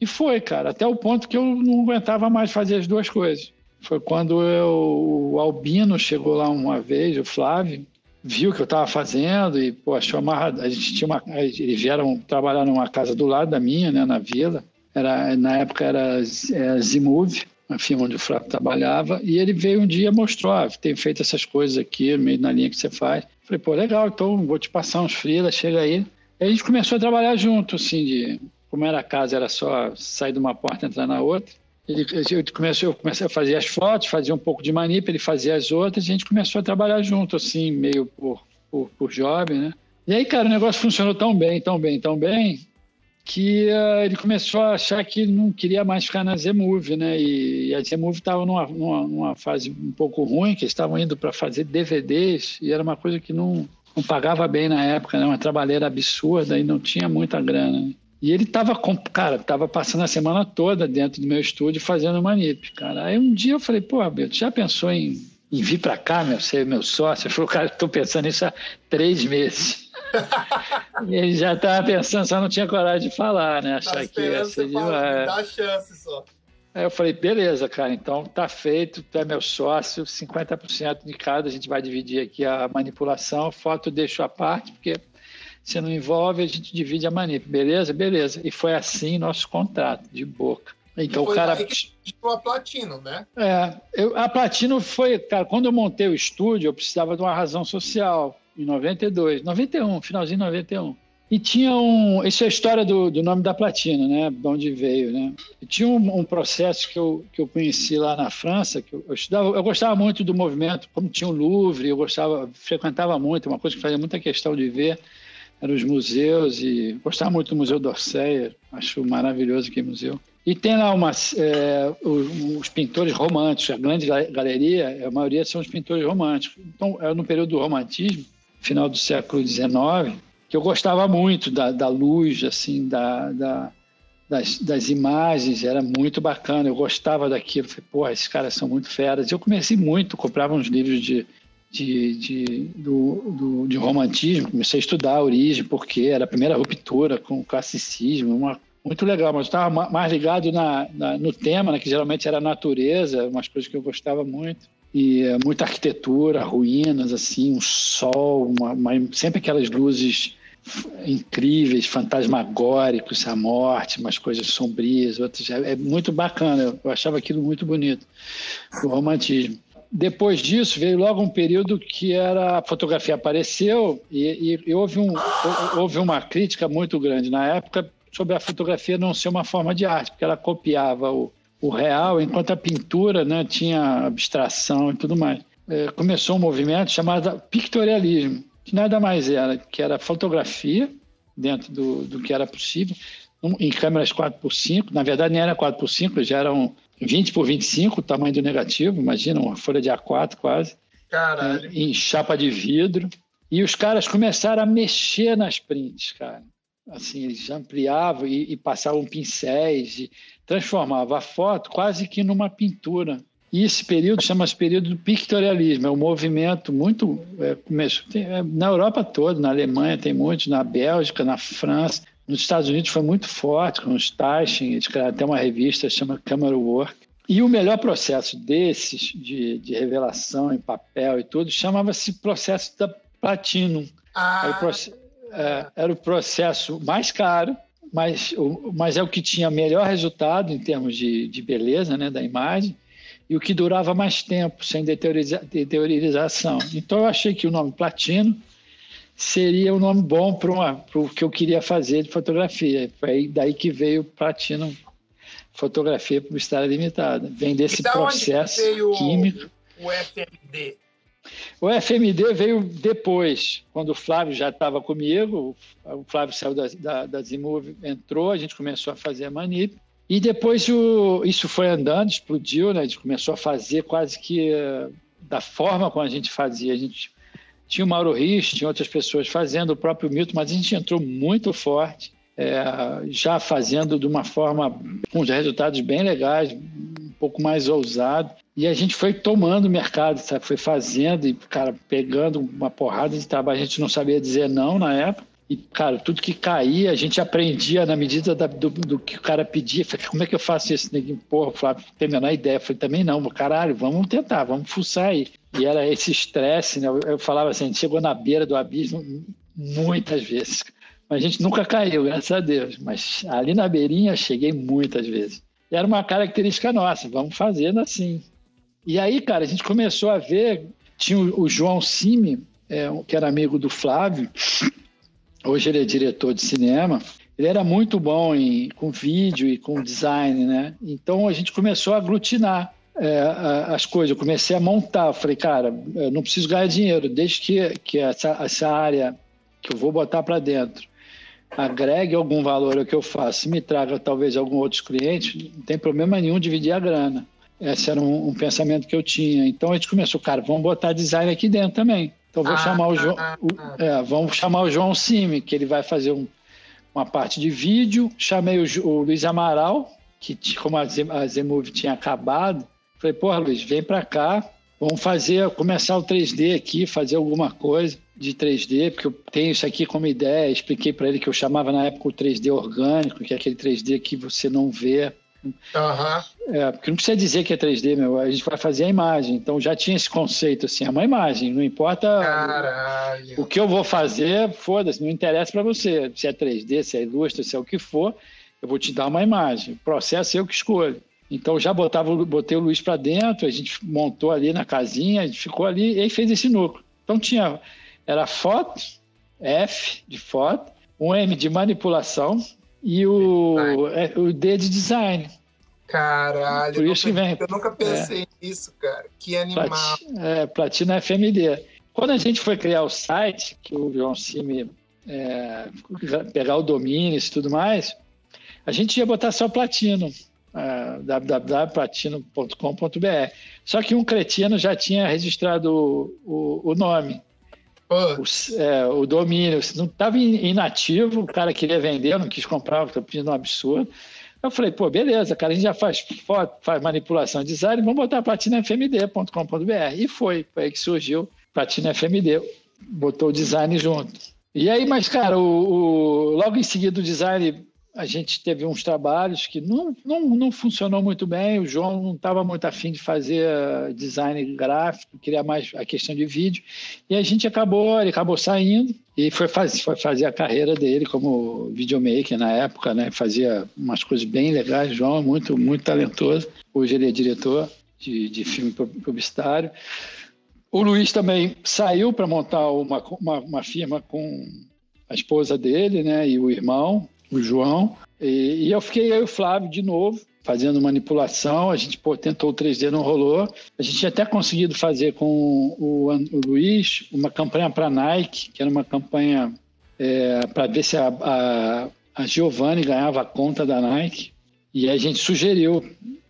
Speaker 2: e foi, cara, até o ponto que eu não aguentava mais fazer as duas coisas. Foi quando eu, o Albino chegou lá uma vez, o Flávio, viu o que eu estava fazendo e pô, achou amarrado. A gente tinha uma, eles vieram trabalhar numa casa do lado da minha, né, na vila. Era na época era é, Zimove, a firma onde o Flávio trabalhava, e ele veio um dia e mostrou, ah, tem feito essas coisas aqui, meio na linha que você faz. Falei, pô, legal, então vou te passar uns freelas, chega aí. E a gente começou a trabalhar junto, assim, de como era a casa, era só sair de uma porta e entrar na outra. Ele, eu, comecei, eu comecei a fazer as fotos, fazia um pouco de manip, ele fazia as outras, e a gente começou a trabalhar junto, assim, meio por, por, por job, né? E aí, cara, o negócio funcionou tão bem, tão bem, tão bem, que uh, ele começou a achar que não queria mais ficar na Z-Move, né? E, e a Z-Move estava numa, numa, numa, fase um pouco ruim, que eles estavam indo para fazer DVDs, e era uma coisa que não, não pagava bem na época, né? Uma trabalheira absurda e não tinha muita grana. Né? E ele tava, cara, tava passando a semana toda dentro do meu estúdio fazendo manip, cara. Aí um dia eu falei, pô, Beto, já pensou em, em vir para cá, meu, ser meu sócio? Ele falou, cara, tô pensando nisso há três meses. E ele já tava pensando, só não tinha coragem de falar, né? Achar tá que ia ser demais. Dá chance só. Aí eu falei, beleza, cara, então tá feito, tu é meu sócio, 50% de cada, a gente vai dividir aqui a manipulação, foto eu deixo à parte, porque se não envolve, a gente divide a manip. Beleza? Beleza. E foi assim nosso contrato, de boca. Então, o cara.
Speaker 1: a Platino, né?
Speaker 2: É, eu, a Platino foi. Cara, quando eu montei o estúdio, eu precisava de uma razão social, em 92, 91, finalzinho de 91. E tinha um. Isso é a história do, do nome da Platino, né? De onde veio, né? E tinha um, um, processo que eu, que eu conheci lá na França, que eu, eu, estudava, eu gostava muito do movimento, como tinha o Louvre, eu gostava, frequentava muito, uma coisa que fazia muita questão de ver eram os museus e gostava muito do Museu d'Orsay, acho maravilhoso aquele museu. E tem lá umas, é, os, os, pintores românticos, a grande galeria, a maioria são os pintores românticos. Então, era no período do romantismo, final do século XIX, que eu gostava muito da, da luz, assim, da, da das, das, imagens, era muito bacana, eu gostava daquilo. Falei, porra, esses caras são muito feras. Eu comecei muito, comprava uns livros de de, de, do, do, de romantismo, comecei a estudar a origem, porque era a primeira ruptura com o classicismo, uma, muito legal, mas estava mais ligado na, na, no tema, né, que geralmente era a natureza, umas coisas que eu gostava muito, e é, muita arquitetura, ruínas, assim, um sol, uma, uma, sempre aquelas luzes incríveis, fantasmagóricos, a morte, umas coisas sombrias, outras, é, é muito bacana, eu achava aquilo muito bonito, o romantismo. Depois disso, veio logo um período que era a fotografia apareceu e, e, e houve, um, houve uma crítica muito grande na época sobre a fotografia não ser uma forma de arte, porque ela copiava o, o real, enquanto a pintura né, tinha abstração e tudo mais. É, começou um movimento chamado pictorialismo, que nada mais era que era fotografia dentro do, do que era possível, em câmeras 4x5, na verdade nem era 4x5, já eram 20 por 25, o tamanho do negativo, imagina, uma folha de A4 quase. Em, em chapa de vidro. E os caras começaram a mexer nas prints, cara. Assim, eles ampliavam e, e passavam pincéis e transformavam a foto quase que numa pintura. E esse período chama-se período do pictorialismo, é um movimento muito. É, é, na Europa toda, na Alemanha tem muitos, na Bélgica, na França, nos Estados Unidos foi muito forte, com os Taschen, eles criaram até uma revista chama Camera Work. E o melhor processo desses, de, de revelação em papel e tudo, chamava-se processo da Platinum. Ah. Era, o processo, é, era o processo mais caro, mas, mas é o que tinha melhor resultado em termos de, de beleza né, da imagem e o que durava mais tempo, sem deteriorização. Então eu achei que o nome Platino seria um nome bom para o que eu queria fazer de fotografia. Foi daí que veio o Platinum Fotografia Publicitária Limitada. Vem desse processo químico.
Speaker 1: O FMD?
Speaker 2: O FMD veio depois, quando o Flávio já estava comigo, o Flávio saiu da, da, da entrou, a gente começou a fazer a Manip, E depois o, isso foi andando, explodiu, né? A gente começou a fazer quase que uh, da forma como a gente fazia. A gente tinha o Mauro Rich, tinha outras pessoas fazendo, o próprio Milton, mas a gente entrou muito forte, é, já fazendo de uma forma com resultados bem legais, um pouco mais ousado. E a gente foi tomando o mercado, sabe? Foi fazendo e, cara, pegando uma porrada de trabalho. A gente não sabia dizer não na época. E, cara, tudo que caía, a gente aprendia na medida da, do, do, que o cara pedia. Falei, como é que eu faço isso? Ninguém, porra, Flávio, tem a menor ideia. Falei, também não, caralho, vamos tentar, vamos fuçar aí. E era esse estresse, né? Eu, eu falava assim, a gente chegou na beira do abismo muitas vezes. Mas a gente nunca caiu, graças a Deus. Mas ali na beirinha, cheguei muitas vezes. E era uma característica nossa, vamos fazendo assim. E aí, cara, a gente começou a ver, tinha o, João Cime, é, que era amigo do Flávio, Hoje ele é diretor de cinema. Ele era muito bom em, com vídeo e com design, né? Então a gente começou a aglutinar é, as coisas. Eu comecei a montar. Falei, cara, eu não preciso ganhar dinheiro, desde que, que essa, essa área que eu vou botar para dentro agregue algum valor ao que eu faço, me traga talvez algum outros clientes, não tem problema nenhum dividir a grana. Esse era um, um pensamento que eu tinha. Então a gente começou, cara, vamos botar design aqui dentro também. Então vou ah, chamar o João, ah, ah, é, vamos chamar o João Cime, que ele vai fazer um, uma parte de vídeo. Chamei o, o Luiz Amaral, que como a Zemove tinha acabado, falei, porra, Luiz, vem para cá, vamos fazer, começar o 3D aqui, fazer alguma coisa de 3D, porque eu tenho isso aqui como ideia. Expliquei para ele que eu chamava na época o 3D orgânico, que é aquele 3D que você não vê
Speaker 1: Uhum.
Speaker 2: É, porque não precisa dizer que é 3D, meu. A gente vai fazer a imagem. Então já tinha esse conceito assim, é uma imagem. Não importa
Speaker 1: Caralho.
Speaker 2: o que eu vou fazer, foda-se, não interessa para você. Se é 3D, se é ilustre, se é o que for, eu vou te dar uma imagem. O processo é eu que escolho. Então já botava, botei o Luiz para dentro, a gente montou ali na casinha, a gente ficou ali e aí fez esse núcleo. Então tinha era foto, F de foto, um M de manipulação, e o, é, o D de design.
Speaker 1: Caralho,
Speaker 2: Por isso que vem,
Speaker 1: eu nunca pensei é, nisso, cara. Que animal.
Speaker 2: Platina, é, Platina FMD. Quando a gente foi criar o site, que o João Cime é, pegar o domínio e tudo mais, a gente ia botar só platino, é, www.platino.com.br. Só que um cretino já tinha registrado o, o, o nome. O, é, o, domínio não estava inativo, o cara queria vender, não quis comprar, estava pedindo um absurdo. Eu falei, pô, beleza, cara, a gente já faz foto, faz manipulação de design, vamos botar platinafmd.com.br. E foi, foi aí que surgiu Platina FMD, botou o design junto. E aí, mas, cara, o, o, logo em seguida o design a gente teve uns trabalhos que não, não, não funcionou muito bem. O João não estava muito afim de fazer design gráfico, queria mais a questão de vídeo. E a gente acabou, ele acabou saindo e foi, faz, foi fazer a carreira dele como videomaker na época, né? Fazia umas coisas bem legais. João é muito, muito talentoso. Hoje ele é diretor de, de filme publicitário. O Luiz também saiu para montar uma, uma, uma firma com a esposa dele, né? E o irmão o João. E, e eu fiquei aí o Flávio de novo, fazendo manipulação. A gente pô, tentou o 3D, não rolou. A gente tinha até conseguido fazer com o, o Luiz uma campanha para Nike, que era uma campanha é, para ver se a, a, a Giovanni ganhava a conta da Nike. E a gente sugeriu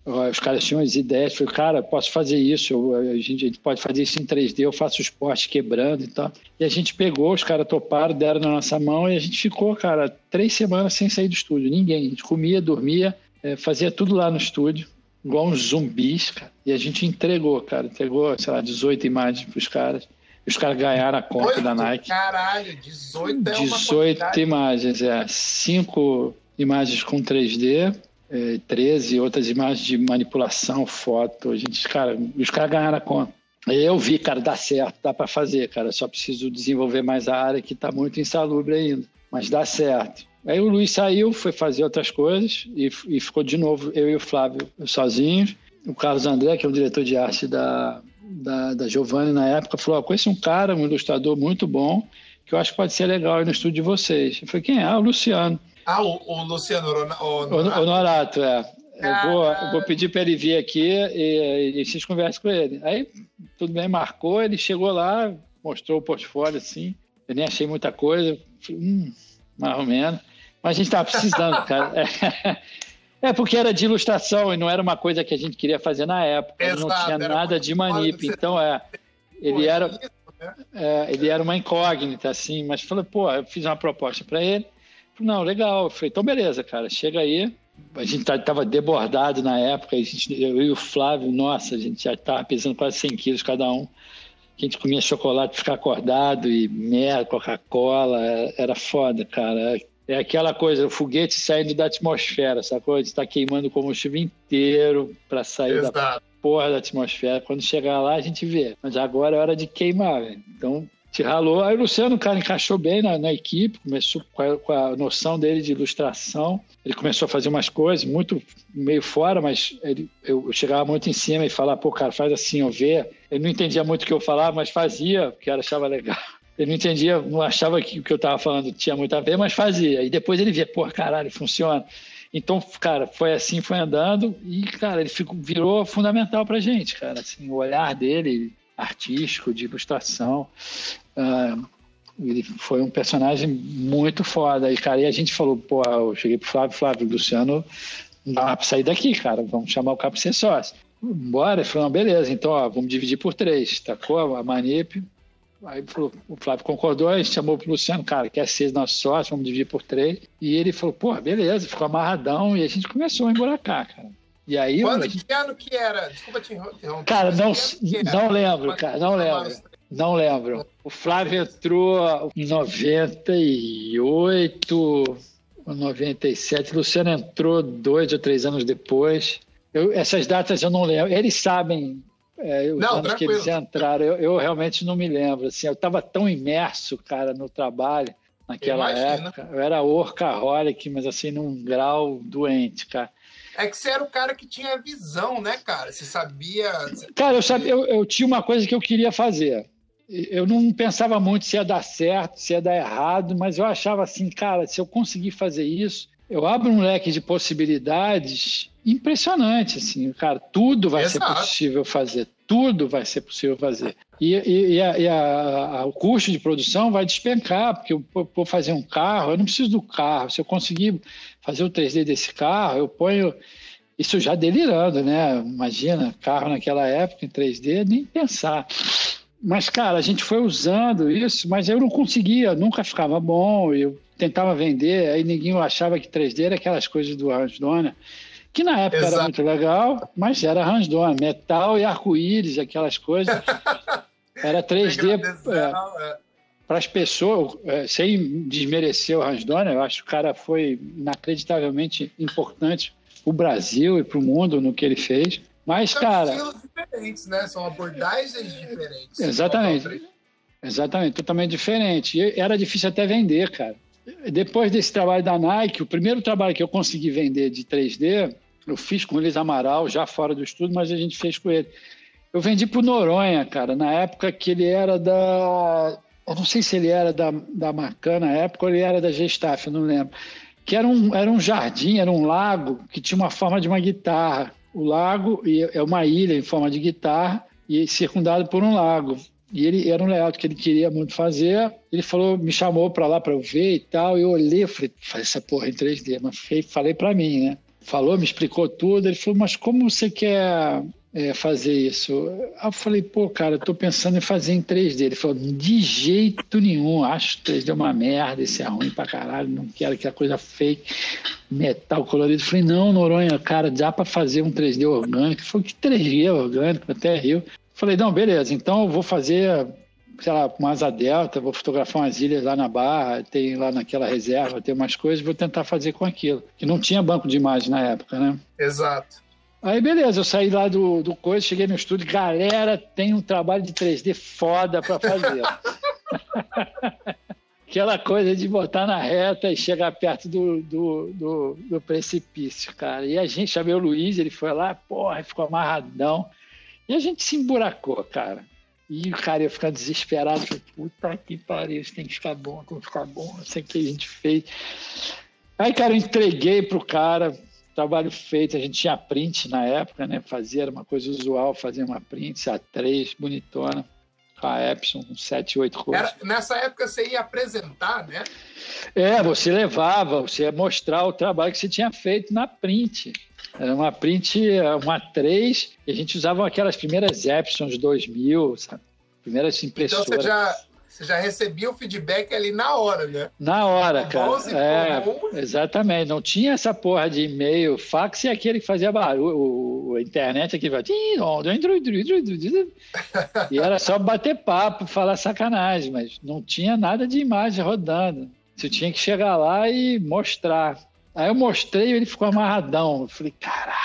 Speaker 2: os caras tinham as ideias, falei, cara, posso fazer isso, eu, a, gente, a, gente, pode fazer isso em 3D, eu faço os postes quebrando e tal. E a gente pegou, os caras toparam, deram na nossa mão e a gente ficou, cara, três semanas sem sair do estúdio, ninguém. A gente comia, dormia, é, fazia tudo lá no estúdio, igual uns zumbis, cara. E a gente entregou, cara, entregou, sei lá, 18 imagens pros caras. E os caras ganharam a conta 8? da Nike.
Speaker 1: Caralho, 18 é
Speaker 2: 18 imagens, é. Cinco imagens com 3D, é, 13 outras imagens de manipulação, foto. A gente, cara, os caras ganharam a conta. Eu vi, cara, dá certo, dá para fazer, cara. Só preciso desenvolver mais a área que está muito insalubre ainda. Mas dá certo. Aí o Luiz saiu, foi fazer outras coisas e, e ficou de novo eu e o Flávio sozinhos. O Carlos André, que é o diretor de arte da, da, da Giovanni na época, falou: oh, conheço um cara, um ilustrador muito bom, que eu acho que pode ser legal aí no estúdio de vocês. Eu falei: quem é? Ah, o Luciano.
Speaker 1: Ah, o, o Luciano o
Speaker 2: Norato. O, Norato, é. Eu vou, eu vou, pedir para ele vir aqui e, e vocês conversam com ele. Aí, tudo bem, marcou, ele chegou lá, mostrou o portfólio assim. Eu nem achei muita coisa. Falei, hum, mais ou menos. Mas a gente estava precisando, cara. É, É porque era de ilustração e não era uma coisa que a gente queria fazer na época. Exato, não tinha nada de manip. Então, é. Ele era, né? é, ele era uma incógnita, assim, mas falei, pô, eu fiz uma proposta para ele. Não, legal. Eu falei, então beleza, cara, chega aí. A gente estava debordado na época, a gente, eu e o Flávio, nossa, a gente já estava pesando quase 100 quilos cada um. A gente comia chocolate, ficar acordado e merda, Coca-Cola, era foda, cara. É aquela coisa, o foguete saindo da atmosfera, sacou? A gente está queimando o combustível inteiro para sair Exato. da porra da atmosfera. Quando chegar lá, a gente vê. Mas agora é hora de queimar, velho. Então, te ralou. Aí o Luciano, cara, encaixou bem na, na equipe, começou com a, com a, noção dele de ilustração. Ele começou a fazer umas coisas, muito meio fora, mas ele, eu, chegava muito em cima e falava, pô, cara, faz assim, eu ver. Ele não entendia muito o que eu falava, mas fazia, porque ele achava legal. Ele não entendia, não achava que o que eu estava falando tinha muito a ver, mas fazia. E depois ele via, pô, caralho, funciona. Então, cara, foi assim, foi andando e, cara, ele ficou, virou fundamental pra gente, cara. Assim, o olhar dele, artístico, de ilustração. Uh, ele foi um personagem muito foda. E, cara, e a gente falou, pô, eu cheguei pro Flávio, Flávio, Luciano, não dá pra sair daqui, cara. Vamos chamar o cara pra ser sócio. Bora, ele falou, não, beleza, então, ó, vamos dividir por três, tacou? A Manip, Aí o Flávio concordou, a gente chamou o Luciano, cara, quer ser nosso sócio, vamos dividir por três. E ele falou, pô, beleza, ficou amarradão e a gente começou a emburacar, cara. E aí.
Speaker 1: Quando. Que ano que era? Desculpa te interromper.
Speaker 2: Cara, não, não lembro, cara, não lembro. Não lembro. O Flávio entrou em 98, 97. O Luciano entrou dois ou três anos depois. Eu, essas datas eu não lembro. Eles sabem é, os não, anos tranquilo. que eles entraram, eu, eu, realmente não me lembro. Assim, eu estava tão imerso, cara, no trabalho naquela época. Eu era workaholic, mas assim, num grau doente, cara.
Speaker 1: É que você era o cara que tinha visão, né, cara? Você sabia. Você...
Speaker 2: Cara, eu, sabia, eu, eu tinha uma coisa que eu queria fazer. Eu não pensava muito se ia dar certo, se ia dar errado, mas eu achava assim, cara, se eu conseguir fazer isso, eu abro um leque de possibilidades impressionante, assim, cara, tudo vai Exato. ser possível fazer, tudo vai ser possível fazer. E, e, e, a, e a, a, o custo de produção vai despencar, porque eu vou fazer um carro, eu não preciso do carro, se eu conseguir fazer o 3D desse carro, eu ponho, isso já delirando, né, imagina, carro naquela época em 3D, nem pensar. Mas, cara, a gente foi usando isso, mas eu não conseguia, nunca ficava bom, eu tentava vender, aí ninguém achava que 3D era aquelas coisas do Hans Donner, que na época Exato. era muito legal, mas era Donner, metal e arco-íris, aquelas coisas. Era 3D é, é. para as pessoas, é, sem desmerecer o Hans Donner, eu acho que o cara foi inacreditavelmente importante para o Brasil e para o mundo no que ele fez. Mas, São cara.
Speaker 1: estilos diferentes, né? São abordagens diferentes.
Speaker 2: Exatamente. Exatamente, totalmente diferente. E era difícil até vender, cara. Depois desse trabalho da Nike, o primeiro trabalho que eu consegui vender de 3D, eu fiz com o Luiz Amaral, já fora do estudo, mas a gente fez com ele. Eu vendi para Noronha, cara, na época que ele era da. Eu não sei se ele era da, da Macan na época ou ele era da Gestaff, eu não lembro. Que era um, era um jardim, era um lago que tinha uma forma de uma guitarra. O lago é uma ilha em forma de guitarra e circundado por um lago. E ele era um layout que ele queria muito fazer. Ele falou, me chamou para lá para eu ver e tal. Eu olhei, falei, faz essa porra em 3D. Mas falei para mim, né? Falou, me explicou tudo. Ele falou, mas como você quer é, fazer isso? Eu falei, pô, cara, eu tô pensando em fazer em 3D. Ele falou, de jeito nenhum, acho 3D uma merda, isso é ruim pra caralho, não quero que a coisa fake, metal colorido. Eu falei, não, Noronha, cara, dá pra fazer um 3D orgânico. Ele falou, que 3D orgânico? Até rio. Falei, não, beleza, então eu vou fazer, sei lá, uma asa delta, vou fotografar umas ilhas lá na Barra, tem lá naquela reserva, tem umas coisas, vou tentar fazer com aquilo. Que não tinha banco de imagem na época, né?
Speaker 1: Exato.
Speaker 2: Aí, beleza, eu saí lá do, do coisa, cheguei no estúdio, galera, tem um trabalho de 3D foda para fazer. Aquela coisa de botar na reta e chegar perto do, do, do, do precipício, cara. E a gente, chamei o Luiz, ele foi lá, porra, ficou amarradão. E a gente se emburacou, cara. E o cara ia ficar desesperado, puta que pariu, isso tem que ficar bom, tem que ficar bom, não sei o que a gente fez. Aí, cara, eu entreguei pro cara, trabalho feito, a gente tinha print na época, né? Fazia, era uma coisa usual, fazer uma print, A3, bonitona. com a Epson, com 7, 8 coisas.
Speaker 1: Era, nessa época você ia apresentar, né?
Speaker 2: É, você levava, você ia mostrar o trabalho que você tinha feito na print. Era uma print, uma 3, e a gente usava aquelas primeiras Epsons 2000, sabe? Primeiras impressoras.
Speaker 1: Então você já, você já recebia o feedback ali na hora, né?
Speaker 2: Na hora, cara. É, exatamente. Não tinha essa porra de e-mail, fax e aquele que fazia barulho, o, a internet aqui e era só bater papo, falar sacanagem, mas não tinha nada de imagem rodando. Você tinha que chegar lá e mostrar. Aí eu mostrei e ele ficou amarradão. Eu falei, caralho.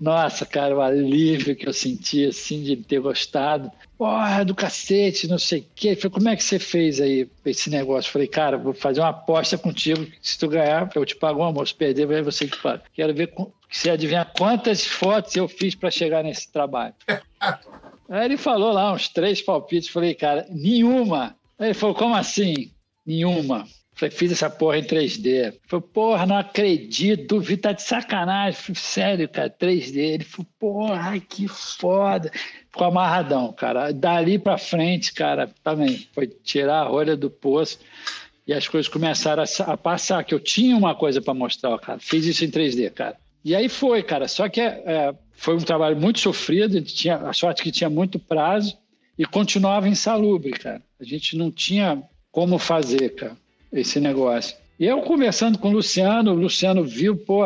Speaker 2: Nossa, cara, o alívio que eu senti, assim, de ter gostado porra do cacete, não sei o quê. Falei, como é que você fez aí esse negócio? Falei, cara, vou fazer uma aposta contigo, se tu ganhar, eu te pago um almoço, perder, vai você que paga. Quero ver se adivinhar quantas fotos eu fiz para chegar nesse trabalho. aí ele falou lá uns três palpites, falei, cara, nenhuma. Aí ele falou, como assim? Nenhuma. Falei, fiz essa porra em 3D. Falei, porra, não acredito, duvido, tá de sacanagem. Falei, sério, cara, 3D. Ele falou, porra, que foda. Ficou amarradão, cara. Dali pra frente, cara, também foi tirar a rolha do poço e as coisas começaram a, a passar, que eu tinha uma coisa para mostrar, cara. Fiz isso em 3D, cara. E aí foi, cara. Só que é, foi um trabalho muito sofrido, tinha, a sorte que tinha muito prazo e continuava insalubre, cara. A gente não tinha como fazer, cara esse negócio. E eu conversando com o Luciano, o Luciano viu, pô,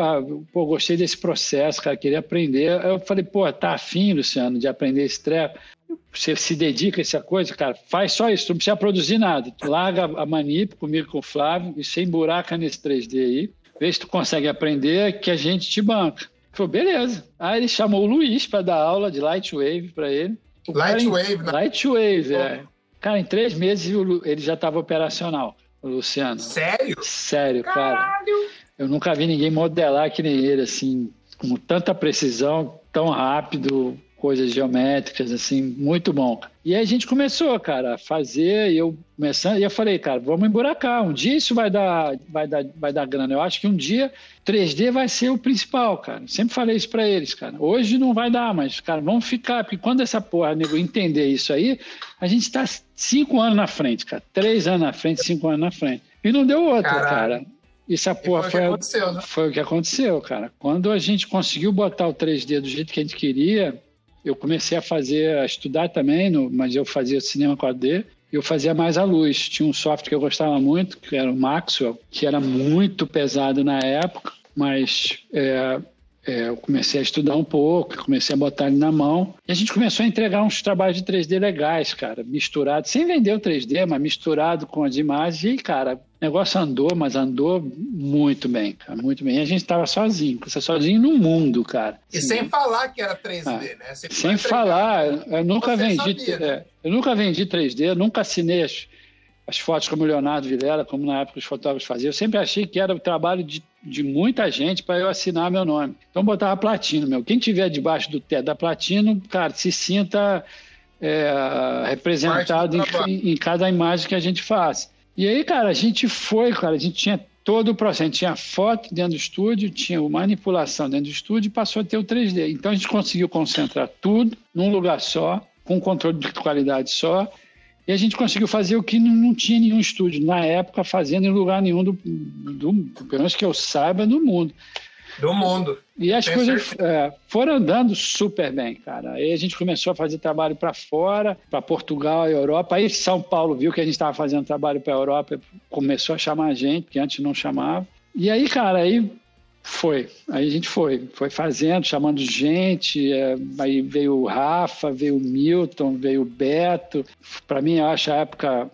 Speaker 2: pô, gostei desse processo, cara, queria aprender. Eu falei, pô, tá afim, Luciano, de aprender esse treco? Você se dedica a essa coisa, cara, faz só isso, não precisa produzir nada. Tu larga a manip comigo com o Flávio e sem buraca nesse 3D aí, vê se tu consegue aprender que a gente te banca. Falei, beleza. Aí ele chamou o Luiz para dar aula de Lightwave para ele.
Speaker 1: Lightwave, né?
Speaker 2: Lightwave, é. Cara, em três meses ele já estava operacional. Luciano.
Speaker 1: Sério?
Speaker 2: Sério,
Speaker 1: Caralho.
Speaker 2: cara. Eu nunca vi ninguém modelar que nem ele, assim, com tanta precisão, tão rápido, coisas geométricas, assim, muito bom. E aí a gente começou, cara, a fazer, e eu começando, e eu falei, cara, vamos emburacar, um dia isso vai dar, vai dar, vai dar grana. Eu acho que um dia 3D vai ser o principal, cara. Sempre falei isso para eles, cara. Hoje não vai dar, mas, cara, vamos ficar, porque quando essa porra, nego, entender isso aí, a gente está cinco anos na frente, cara. Três anos na frente, cinco anos na frente. E não deu outra, Caralho. cara. Isso a porra foi,
Speaker 1: foi, né?
Speaker 2: foi o que aconteceu, cara. Quando a gente conseguiu botar o 3D do jeito que a gente queria, eu comecei a fazer, a estudar também, no, mas eu fazia cinema 4D. Eu fazia mais a luz. Tinha um software que eu gostava muito, que era o Maxwell, que era muito pesado na época, mas é, é, eu comecei a estudar um pouco, comecei a botar ele na mão. E a gente começou a entregar uns trabalhos de 3D legais, cara, misturado, sem vender o 3D, mas misturado com as imagens. E, cara, o negócio andou, mas andou muito bem, cara, muito bem. E a gente estava sozinho, você sozinho no mundo, cara.
Speaker 1: E assim, sem falar que era 3D, ah, né?
Speaker 2: Você sem falar, eu nunca vendi, sabia, né? é, eu nunca vendi 3D, nunca assinei as as fotos como o Leonardo Vilela, como na época os fotógrafos faziam. Eu sempre achei que era o trabalho de, de muita gente para eu assinar meu nome. Então botava platino, meu. Quem tiver debaixo do teto da platino, cara, se sinta é, representado em, em, cada imagem que a gente faz. E aí, cara, a gente foi, cara, a gente tinha todo o processo. A gente tinha foto dentro do estúdio, tinha manipulação dentro do estúdio e passou a ter o 3D. Então a gente conseguiu concentrar tudo num lugar só, com controle de qualidade só e a gente conseguiu fazer o que não, não tinha nenhum estúdio, na época, fazendo em lugar nenhum, do, do, pelo menos que eu saiba, do mundo.
Speaker 1: Do mundo.
Speaker 2: E as Tem coisas é, foram andando super bem, cara. Aí a gente começou a fazer trabalho para fora, para Portugal, Europa. Aí São Paulo viu que a gente estava fazendo trabalho para a Europa, começou a chamar a gente, que antes não chamava. E aí, cara, aí foi. Aí a gente foi, foi fazendo, chamando gente. É, aí veio o Rafa, veio o Milton, veio o Beto. Para mim, eu acho a época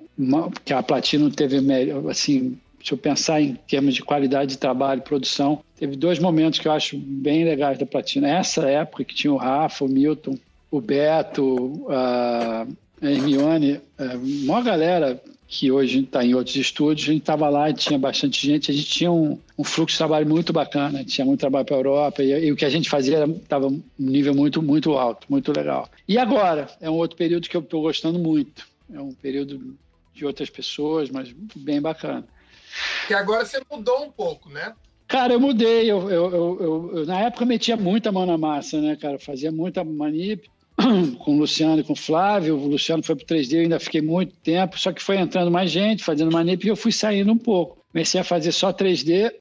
Speaker 2: que a Platino teve melhor, assim, se eu pensar em termos de qualidade de trabalho, produção, teve dois momentos que eu acho bem legais da Platina. Essa época que tinha o Rafa, o Milton, o Beto, a Hermione, a maior galera que hoje está em outros estúdios, a gente estava lá e tinha bastante gente, a gente tinha um, um, fluxo de trabalho muito bacana, tinha muito trabalho para a Europa e, e, o que a gente fazia estava um nível muito, muito alto, muito legal. E agora, é um outro período que eu estou gostando muito, é um período de outras pessoas, mas bem bacana.
Speaker 1: Que agora você mudou um pouco, né?
Speaker 2: Cara, eu mudei, eu, eu, eu, eu na época metia muita mão na massa, né, cara, fazia muita manip, com o Luciano e com o Flávio. O Luciano foi para o 3D, eu ainda fiquei muito tempo, só que foi entrando mais gente, fazendo manip, e eu fui saindo um pouco. Comecei a fazer só 3D,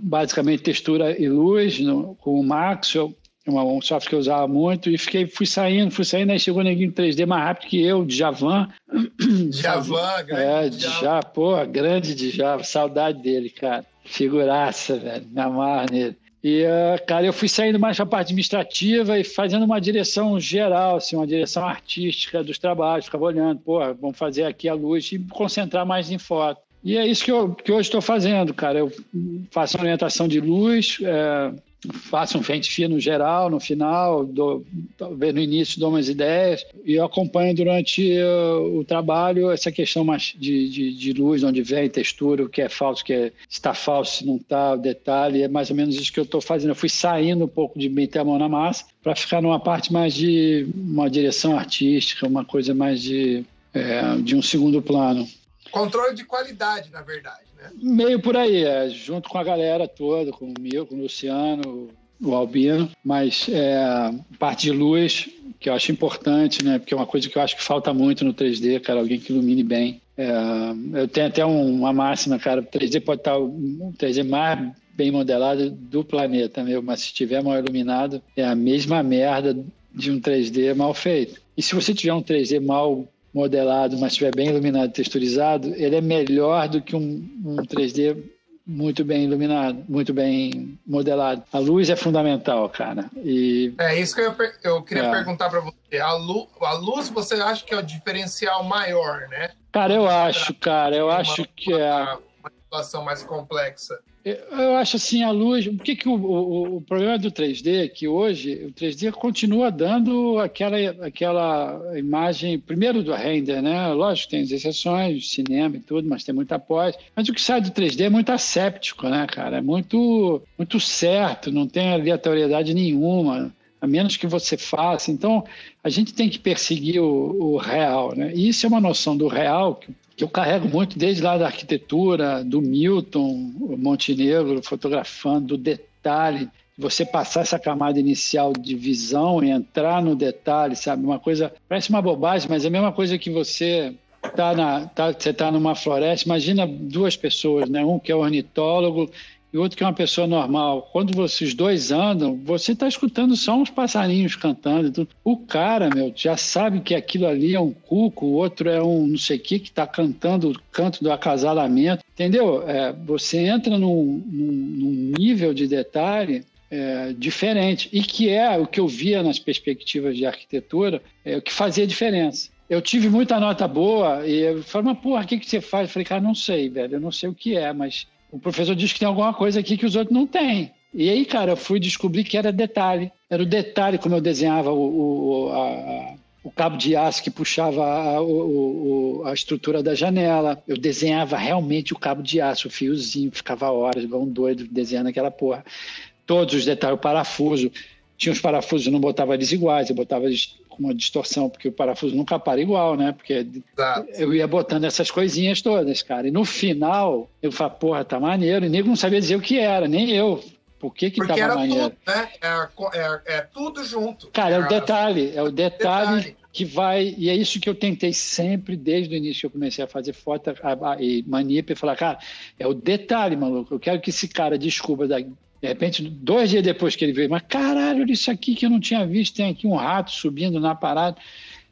Speaker 2: basicamente textura e luz, no, com o Maxwell, um software que eu usava muito, e fiquei, fui saindo, fui saindo, aí chegou o neguinho 3D mais rápido que eu, Djavan.
Speaker 1: Djavan,
Speaker 2: grande. É, Djavan, pô, grande Djavan, saudade dele, cara. Figuraça, velho, me amarro nele. E, uh, cara, eu fui saindo mais para a parte administrativa e fazendo uma direção geral, assim, uma direção artística dos trabalhos. Ficava olhando, pô, vamos fazer aqui a luz e concentrar mais em foto. E é isso que, eu, que hoje estou fazendo, cara. Eu faço orientação de luz, é, faço um frente fino geral no final, dou, talvez no início dou umas ideias e eu acompanho durante uh, o trabalho essa questão mais de, de, de, luz, onde vem textura, o que é falso, o que é, está falso, se não está, o detalhe, é mais ou menos isso que eu estou fazendo. Eu fui saindo um pouco de meter a mão na massa para ficar numa parte mais de uma direção artística, uma coisa mais de, é, de um segundo plano.
Speaker 1: Controle de qualidade, na verdade.
Speaker 2: Meio por aí, é, junto com a galera toda, com o com o Luciano, o Albino, mas é, parte de luz, que eu acho importante, né? Porque é uma coisa que eu acho que falta muito no 3D, cara, alguém que ilumine bem. É, eu tenho até uma máxima, cara, o 3D pode estar o 3D mais bem modelado do planeta, meu, mas se estiver mal iluminado, é a mesma merda de um 3D mal feito. E se você tiver um 3D mal modelado, mas estiver bem iluminado e texturizado, ele é melhor do que um, um 3D muito bem iluminado, muito bem modelado. A luz é fundamental, cara. E...
Speaker 1: É isso que eu, eu queria é. perguntar para você. A, lu, a luz, você acha que é o diferencial maior, né?
Speaker 2: Cara, eu acho, cara. Eu acho que é.
Speaker 1: Uma situação mais complexa.
Speaker 2: Eu acho assim, a luz. O que, que o, o, o, problema do 3D é que hoje o 3D continua dando aquela, aquela imagem, primeiro do render, né? Lógico, tem as exceções, cinema e tudo, mas tem muita pós. Mas o que sai do 3D é muito asséptico, né, cara? É muito, muito certo, não tem aleatoriedade nenhuma a menos que você faça. Então, a gente tem que perseguir o, o real, né? E isso é uma noção do real que que eu carrego muito desde lá da arquitetura, do Milton, Montenegro, fotografando, do detalhe, você passar essa camada inicial de visão e entrar no detalhe, sabe? Uma coisa, parece uma bobagem, mas é a mesma coisa que você tá na, tá, você está numa floresta, imagina duas pessoas, né? Um que é ornitólogo e outro que é uma pessoa normal. Quando vocês dois andam, você está escutando só uns passarinhos cantando. Tudo. O cara, meu, já sabe que aquilo ali é um cuco, o outro é um não sei o que que está cantando o canto do acasalamento. Entendeu? É, você entra num, num, num nível de detalhe é, diferente e que é o que eu via nas perspectivas de arquitetura, é o que fazia diferença. Eu tive muita nota boa e eu falei, mas porra, o que, que você faz? Eu falei, cara, não sei, velho, eu não sei o que é, mas o professor diz que tem alguma coisa aqui que os outros não têm. E aí, cara, eu fui descobrir que era detalhe. Era o detalhe como eu desenhava o, o, a, o cabo de aço que puxava a, o, a, estrutura da janela. Eu desenhava realmente o cabo de aço, o fiozinho, ficava horas, igual um doido, desenhando aquela porra. Todos os detalhes, o parafuso. Tinha os parafusos, eu não botava eles iguais, eu botava eles com uma distorção, porque o parafuso nunca para igual, né? Porque Exato. eu ia botando essas coisinhas todas, cara. E no final, eu falei, porra, tá maneiro. E nego não sabia dizer o que era, nem eu. Por que que porque tava maneiro?
Speaker 1: Tudo, né? É, é, é, tudo junto.
Speaker 2: Cara, é o detalhe, é o detalhe, detalhe, que vai. E é isso que eu tentei sempre, desde o início que eu comecei a fazer foto a, a, e manip, e falar, cara, é o detalhe, maluco. Eu quero que esse cara descubra da, de repente, dois dias depois que ele veio, mas caralho, isso aqui que eu não tinha visto, tem aqui um rato subindo na parada.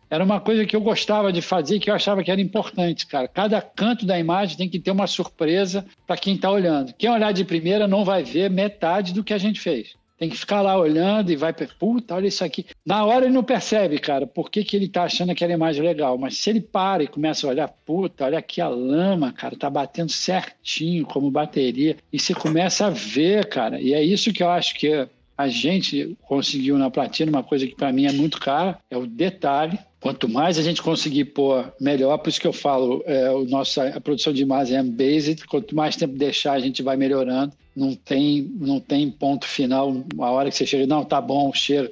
Speaker 2: Era uma coisa que eu gostava de fazer, que eu achava que era importante, cara. Cada canto da imagem tem que ter uma surpresa para quem está olhando. Quem olhar de primeira não vai ver metade do que a gente fez. Tem que ficar lá olhando e vai, puta, olha isso aqui. Na hora ele não percebe, cara, por que, que ele tá achando aquela imagem legal. Mas se ele para e começa a olhar, puta, olha aqui a lama, cara, tá batendo certinho como bateria. E você começa a ver, cara. E é isso que eu acho que a gente conseguiu na platina, uma coisa que para mim é muito cara, é o detalhe. Quanto mais a gente conseguir pôr, melhor. Por isso que eu falo, é, o nosso, a produção de imagem é based. Quanto mais tempo deixar, a gente vai melhorando não tem, não tem ponto final. A hora que você chega, não, tá bom, cheiro.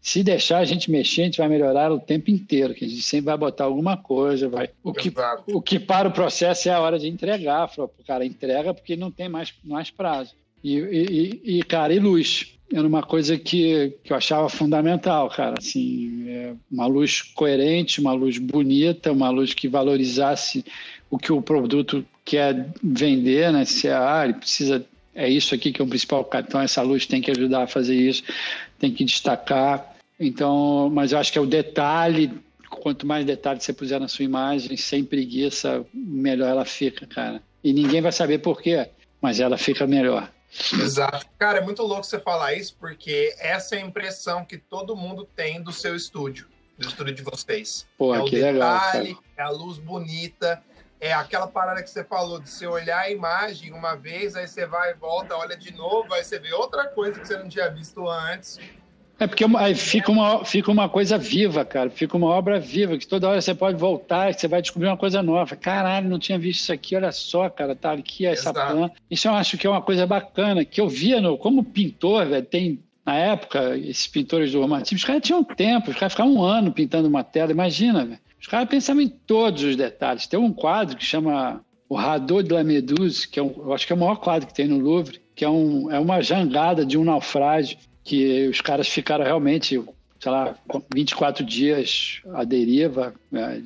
Speaker 2: Se deixar a gente mexer, a gente vai melhorar o tempo inteiro, que a gente sempre vai botar alguma coisa, vai. O que, o que para o processo é a hora de entregar. O cara entrega porque não tem mais, mais prazo. E, e, e, cara, e luz. era uma coisa que, que eu achava fundamental, cara. Assim, é uma luz coerente, uma luz bonita, uma luz que valorizasse o que o produto quer vender, né? Se é, ah, ele precisa, é isso aqui que é o principal então essa luz tem que ajudar a fazer isso, tem que destacar. Então, mas eu acho que é o detalhe, quanto mais detalhe você puser na sua imagem, sem preguiça, melhor ela fica, cara. E ninguém vai saber por quê, mas ela fica melhor.
Speaker 1: Exato. Cara, é muito louco você falar isso, porque essa é a impressão que todo mundo tem do seu estúdio, do estúdio de vocês.
Speaker 2: Pô,
Speaker 1: é o
Speaker 2: que
Speaker 1: detalhe,
Speaker 2: legal,
Speaker 1: é a luz bonita, é aquela parada que você falou de você olhar a imagem uma vez, aí você vai e volta, olha de novo, aí você vê outra coisa que você não tinha visto antes.
Speaker 2: É porque aí fica uma, fica uma coisa viva, cara. Fica uma obra viva, que toda hora você pode voltar e você vai descobrir uma coisa nova. Caralho, não tinha visto isso aqui, olha só, cara, tá aqui essa Exato. planta. Isso eu acho que é uma coisa bacana, que eu via no, como pintor, velho, tem na época, esses pintores do romantismo, os caras tinham tempo, os caras ficavam um ano pintando uma tela, imagina, velho. Os caras pensavam em todos os detalhes. Tem um quadro que chama o Rador de la Méduse, que é um, eu acho que é o maior quadro que tem no Louvre, que é, um, é uma jangada de um naufrágio que os caras ficaram realmente, sei lá, 24 dias à deriva, né,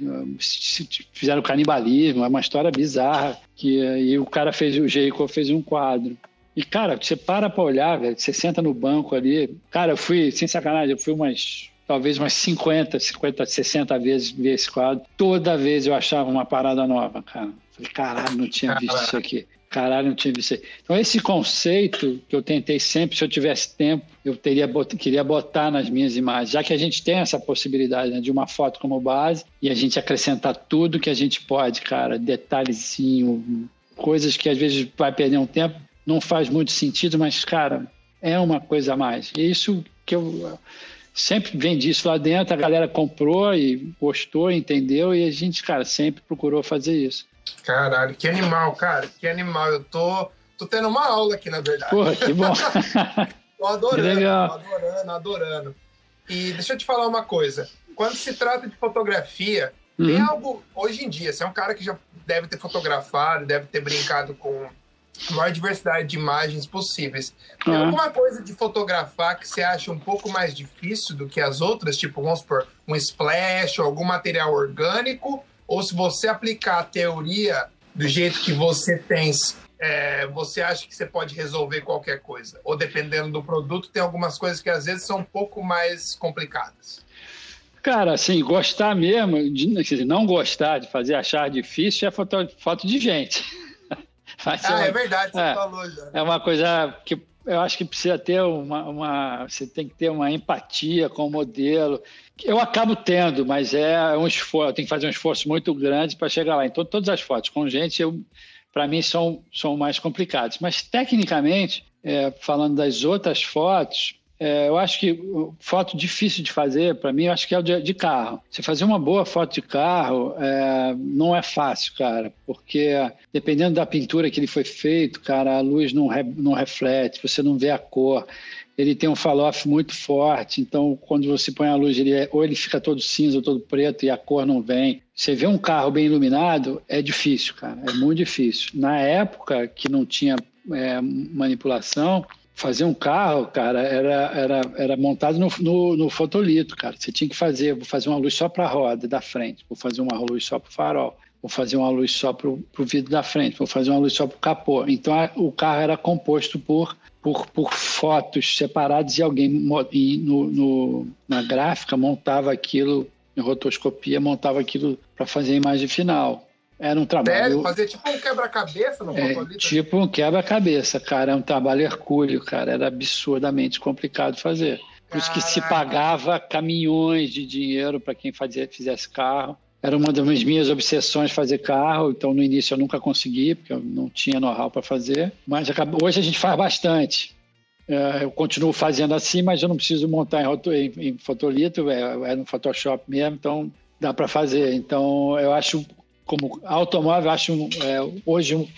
Speaker 2: fizeram canibalismo, é uma história bizarra. Que, e o cara fez, o Jericho fez um quadro. E, cara, você para pra olhar, velho, você senta no banco ali. Cara, eu fui, sem sacanagem, eu fui umas talvez umas 50, 50, 60 vezes ver esse quadro. Toda vez eu achava uma parada nova, cara. Falei, caralho, não tinha visto isso aqui. Caralho, não tinha visto isso. Então, esse conceito que eu tentei sempre, se eu tivesse tempo, eu teria queria botar nas minhas imagens, já que a gente tem essa possibilidade né, de uma foto como base e a gente acrescentar tudo que a gente pode, cara, detalhezinho, coisas que às vezes vai perder um tempo, não faz muito sentido, mas, cara, é uma coisa a mais. E isso que eu sempre vendi isso lá dentro, a galera comprou e gostou, entendeu, e a gente, cara, sempre procurou fazer isso.
Speaker 1: Caralho, que animal, cara, que animal. Eu tô, tô tendo uma aula aqui, na verdade.
Speaker 2: Pô, que bom.
Speaker 1: tô adorando, legal. adorando, adorando. E deixa eu te falar uma coisa. Quando se trata de fotografia, uhum. tem algo, hoje em dia, você é um cara que já deve ter fotografado, deve ter brincado com a maior diversidade de imagens possíveis. Tem uhum. alguma coisa de fotografar que você acha um pouco mais difícil do que as outras? Tipo, vamos supor, um splash ou algum material orgânico? ou se você aplicar a teoria do jeito que você tem, é, você acha que você pode resolver qualquer coisa? Ou dependendo do produto, tem algumas coisas que às vezes são um pouco mais complicadas?
Speaker 2: Cara, assim, gostar mesmo, de, não gostar de fazer achar difícil é foto, foto de gente.
Speaker 1: Ah, é verdade, você é, falou já.
Speaker 2: É uma coisa que eu acho que precisa ter uma, uma, Você tem que ter uma empatia com o modelo. Eu acabo tendo, mas é um esforço. Eu tenho que fazer um esforço muito grande para chegar lá. Então, todas as fotos com gente, para mim, são, são mais complicadas. Mas, tecnicamente, é, falando das outras fotos, é, eu acho que foto difícil de fazer, para mim, eu acho que é o de, de, carro. Você fazer uma boa foto de carro é, não é fácil, cara, porque dependendo da pintura que ele foi feito, cara, a luz não, re, não reflete, você não vê a cor. Ele tem um fall-off muito forte, então quando você põe a luz, ele é, ou ele fica todo cinza ou todo preto e a cor não vem. Você vê um carro bem iluminado, é difícil, cara, é muito difícil. Na época que não tinha é, manipulação, fazer um carro, cara, era, era, era montado no, no, no, fotolito, cara. Você tinha que fazer, vou fazer uma luz só para a roda da frente, vou fazer uma luz só para o farol, vou fazer uma luz só para o vidro da frente, vou fazer uma luz só para o capô. Então a, o carro era composto por, por, por fotos separadas e alguém no, no, na gráfica montava aquilo, em rotoscopia, montava aquilo para fazer a imagem final. Era um trabalho.
Speaker 1: Fazer tipo um quebra-cabeça no
Speaker 2: é, Tipo um quebra-cabeça, cara. É um trabalho hercúleo, cara. Era absurdamente complicado fazer. Por isso que se pagava caminhões de dinheiro para quem fazia, fizesse carro. Era uma das minhas obsessões fazer carro, então no início eu nunca consegui, porque eu não tinha know-how para fazer. Mas hoje a gente faz bastante. É, eu continuo fazendo assim, mas eu não preciso montar em, em, em fotolito, é, é no Photoshop mesmo, então dá para fazer. Então eu acho como automóvel, acho é, hoje um,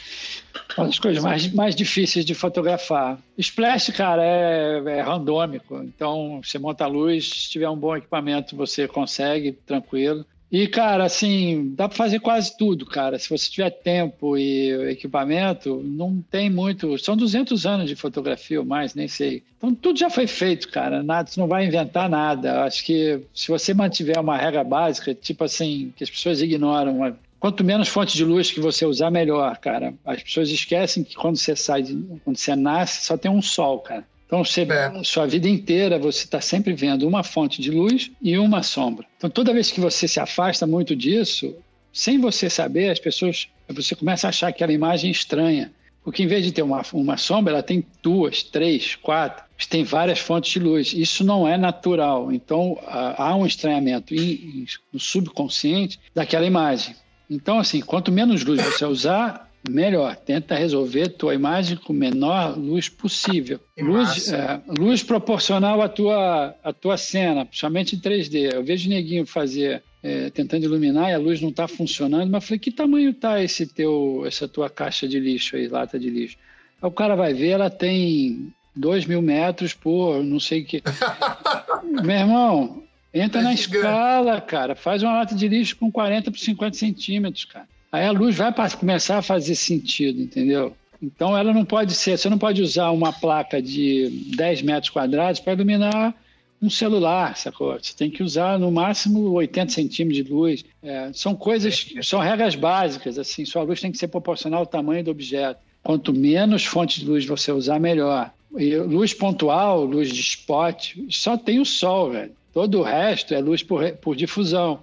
Speaker 2: uma das coisas mais, mais difíceis de fotografar. Splash, cara, é, é randômico. Então, você monta a luz, se tiver um bom equipamento, você consegue, tranquilo. E, cara, assim, dá para fazer quase tudo, cara. Se você tiver tempo e equipamento, não tem muito. São 200 anos de fotografia ou mais, nem sei. Então, tudo já foi feito, cara. Nada, você não vai inventar nada. Acho que se você mantiver uma regra básica, tipo assim, que as pessoas ignoram, quanto menos fonte de luz que você usar, melhor, cara. As pessoas esquecem que quando você sai, de, quando você nasce, só tem um sol, cara. Então, você, é. sua vida inteira, você está sempre vendo uma fonte de luz e uma sombra. Então, toda vez que você se afasta muito disso, sem você saber, as pessoas, você começa a achar aquela imagem estranha. Porque em vez de ter uma, uma sombra, ela tem duas, três, quatro, tem várias fontes de luz. Isso não é natural. Então, há um estranhamento no subconsciente daquela imagem. Então, assim, quanto menos luz você usar, melhor. Tenta resolver tua imagem com menor luz possível. Luz, é, luz proporcional à tua, à tua cena, principalmente em 3D. Eu vejo o neguinho fazer, é, tentando iluminar e a luz não está funcionando, mas eu falei, que tamanho tá esse teu, essa tua caixa de lixo aí, lata de lixo? Aí o cara vai ver, ela tem 2 mil metros por não sei o que. Meu irmão, entra na gigante. escala, cara. Faz uma lata de lixo com 40 por 50 centímetros, cara. Aí a luz vai começar a fazer sentido, entendeu? Então ela não pode ser, você não pode usar uma placa de 10 metros quadrados para iluminar um celular, sacou? Você tem que usar no máximo 80 centímetros de luz. É, são coisas, são regras básicas, assim, sua luz tem que ser proporcional ao tamanho do objeto. Quanto menos fonte de luz você usar, melhor. E luz pontual, luz de spot, só tem o sol, velho. Todo o resto é luz por, por difusão.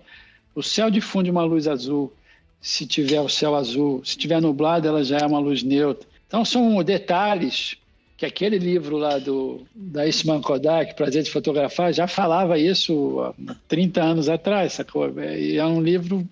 Speaker 2: O céu difunde uma luz azul se tiver o céu azul, se tiver nublado, ela já é uma luz neutra. Então são detalhes que aquele livro lá do da Eastman Kodak, Prazer de Fotografar, já falava isso há 30 anos atrás, sacou? E é um livro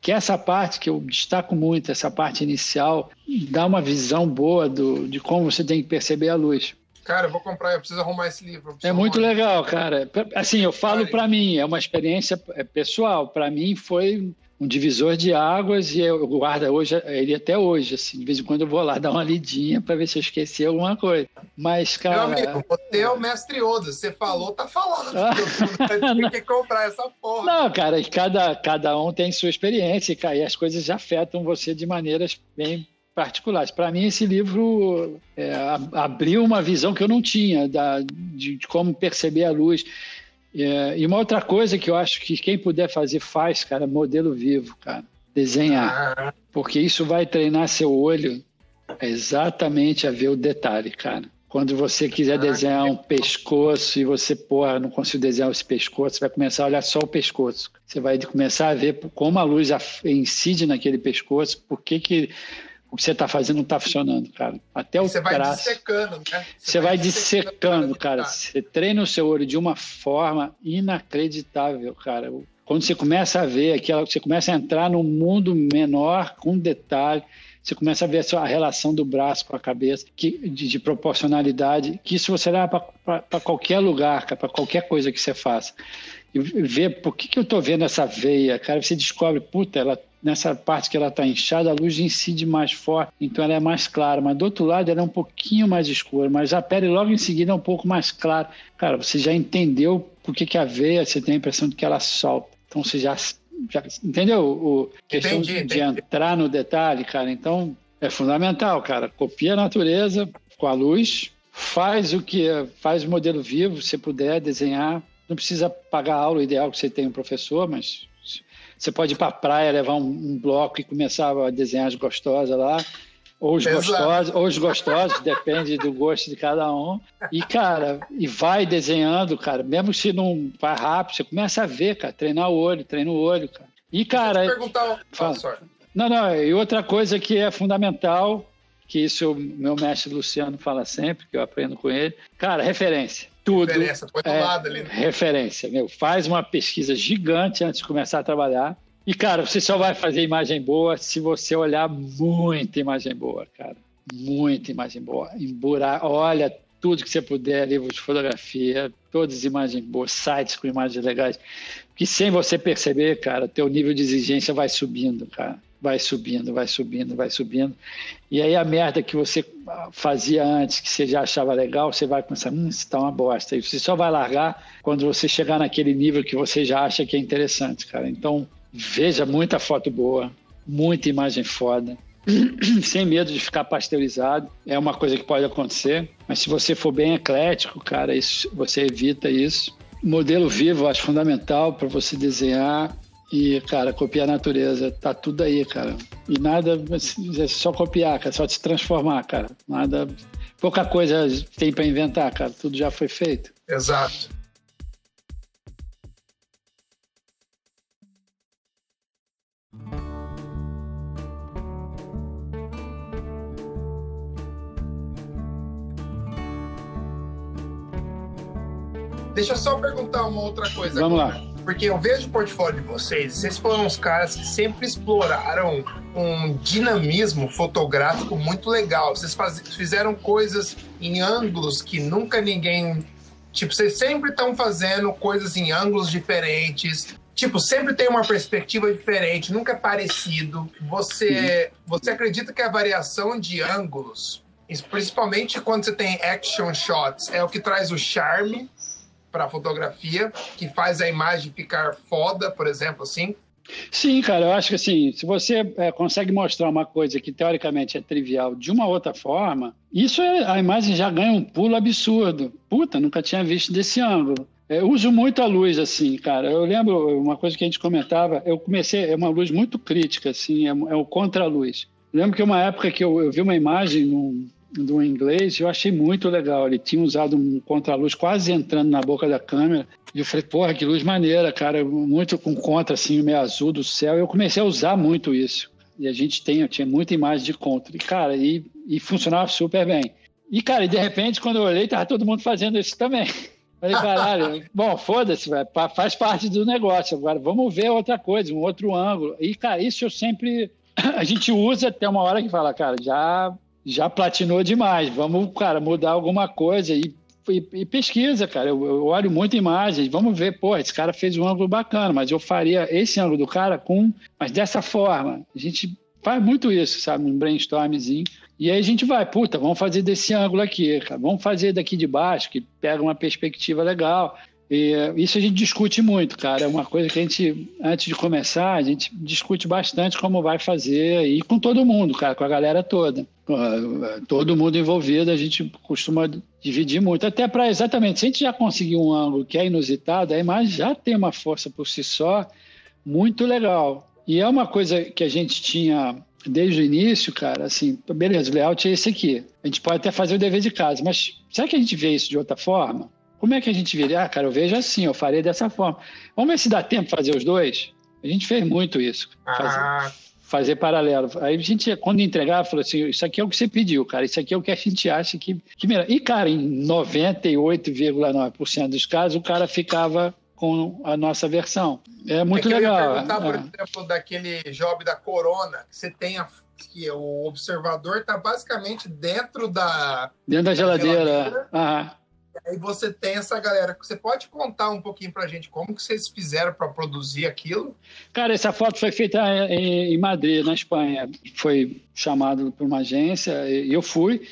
Speaker 2: que essa parte que eu destaco muito, essa parte inicial, dá uma visão boa do, de como você tem que perceber a luz.
Speaker 1: Cara, eu vou comprar, eu preciso arrumar esse livro.
Speaker 2: É muito legal, cara. Assim, eu falo para mim, é uma experiência é pessoal. Para mim foi um divisor de águas e eu guardo hoje, ele até hoje, assim, de vez em quando eu vou lá dar uma lidinha para ver se eu esqueci alguma coisa. Mas, cara...
Speaker 1: Meu amigo, você é o mestre Oda, você falou, tá falando. tem que comprar essa porra.
Speaker 2: Não, cara, cada, cada um tem sua experiência e as coisas afetam você de maneiras bem particulares. Para mim, esse livro é, abriu uma visão que eu não tinha da, de, de como perceber a luz. É, e uma outra coisa que eu acho que quem puder fazer, faz, cara, modelo vivo, cara. Desenhar. Ah. Porque isso vai treinar seu olho exatamente a ver o detalhe, cara. Quando você quiser ah, desenhar um pescoço e você, porra, não consigo desenhar esse pescoço, você vai começar a olhar só o pescoço. Você vai começar a ver como a luz incide naquele pescoço, por que, que o que você está fazendo não está funcionando, cara. Até o
Speaker 1: você vai dissecando, né?
Speaker 2: Você, você vai, vai dissecando, cara. Você treina o seu olho de uma forma inacreditável, cara. Quando você começa a ver aquela, você começa a entrar num mundo menor, com detalhe, você começa a ver a relação do braço com a cabeça, que, de, de proporcionalidade, que isso você leva para qualquer lugar, para qualquer coisa que você faça. E ver por que, que eu estou vendo essa veia, cara, você descobre, puta, ela nessa parte que ela está inchada, a luz incide mais forte, então ela é mais clara. Mas do outro lado, ela é um pouquinho mais escura. Mas a pele logo em seguida é um pouco mais clara. Cara, você já entendeu por que, que a veia, você tem a impressão de que ela solta. Então você já, já entendeu o questão entendi, de, entendi. entrar no detalhe, cara. Então é fundamental, cara. Copia a natureza com a luz, faz o que faz o modelo vivo, se puder desenhar. Não precisa pagar aula, o ideal é que você tenha um professor, mas você pode ir para a praia, levar um, um, bloco e começar a desenhar as gostosas lá. Ou os gostosos, ou os gostosos, depende do gosto de cada um. E, cara, e vai desenhando, cara. Mesmo se não vai rápido, você começa a ver, cara. Treinar o olho, treina o olho, cara. E, cara. Deixa
Speaker 1: eu te perguntar. Fala.
Speaker 2: Não, não. E outra coisa que é fundamental, que isso o meu mestre Luciano fala sempre, que eu aprendo com ele. Cara, referência tudo. Referência, do é, lado ali. Né? Referência, meu. Faz uma pesquisa gigante antes de começar a trabalhar. E, cara, você só vai fazer imagem boa se você olhar muita imagem boa, cara. Muita imagem boa. Embura, olha tudo que você puder, livros de fotografia, todas as imagens boas, sites com imagens legais. Que sem você perceber, cara, teu nível de exigência vai subindo, cara vai subindo, vai subindo, vai subindo. E aí a merda que você fazia antes, que você já achava legal, você vai pensar, hum, isso está uma bosta. E você só vai largar quando você chegar naquele nível que você já acha que é interessante, cara. Então, veja muita foto boa, muita imagem foda, sem medo de ficar pasteurizado. É uma coisa que pode acontecer, mas se você for bem eclético, cara, isso, você evita isso. Modelo vivo, eu acho fundamental para você desenhar e, cara, copiar a natureza. Tá tudo aí, cara. E nada, é só copiar, cara, só se transformar, cara. Nada, pouca coisa tem para inventar, cara. Tudo já foi feito.
Speaker 1: Exato. Deixa eu só perguntar uma outra coisa.
Speaker 2: Vamos agora. lá.
Speaker 1: Porque eu vejo o portfólio de vocês, vocês foram uns caras que sempre exploraram um dinamismo fotográfico muito legal. Vocês faz, fizeram coisas em ângulos que nunca ninguém. Tipo, vocês sempre estão fazendo coisas em ângulos diferentes. Tipo, sempre tem uma perspectiva diferente, nunca é parecido. Você, você acredita que a variação de ângulos, principalmente quando você tem action shots, é o que traz o charme para fotografia, que faz a imagem ficar foda, por exemplo, assim?
Speaker 2: Sim, cara, eu acho que assim, se você é, consegue mostrar uma coisa que teoricamente é trivial de uma outra forma, isso é, a imagem já ganha um pulo absurdo. Puta, nunca tinha visto desse ângulo. Eu uso muito a luz, assim, cara. Eu lembro uma coisa que a gente comentava, eu comecei, é uma luz muito crítica, assim, é, é o contra-luz. Lembro que uma época que eu, eu vi uma imagem num, do inglês, eu achei muito legal. Ele tinha usado um contraluz quase entrando na boca da câmera. E eu falei, porra, que luz maneira, cara. Muito com contra, assim, meio azul do céu. Eu comecei a usar muito isso. E a gente tem, eu tinha muita imagem de contra. E, cara, e, e funcionava super bem. E, cara, e de repente, quando eu olhei, tava todo mundo fazendo isso também. Falei, caralho, bom, foda-se, faz parte do negócio. Agora, vamos ver outra coisa, um outro ângulo. E, cara, isso eu sempre. A gente usa até uma hora que fala, cara, já já platinou demais. Vamos, cara, mudar alguma coisa e, e, e pesquisa, cara. Eu, eu, olho muito imagens. Vamos ver, pô, esse cara fez um ângulo bacana, mas eu faria esse ângulo do cara com, mas dessa forma. A gente faz muito isso, sabe, um brainstormzinho. E aí a gente vai, puta, vamos fazer desse ângulo aqui, cara. Vamos fazer daqui de baixo, que pega uma perspectiva legal. E isso a gente discute muito, cara. É uma coisa que a gente, antes de começar, a gente discute bastante como vai fazer e com todo mundo, cara, com a galera toda. Todo mundo envolvido, a gente costuma dividir muito. Até para exatamente, se a gente já conseguir um ângulo que é inusitado, a imagem já tem uma força por si só muito legal. E é uma coisa que a gente tinha desde o início, cara, assim, beleza, o layout é esse aqui. A gente pode até fazer o dever de casa, mas será que a gente vê isso de outra forma? Como é que a gente vira? Ah, cara, eu vejo assim, eu faria dessa forma. Vamos ver se dá tempo fazer os dois? A gente fez muito isso. Ah. fazer paralelo. Aí a gente, quando entregava, falou assim: Isso aqui é o que você pediu, cara. Isso aqui é o que a gente acha que, que melhor. E, cara, em 98,9% dos casos, o cara ficava com a nossa versão. É muito é legal. Eu ia
Speaker 1: perguntar, por é. exemplo, daquele job da Corona, que você tem a que o observador está basicamente dentro da
Speaker 2: dentro da, da geladeira. geladeira. Aham
Speaker 1: aí você tem essa galera. Você pode contar um pouquinho pra gente como que vocês fizeram para produzir aquilo?
Speaker 2: Cara, essa foto foi feita em Madrid, na Espanha. Foi chamado por uma agência e eu fui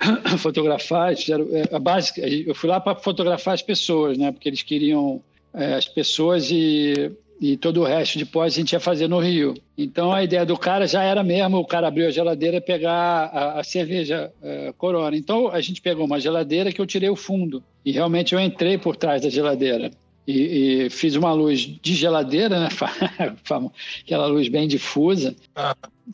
Speaker 2: fotografar. É, a base, eu fui lá para fotografar as pessoas, né? Porque eles queriam é, as pessoas e e todo o resto depois a gente ia fazer no Rio. Então a ideia do cara já era mesmo o cara abrir a geladeira e pegar a, a cerveja uh, Corona. Então a gente pegou uma geladeira que eu tirei o fundo e realmente eu entrei por trás da geladeira. E, e fiz uma luz de geladeira, né? aquela luz bem difusa,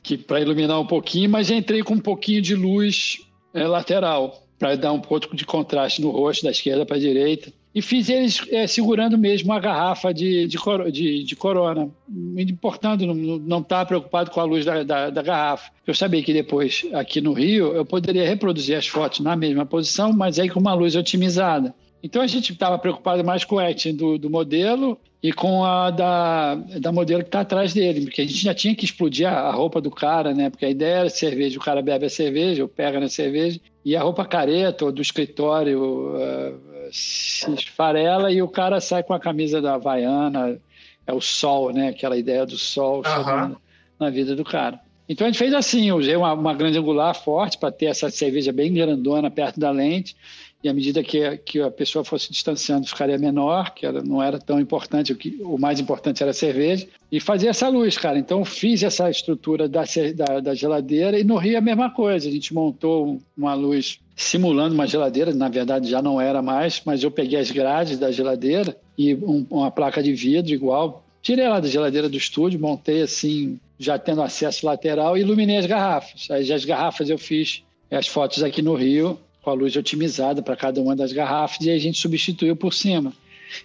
Speaker 2: que para iluminar um pouquinho, mas entrei com um pouquinho de luz é, lateral para dar um pouco de contraste no rosto da esquerda para a direita e fiz eles é, segurando mesmo a garrafa de, de, de, de corona, importando não estar tá preocupado com a luz da, da, da, garrafa. Eu sabia que depois, aqui no Rio, eu poderia reproduzir as fotos na mesma posição, mas aí com uma luz otimizada. Então a gente estava preocupado mais com o acting do, do, modelo e com a da, da modelo que está atrás dele, porque a gente já tinha que explodir a, a, roupa do cara, né? Porque a ideia era cerveja, o cara bebe a cerveja, ou pega na cerveja, e a roupa careta ou do escritório uh, se esfarela e o cara sai com a camisa da Havaiana, é o sol, né? Aquela ideia do sol chegando na vida do cara. Então a gente fez assim, usei uma, uma grande angular forte para ter essa cerveja bem grandona perto da lente e à medida que, que a pessoa fosse distanciando ficaria menor, que ela não era tão importante, o, que, o mais importante era a cerveja, e fazia essa luz, cara. Então fiz essa estrutura da, da, da geladeira e no Rio a mesma coisa, a gente montou uma luz simulando uma geladeira, na verdade já não era mais, mas eu peguei as grades da geladeira e um, uma placa de vidro igual, tirei lá da geladeira do estúdio, montei assim, já tendo acesso lateral e iluminei as garrafas. Aí as garrafas eu fiz as fotos aqui no Rio com a luz otimizada para cada uma das garrafas e aí a gente substituiu por cima.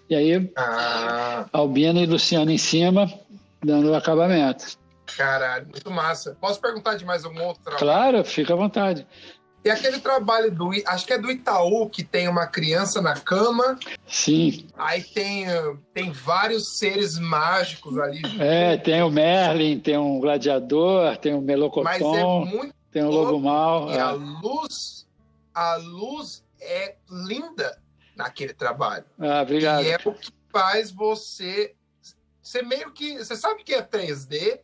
Speaker 2: E aí, ah. Albino e Luciano em cima, dando o acabamento.
Speaker 1: Caralho, muito massa. Posso perguntar de mais um outro trabalho?
Speaker 2: Claro, fica à vontade.
Speaker 1: E aquele trabalho do, acho que é do Itaú, que tem uma criança na cama.
Speaker 2: Sim.
Speaker 1: Aí tem, tem vários seres mágicos ali.
Speaker 2: É, tem o Merlin, tem um gladiador, tem o Melocoton. Mas é muito tem o lobo mal.
Speaker 1: E é. a luz, a luz é linda naquele trabalho.
Speaker 2: Ah, obrigado.
Speaker 1: E é o que faz você. Você meio que. Você sabe que é 3D,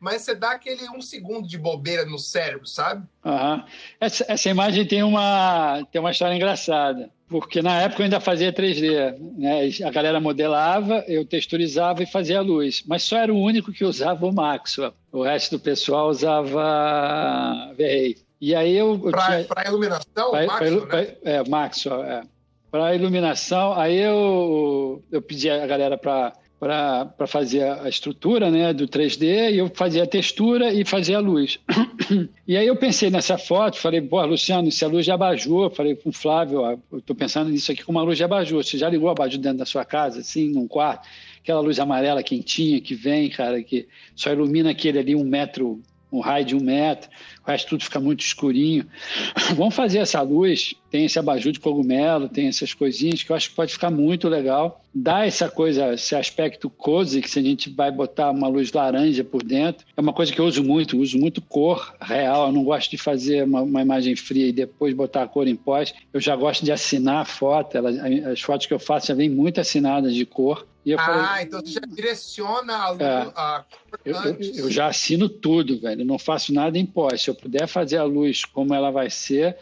Speaker 1: mas você dá aquele um segundo de bobeira no cérebro, sabe?
Speaker 2: Uhum. Essa, essa imagem tem uma, tem uma história engraçada, porque na época eu ainda fazia 3D. Né? A galera modelava, eu texturizava e fazia a luz, mas só era o único que usava o Maxwell. O resto do pessoal usava V-Ray. E aí eu.
Speaker 1: Para iluminação, pra, Maxwell, pra, né?
Speaker 2: É, Maxwell, é. Para iluminação, aí eu, eu pedi a galera para para fazer a estrutura né, do 3D, e eu fazia a textura e fazia a luz. e aí eu pensei nessa foto, falei, pô, Luciano, isso é luz de abajur. Falei com o Flávio, ó, eu estou pensando nisso aqui com uma luz de abajur. Você já ligou abajur dentro da sua casa, assim, num quarto? Aquela luz amarela quentinha que vem, cara, que só ilumina aquele ali um metro um raio de um metro, resto tudo fica muito escurinho. Vamos fazer essa luz, tem esse abajur de cogumelo, tem essas coisinhas que eu acho que pode ficar muito legal. Dá essa coisa, esse aspecto cozy, que se a gente vai botar uma luz laranja por dentro, é uma coisa que eu uso muito, uso muito cor real, eu não gosto de fazer uma, uma imagem fria e depois botar a cor em pós, eu já gosto de assinar a foto, ela, as fotos que eu faço já vêm muito assinadas de cor,
Speaker 1: ah, falei, então você já direciona a, luz, é, a
Speaker 2: eu, eu, eu, já assino tudo, velho. Eu não faço nada em pós. Se eu puder fazer a luz como ela vai ser,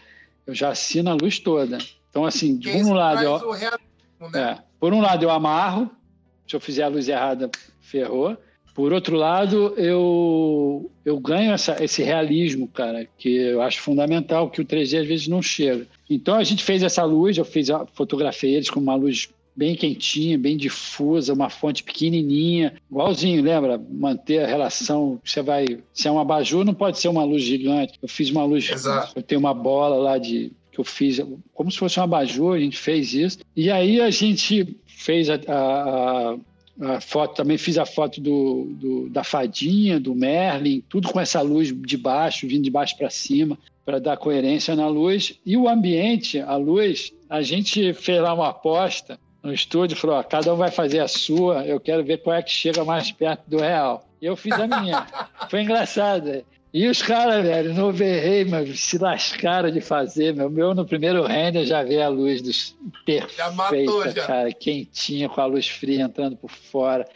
Speaker 2: eu já assino a luz toda. Então, assim, de um lado. Eu, realismo, né? é, por um lado, eu amarro. Se eu fizer a luz errada, ferrou. Por outro lado, eu, eu ganho essa, esse realismo, cara, que eu acho fundamental, que o 3D às vezes não chega. Então a gente fez essa luz, eu fiz, fotografei eles com uma luz bem quentinha, bem difusa, uma fonte pequenininha, igualzinho, lembra? Manter a relação, você vai, se é um abajur, não pode ser uma luz gigante. Eu fiz uma luz, Exato. eu tenho uma bola lá de que eu fiz, como se fosse um abajur, a gente fez isso. E aí a gente fez a, a, a foto, também fiz a foto do, do, da fadinha, do Merlin, tudo com essa luz de baixo, vindo de baixo para cima, para dar coerência na luz. E o ambiente, a luz, a gente fez lá uma aposta no estúdio falou: ó, cada um vai fazer a sua, eu quero ver qual é que chega mais perto do real. E eu fiz a minha. Foi engraçado. E os caras, velho, no overrei, mas se lascaram de fazer. Meu, meu no primeiro render já vê a luz dos perfeita, já matou, já. cara, quentinha, com a luz fria entrando por fora,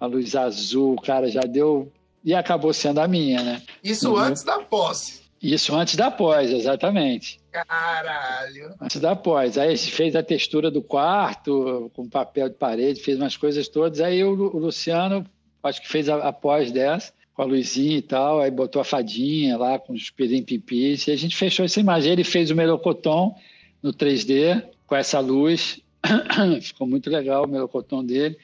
Speaker 2: a luz azul, cara, já deu. E acabou sendo a minha, né?
Speaker 1: Isso uhum. antes da posse.
Speaker 2: Isso antes da pós, exatamente.
Speaker 1: Caralho!
Speaker 2: Antes da pós. Aí fez a textura do quarto, com papel de parede, fez umas coisas todas. Aí o, Luciano, acho que fez a, pós dessa, com a luzinha e tal, aí botou a fadinha lá com os pirim-pipis, e a gente fechou essa imagem. Ele fez o melocoton no 3D, com essa luz. Ficou muito legal o melocoton dele.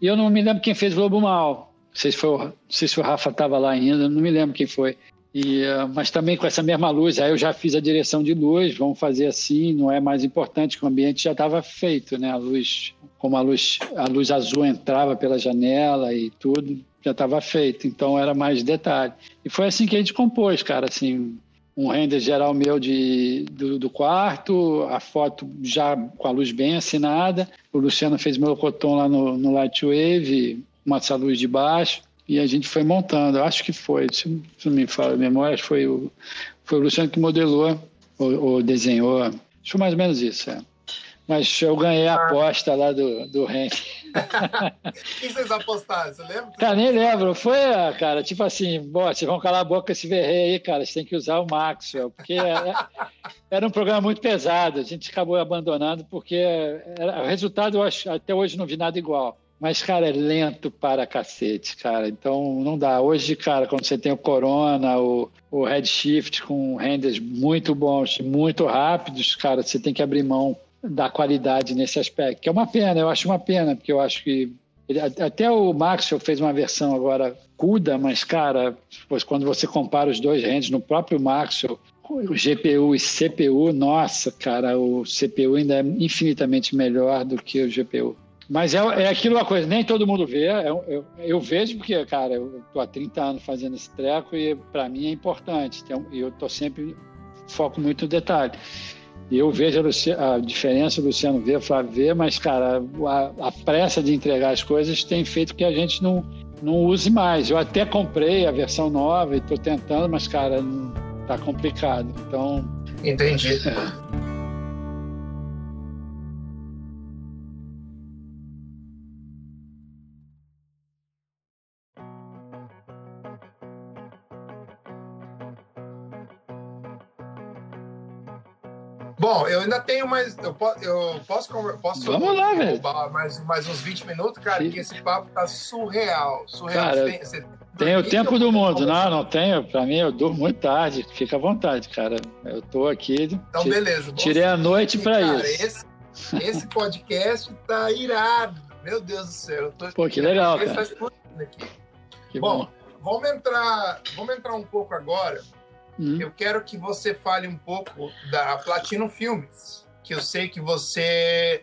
Speaker 2: E eu não me lembro quem fez o Lobo Mal. Não sei se, foi, não sei se o Rafa estava lá ainda, não me lembro quem foi. E, uh, mas também com essa mesma luz, aí eu já fiz a direção de luz, vamos fazer assim, não é mais importante que o ambiente já estava feito, né? A luz, como a luz, a luz azul entrava pela janela e tudo, já estava feito, então era mais detalhe. E foi assim que a gente compôs, cara, assim, um render geral meu de, do, do, quarto, a foto já com a luz bem assinada, o Luciano fez meu coton lá no, no Lightwave, uma essa luz de baixo, e a gente foi montando. Acho que foi, se não me fala a memória, foi o, foi o Luciano que modelou ou, ou desenhou. Acho que foi mais ou menos isso, é. Mas eu ganhei a aposta lá do, do Henk.
Speaker 1: O que vocês apostaram? Você lembra?
Speaker 2: Cara, nem lembro. Foi, cara, tipo assim, bom, vocês vão calar a boca esse verrei aí, cara. Você tem que usar o Maxwell. Porque é, era um programa muito pesado, a gente acabou abandonando porque era, o resultado eu acho, até hoje não vi nada igual. Mas, cara, é lento para cacete, cara. Então não dá. Hoje, cara, quando você tem o Corona, o, o Redshift com renders muito bons, muito rápidos, cara, você tem que abrir mão da qualidade nesse aspecto. Que é uma pena, eu acho uma pena, porque eu acho que. Ele, até o Maxwell fez uma versão agora CUDA, mas, cara, quando você compara os dois renders no próprio Maxwell, o GPU e CPU, nossa, cara, o CPU ainda é infinitamente melhor do que o GPU. Mas é, é aquilo uma coisa, nem todo mundo vê. Eu, é eu, eu vejo porque, cara, eu tô há 30 anos fazendo esse treco e para mim é importante. E eu tô sempre foco muito no detalhe. E eu vejo a, Luciano, a diferença, o Luciano vê, o Flávio vê, mas, cara, a, a, pressa de entregar as coisas tem feito que a gente não, não use mais. Eu até comprei a versão nova e estou tentando, mas, cara, não, tá complicado. Então.
Speaker 1: Entendi. É. ainda tenho mais. Eu, posso, eu posso, posso
Speaker 2: Vamos lá, velho.
Speaker 1: Mais, mais uns 20 minutos, cara, Sim. que esse papo tá surreal. Surreal.
Speaker 2: Cara, tem, você tem o tempo do mundo. Não, não tenho. Pra mim, eu durmo muito tarde. Fica à vontade, cara. Eu tô aqui.
Speaker 1: Então, beleza.
Speaker 2: Tirei a noite pra cara, isso.
Speaker 1: Esse, esse podcast tá irado. Meu Deus do céu. Tô...
Speaker 2: Pô, que legal, cara. Tá
Speaker 1: aqui. Que bom, bom, vamos entrar, vamos entrar um pouco agora Hum. Eu quero que você fale um pouco da Platino Filmes, que eu sei que você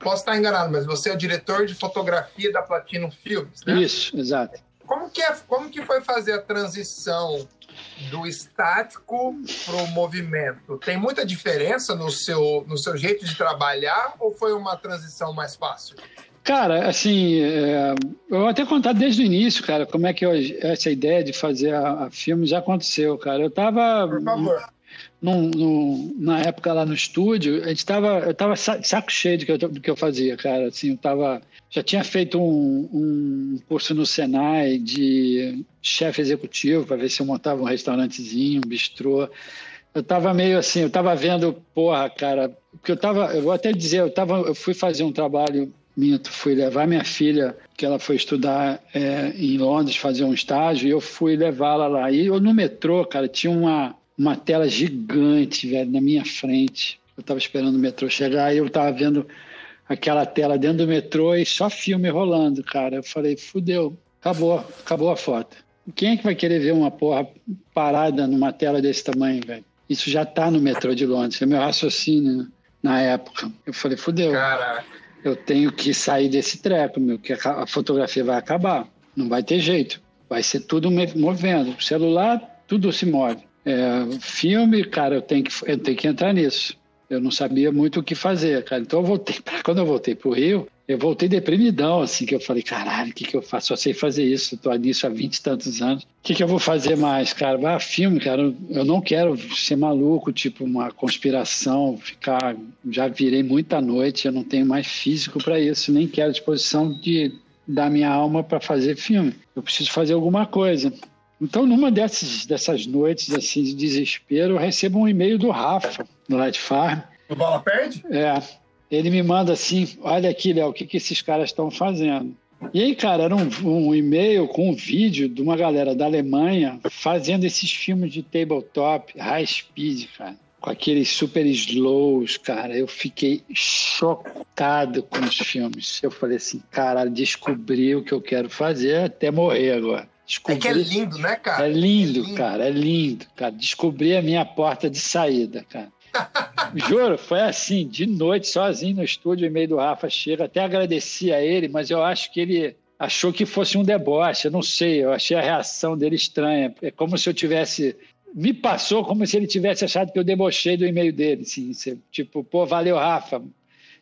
Speaker 1: posso estar enganado, mas você é o diretor de fotografia da Platino Filmes, né?
Speaker 2: Isso, exato.
Speaker 1: Como que, é, como que foi fazer a transição do estático para o movimento? Tem muita diferença no seu, no seu jeito de trabalhar ou foi uma transição mais fácil?
Speaker 2: Cara, assim, é, eu vou até contar desde o início, cara, como é que eu, essa ideia de fazer a, a, filme já aconteceu, cara. Eu estava na época lá no estúdio, a gente tava, eu estava saco cheio do que, eu, do que eu fazia, cara. Assim, eu tava, já tinha feito um, um curso no Senai de chefe executivo para ver se eu montava um restaurantezinho, um bistrô. Eu estava meio assim, eu estava vendo, porra, cara, porque eu estava, eu vou até dizer, eu tava, eu fui fazer um trabalho minto, fui levar minha filha, que ela foi estudar é, em Londres, fazer um estágio, e eu fui levá-la lá. E eu no metrô, cara, tinha uma, uma tela gigante, velho, na minha frente. Eu estava esperando o metrô chegar e eu estava vendo aquela tela dentro do metrô e só filme rolando, cara. Eu falei, fudeu, acabou, acabou a foto. Quem é que vai querer ver uma porra parada numa tela desse tamanho, velho? Isso já tá no metrô de Londres, é meu raciocínio na época. Eu falei, fudeu.
Speaker 1: Caraca
Speaker 2: eu tenho que sair desse treco, meu, que a fotografia vai acabar. Não vai ter jeito. Vai ser tudo movendo. Celular, tudo se move. É, filme, cara, eu tenho, que, eu tenho que entrar nisso. Eu não sabia muito o que fazer, cara. Então eu voltei, quando eu voltei para o Rio, eu voltei deprimidão, assim, que eu falei, caralho, o que, que eu faço? Só sei fazer isso, estou nisso há 20 e tantos anos. O que, que eu vou fazer mais, cara? Vai, filme, cara, eu não quero ser maluco, tipo uma conspiração, ficar. Já virei muita noite, eu não tenho mais físico para isso, nem quero disposição de dar minha alma para fazer filme. Eu preciso fazer alguma coisa. Então, numa dessas, dessas noites assim, de desespero, eu recebo um e-mail do Rafa, do Light Farm.
Speaker 1: O Bola Perde?
Speaker 2: É ele me manda assim: olha aqui, Léo, o que, que esses caras estão fazendo? E aí, cara, era um, um, e-mail com um vídeo de uma galera da Alemanha fazendo esses filmes de tabletop, high speed, cara, com aqueles super slows, cara. Eu fiquei chocado com os filmes. Eu falei assim, caralho, descobri o que eu quero fazer até morrer agora. Descobri...
Speaker 1: É que é lindo, né, cara?
Speaker 2: É lindo, é lindo, cara, é lindo, cara. Descobri a minha porta de saída, cara. Juro, foi assim, de noite, sozinho no estúdio, em meio do Rafa chega. Até agradeci a ele, mas eu acho que ele achou que fosse um deboche. Eu não sei, eu achei a reação dele estranha. É como se eu tivesse. Me passou como se ele tivesse achado que eu debochei do e-mail dele. Assim, tipo, pô, valeu, Rafa.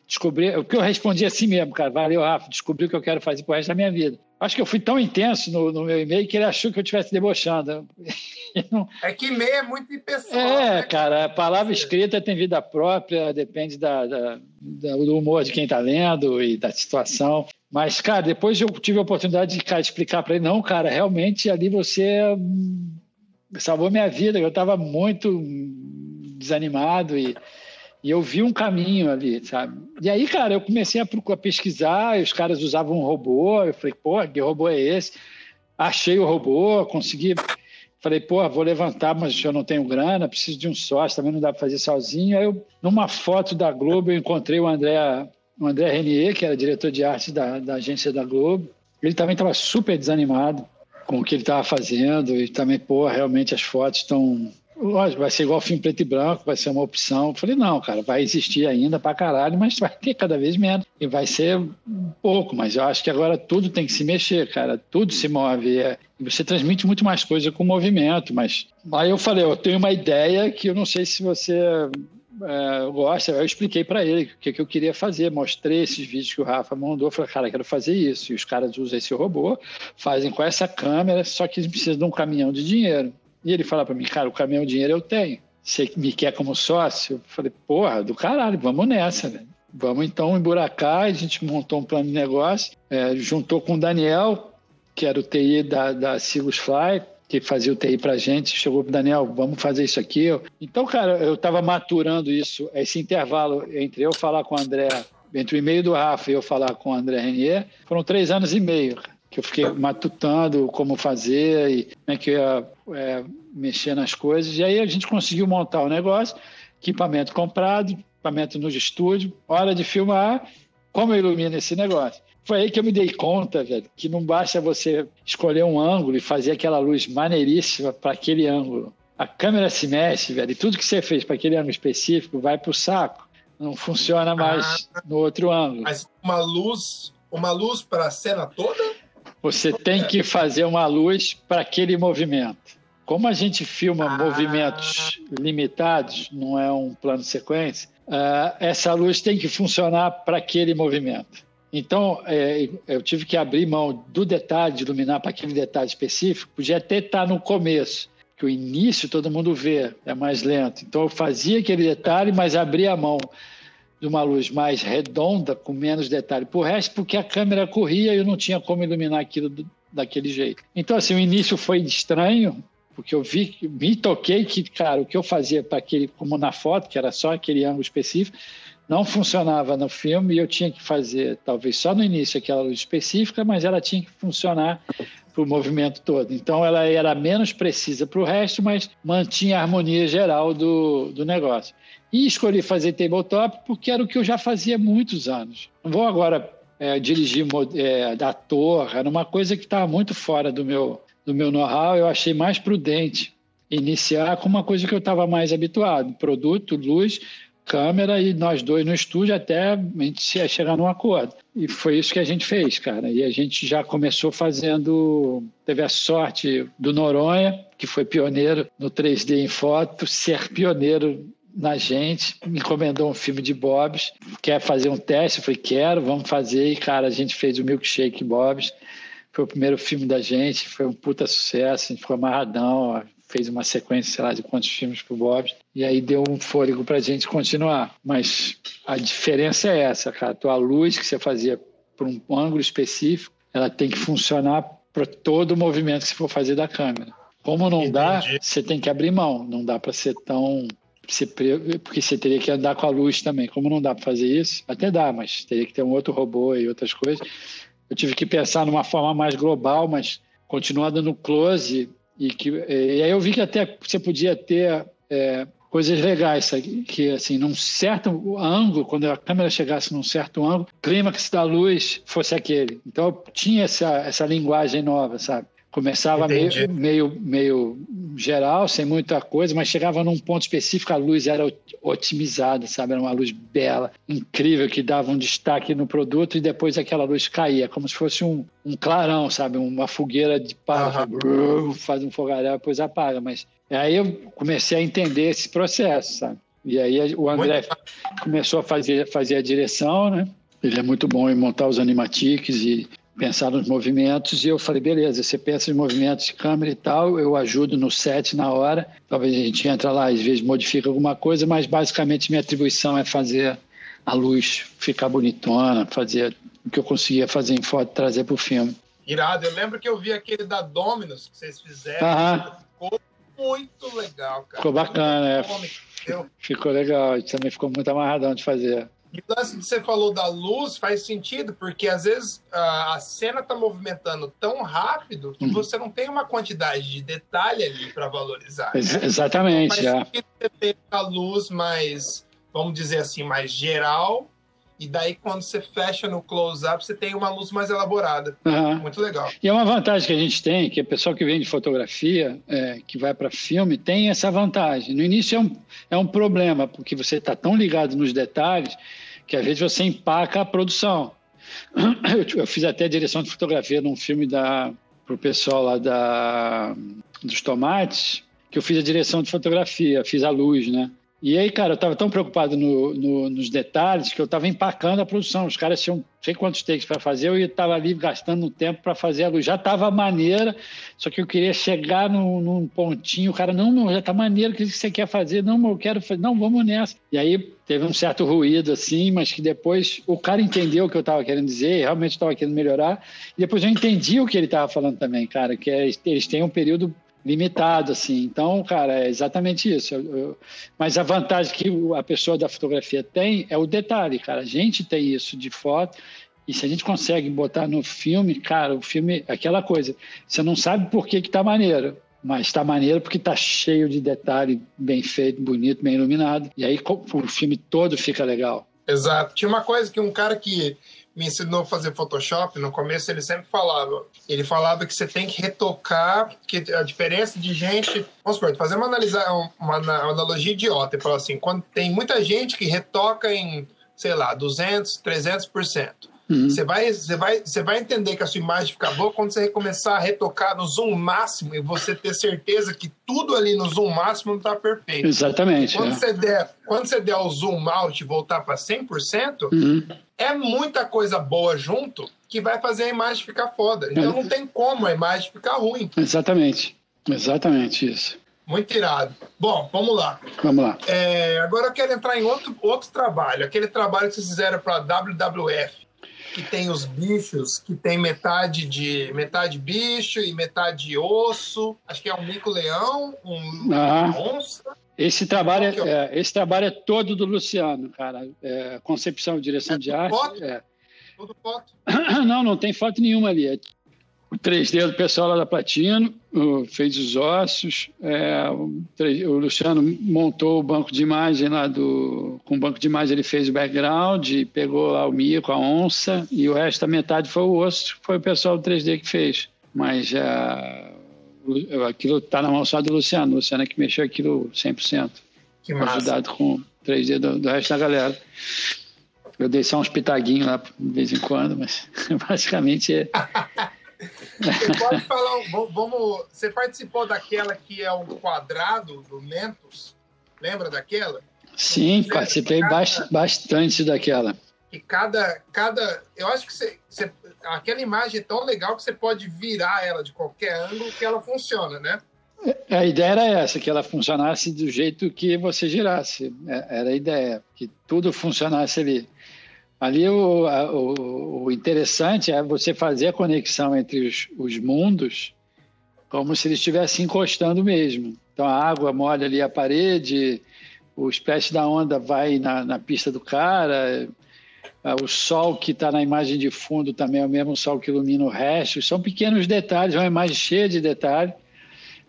Speaker 2: Descobri. O que eu respondi assim mesmo, cara, valeu, Rafa. Descobri o que eu quero fazer pro resto da minha vida. Acho que eu fui tão intenso no, no meu e-mail que ele achou que eu estivesse debochando.
Speaker 1: É que e-mail é muito impessoal.
Speaker 2: É, né? cara, a palavra escrita tem vida própria, depende da, da, do humor de quem está lendo e da situação. Mas, cara, depois eu tive a oportunidade de cara, explicar para ele: não, cara, realmente ali você salvou minha vida. Eu estava muito desanimado e, e eu vi um caminho ali, sabe? E aí, cara, eu comecei a, a pesquisar, os caras usavam um robô, eu falei, pô, que robô é esse? Achei o robô, consegui Falei, pô, vou levantar, mas eu não tenho grana, preciso de um sócio, também não dá para fazer sozinho. Aí, eu, numa foto da Globo, eu encontrei o André, o André Renier, que era diretor de arte da, da agência da Globo. Ele também estava super desanimado com o que ele estava fazendo e também, pô, realmente as fotos estão Lógico, vai ser igual filme preto e branco, vai ser uma opção. Eu falei, não, cara, vai existir ainda pra caralho, mas vai ter cada vez menos. E vai ser pouco, mas eu acho que agora tudo tem que se mexer, cara. Tudo se move. É, e você transmite muito mais coisa com o movimento, mas... Aí eu falei, eu tenho uma ideia que eu não sei se você é, gosta. Eu expliquei para ele o que, que, eu queria fazer, mostrei esses vídeos que o Rafa mandou. Falei, cara, quero fazer isso. E os caras usam esse robô, fazem com essa câmera, só que eles precisam de um caminhão de dinheiro. E ele fala para mim, cara, o caminhão dinheiro eu tenho. Você me quer como sócio? Eu falei, porra, do caralho, vamos nessa, velho. Vamos então emburacar. A gente montou um plano de negócio, é, juntou com o Daniel, que era o TI da, da Sigus Fly, que fazia o TI pra gente, chegou pro Daniel, vamos fazer isso aqui. Então, cara, eu estava maturando isso, esse intervalo entre eu falar com o André, entre o e-mail do Rafa e eu falar com o André Renier, foram três anos e meio que eu fiquei matutando como fazer e como é que eu ia é, mexer nas coisas. E aí a gente conseguiu montar o negócio, equipamento comprado, equipamento no estúdio, hora de filmar, como eu ilumino esse negócio. Foi aí que eu me dei conta, velho, que não basta você escolher um ângulo e fazer aquela luz maneiríssima para aquele ângulo. A câmera se mexe, velho, e tudo que você fez para aquele ângulo específico vai para o saco. Não funciona mais ah, no outro ângulo.
Speaker 1: Mas uma luz, uma luz para a cena toda?
Speaker 2: Você tem que fazer uma luz para aquele movimento. Como a gente filma ah. movimentos limitados, não é um plano sequência, uh, essa luz tem que funcionar para aquele movimento. Então, é, eu tive que abrir mão do detalhe, de iluminar para aquele detalhe específico. Podia até estar no começo, que o início todo mundo vê, é mais lento. Então, eu fazia aquele detalhe, mas abria a mão de uma luz mais redonda, com menos detalhe. Por resto, porque a câmera corria e eu não tinha como iluminar aquilo do, daquele jeito. Então, assim, o início foi estranho, porque eu vi, me toquei que, cara, o que eu fazia para aquele, como na foto, que era só aquele ângulo específico, não funcionava no filme e eu tinha que fazer, talvez só no início, aquela luz específica, mas ela tinha que funcionar para o movimento todo. Então ela era menos precisa para o resto, mas mantinha a harmonia geral do, do negócio. E escolhi fazer tabletop porque era o que eu já fazia há muitos anos. Não vou agora é, dirigir é, ator, era uma coisa que estava muito fora do meu, do meu know-how. Eu achei mais prudente iniciar com uma coisa que eu estava mais habituado: produto, luz, câmera e nós dois no estúdio até a gente chegar num acordo. E foi isso que a gente fez, cara. E a gente já começou fazendo. Teve a sorte do Noronha, que foi pioneiro no 3D em foto, ser pioneiro na gente, me encomendou um filme de Bob's, quer fazer um teste? Eu falei, quero, vamos fazer. E, cara, a gente fez o Milkshake Bob's, foi o primeiro filme da gente, foi um puta sucesso, a gente ficou amarradão, fez uma sequência, sei lá, de quantos filmes pro Bob's, e aí deu um fôlego pra gente continuar. Mas a diferença é essa, cara, a tua luz que você fazia por um ângulo específico, ela tem que funcionar para todo o movimento que você for fazer da câmera. Como não Entendi. dá, você tem que abrir mão, não dá para ser tão porque você teria que andar com a luz também. Como não dá para fazer isso, até dá, mas teria que ter um outro robô e outras coisas. Eu tive que pensar numa forma mais global, mas continuar dando close. E, que, e aí eu vi que até você podia ter é, coisas legais, que assim, num certo ângulo, quando a câmera chegasse num certo ângulo, clímax da luz fosse aquele. Então tinha essa, essa linguagem nova, sabe? Começava meio, meio, meio geral, sem muita coisa, mas chegava num ponto específico, a luz era otimizada, sabe? Era uma luz bela, incrível, que dava um destaque no produto e depois aquela luz caía, como se fosse um, um clarão, sabe? Uma fogueira de pá, uhum. faz um fogaréu, depois apaga. Mas aí eu comecei a entender esse processo, sabe? E aí o André começou a fazer, fazer a direção, né? Ele é muito bom em montar os animatics e pensar nos movimentos e eu falei, beleza, você pensa em movimentos de câmera e tal, eu ajudo no set na hora, talvez a gente entra lá, às vezes modifica alguma coisa, mas basicamente minha atribuição é fazer a luz ficar bonitona, fazer o que eu conseguia fazer em foto trazer para o filme.
Speaker 1: Irado, eu lembro que eu vi aquele da Dominus que vocês fizeram, ficou muito legal, cara.
Speaker 2: Ficou bacana, é. Ficou legal, também ficou muito amarradão de fazer.
Speaker 1: E o lance que você falou da luz faz sentido, porque às vezes a, a cena está movimentando tão rápido que uhum. você não tem uma quantidade de detalhe ali para valorizar. Né?
Speaker 2: Ex exatamente. Então, faz
Speaker 1: é. você ter a luz mais, vamos dizer assim, mais geral e daí, quando você fecha no close-up, você tem uma luz mais elaborada. Uhum. Muito legal.
Speaker 2: E é uma vantagem que a gente tem, que o pessoal que vem de fotografia, é, que vai para filme, tem essa vantagem. No início é um, é um problema, porque você está tão ligado nos detalhes que às vezes você empaca a produção. Eu, fiz até direção de fotografia num filme da para o pessoal lá da, dos tomates, que eu fiz a direção de fotografia, fiz a luz, né? E aí, cara, eu estava tão preocupado no, no, nos detalhes que eu estava empacando a produção. Os caras tinham não sei quantos takes para fazer, eu estava ali gastando tempo para fazer a luz. Já estava maneira, só que eu queria chegar no, num pontinho. O cara, não, não, já está maneiro, o que você quer fazer? Não, eu quero fazer, não, vamos nessa. E aí teve um certo ruído, assim, mas que depois o cara entendeu o que eu estava querendo dizer, realmente estava querendo melhorar. E depois eu entendi o que ele estava falando também, cara, que é, eles têm um período limitado, assim. Então, cara, é exatamente isso. Eu, eu, mas a vantagem que a pessoa da fotografia tem é o detalhe, cara. A gente tem isso de foto e se a gente consegue botar no filme, cara, o filme, aquela coisa, você não sabe por que que tá maneiro, mas tá maneiro porque tá cheio de detalhe, bem feito, bonito, bem iluminado. E aí o filme todo fica legal.
Speaker 1: Exato. Tinha uma coisa que um cara que me ensinou a fazer Photoshop, no começo ele sempre falava. Ele falava que você tem que retocar, que a diferença de gente. Vamos supor, fazer uma, analisar, uma, analogia idiota. Ele falou assim: quando tem muita gente que retoca em, sei lá, 200, 300%. Uhum. Você, vai, você, vai, você vai entender que a sua imagem fica boa quando você começar a retocar no zoom máximo e você ter certeza que tudo ali no zoom máximo não está perfeito.
Speaker 2: Exatamente.
Speaker 1: Quando, é. você der, quando você der o zoom out e voltar para 100%, uhum. é muita coisa boa junto que vai fazer a imagem ficar foda. Então é. não tem como a imagem ficar ruim.
Speaker 2: Exatamente. Exatamente isso.
Speaker 1: Muito irado. Bom, vamos lá.
Speaker 2: Vamos lá.
Speaker 1: É, agora eu quero entrar em outro, outro trabalho, aquele trabalho que vocês fizeram para a WWF que tem os bichos, que tem metade de metade bicho e metade osso. Acho que é um mico-leão, um ah. onça.
Speaker 2: Esse trabalho, é, é, esse trabalho é todo do Luciano, cara. É, concepção, direção é de arte. Foto? É. Tudo foto? Não, não tem foto nenhuma ali. É o 3D do pessoal lá da Platino fez os ossos. É, o, Luciano montou o banco de imagem lá do. Com o banco de imagem ele fez o background, pegou lá o mico, a onça, e o resto da metade foi o osso, foi o pessoal do 3D que fez. Mas é, aquilo está na mão só do Luciano. O Luciano é que mexeu aquilo 100%. Que massa. Ajudado com o 3D do, do resto da galera. Eu dei só uns pitaguinhos lá de vez em quando, mas basicamente é.
Speaker 1: Você pode falar, vamos, você participou daquela que é o quadrado do Mentos? Lembra daquela?
Speaker 2: Sim, participei cada, bastante daquela.
Speaker 1: E cada, cada, eu acho que você, você, aquela imagem é tão legal que você pode virar ela de qualquer ângulo que ela funciona, né?
Speaker 2: A ideia era essa, que ela funcionasse do jeito que você girasse. É, era a ideia, que tudo funcionasse ali. Ali o, o, o, interessante é você fazer a conexão entre os, os mundos como se eles estivessem encostando mesmo. Então a água molha ali a parede, o splash da onda vai na, na pista do cara, o sol que está na imagem de fundo também é o mesmo sol que ilumina o resto. São pequenos detalhes, é uma imagem cheia de detalhes,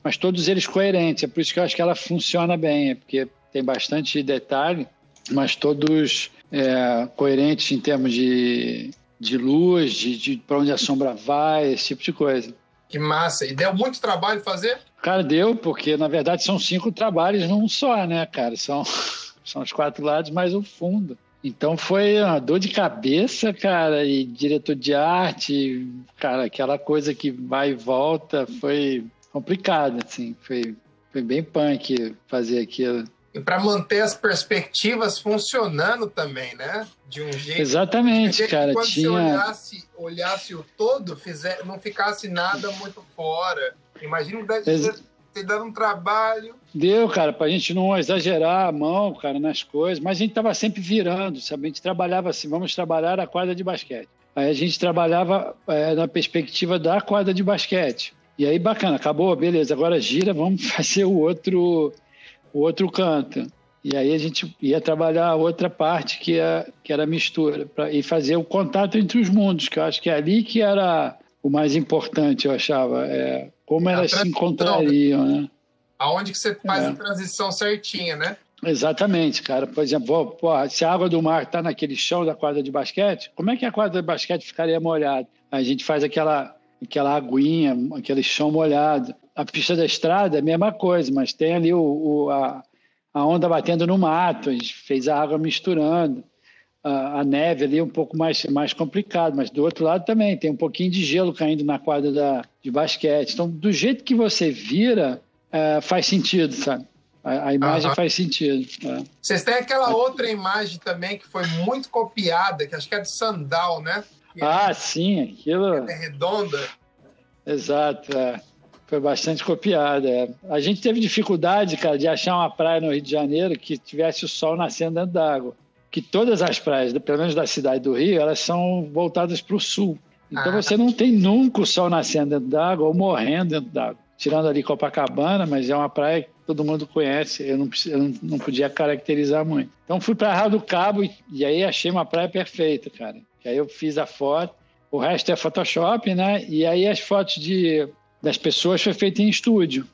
Speaker 2: mas todos eles coerentes. É por isso que eu acho que ela funciona bem, é porque tem bastante detalhe, mas todos é, coerentes em termos de, de luz, de, de para onde a sombra vai, esse tipo de coisa.
Speaker 1: Que massa! E deu muito trabalho fazer?
Speaker 2: Cara, deu, porque na verdade são cinco trabalhos num só, né, cara? São, são os quatro lados mais o fundo. Então foi uma dor de cabeça, cara, e diretor de arte, cara, aquela coisa que vai e volta, foi complicado, assim, foi, foi bem punk fazer aquilo
Speaker 1: e para manter as perspectivas funcionando também, né? De um jeito.
Speaker 2: Exatamente, cara.
Speaker 1: Quando
Speaker 2: tinha...
Speaker 1: você olhasse, olhasse o todo, fizer, não ficasse nada muito fora. Imagina Ex ter dado um trabalho.
Speaker 2: Deu, cara, para a gente não exagerar a mão, cara, nas coisas, mas a gente estava sempre virando, sabe? A gente trabalhava assim, vamos trabalhar a quadra de basquete. Aí a gente trabalhava é, na perspectiva da quadra de basquete. E aí, bacana, acabou, beleza, agora gira, vamos fazer o outro o outro canta. E aí a gente ia trabalhar a outra parte que, é, que era a mistura pra, e fazer o contato entre os mundos, que eu acho que é ali que era o mais importante, eu achava. É, como elas se encontrariam, né?
Speaker 1: Aonde que você faz é. a transição certinha, né?
Speaker 2: Exatamente, cara. Por exemplo, pô, se a água do mar está naquele chão da quadra de basquete, como é que a quadra de basquete ficaria molhada? A gente faz aquela, aquela aguinha, aquele chão molhado. A pista da estrada é a mesma coisa, mas tem ali o, o a, a, onda batendo no mato, a gente fez a água misturando. A, a, neve ali é um pouco mais, mais complicado, mas do outro lado também tem um pouquinho de gelo caindo na quadra da, de basquete. Então, do jeito que você vira, é, faz sentido, sabe? A, a imagem faz sentido. É.
Speaker 1: Vocês têm aquela outra imagem também que foi muito copiada, que acho que é de Sandal, né?
Speaker 2: Que ah, é, sim, aquilo.
Speaker 1: É redonda.
Speaker 2: Exato, é. Foi bastante copiada. É. A gente teve dificuldade, cara, de achar uma praia no Rio de Janeiro que tivesse o sol nascendo dentro d'água. Que todas as praias, pelo menos da cidade do Rio, elas são voltadas para o sul. Então ah. você não tem nunca o sol nascendo dentro d'água ou morrendo dentro d'água. Tirando ali Copacabana, mas é uma praia todo mundo conhece, eu não, eu não podia caracterizar muito. Então fui para Arraial do Cabo e, e, aí achei uma praia perfeita, cara. Aí eu fiz a foto, o resto é Photoshop, né? E aí as fotos de, das pessoas foi feita em estúdio.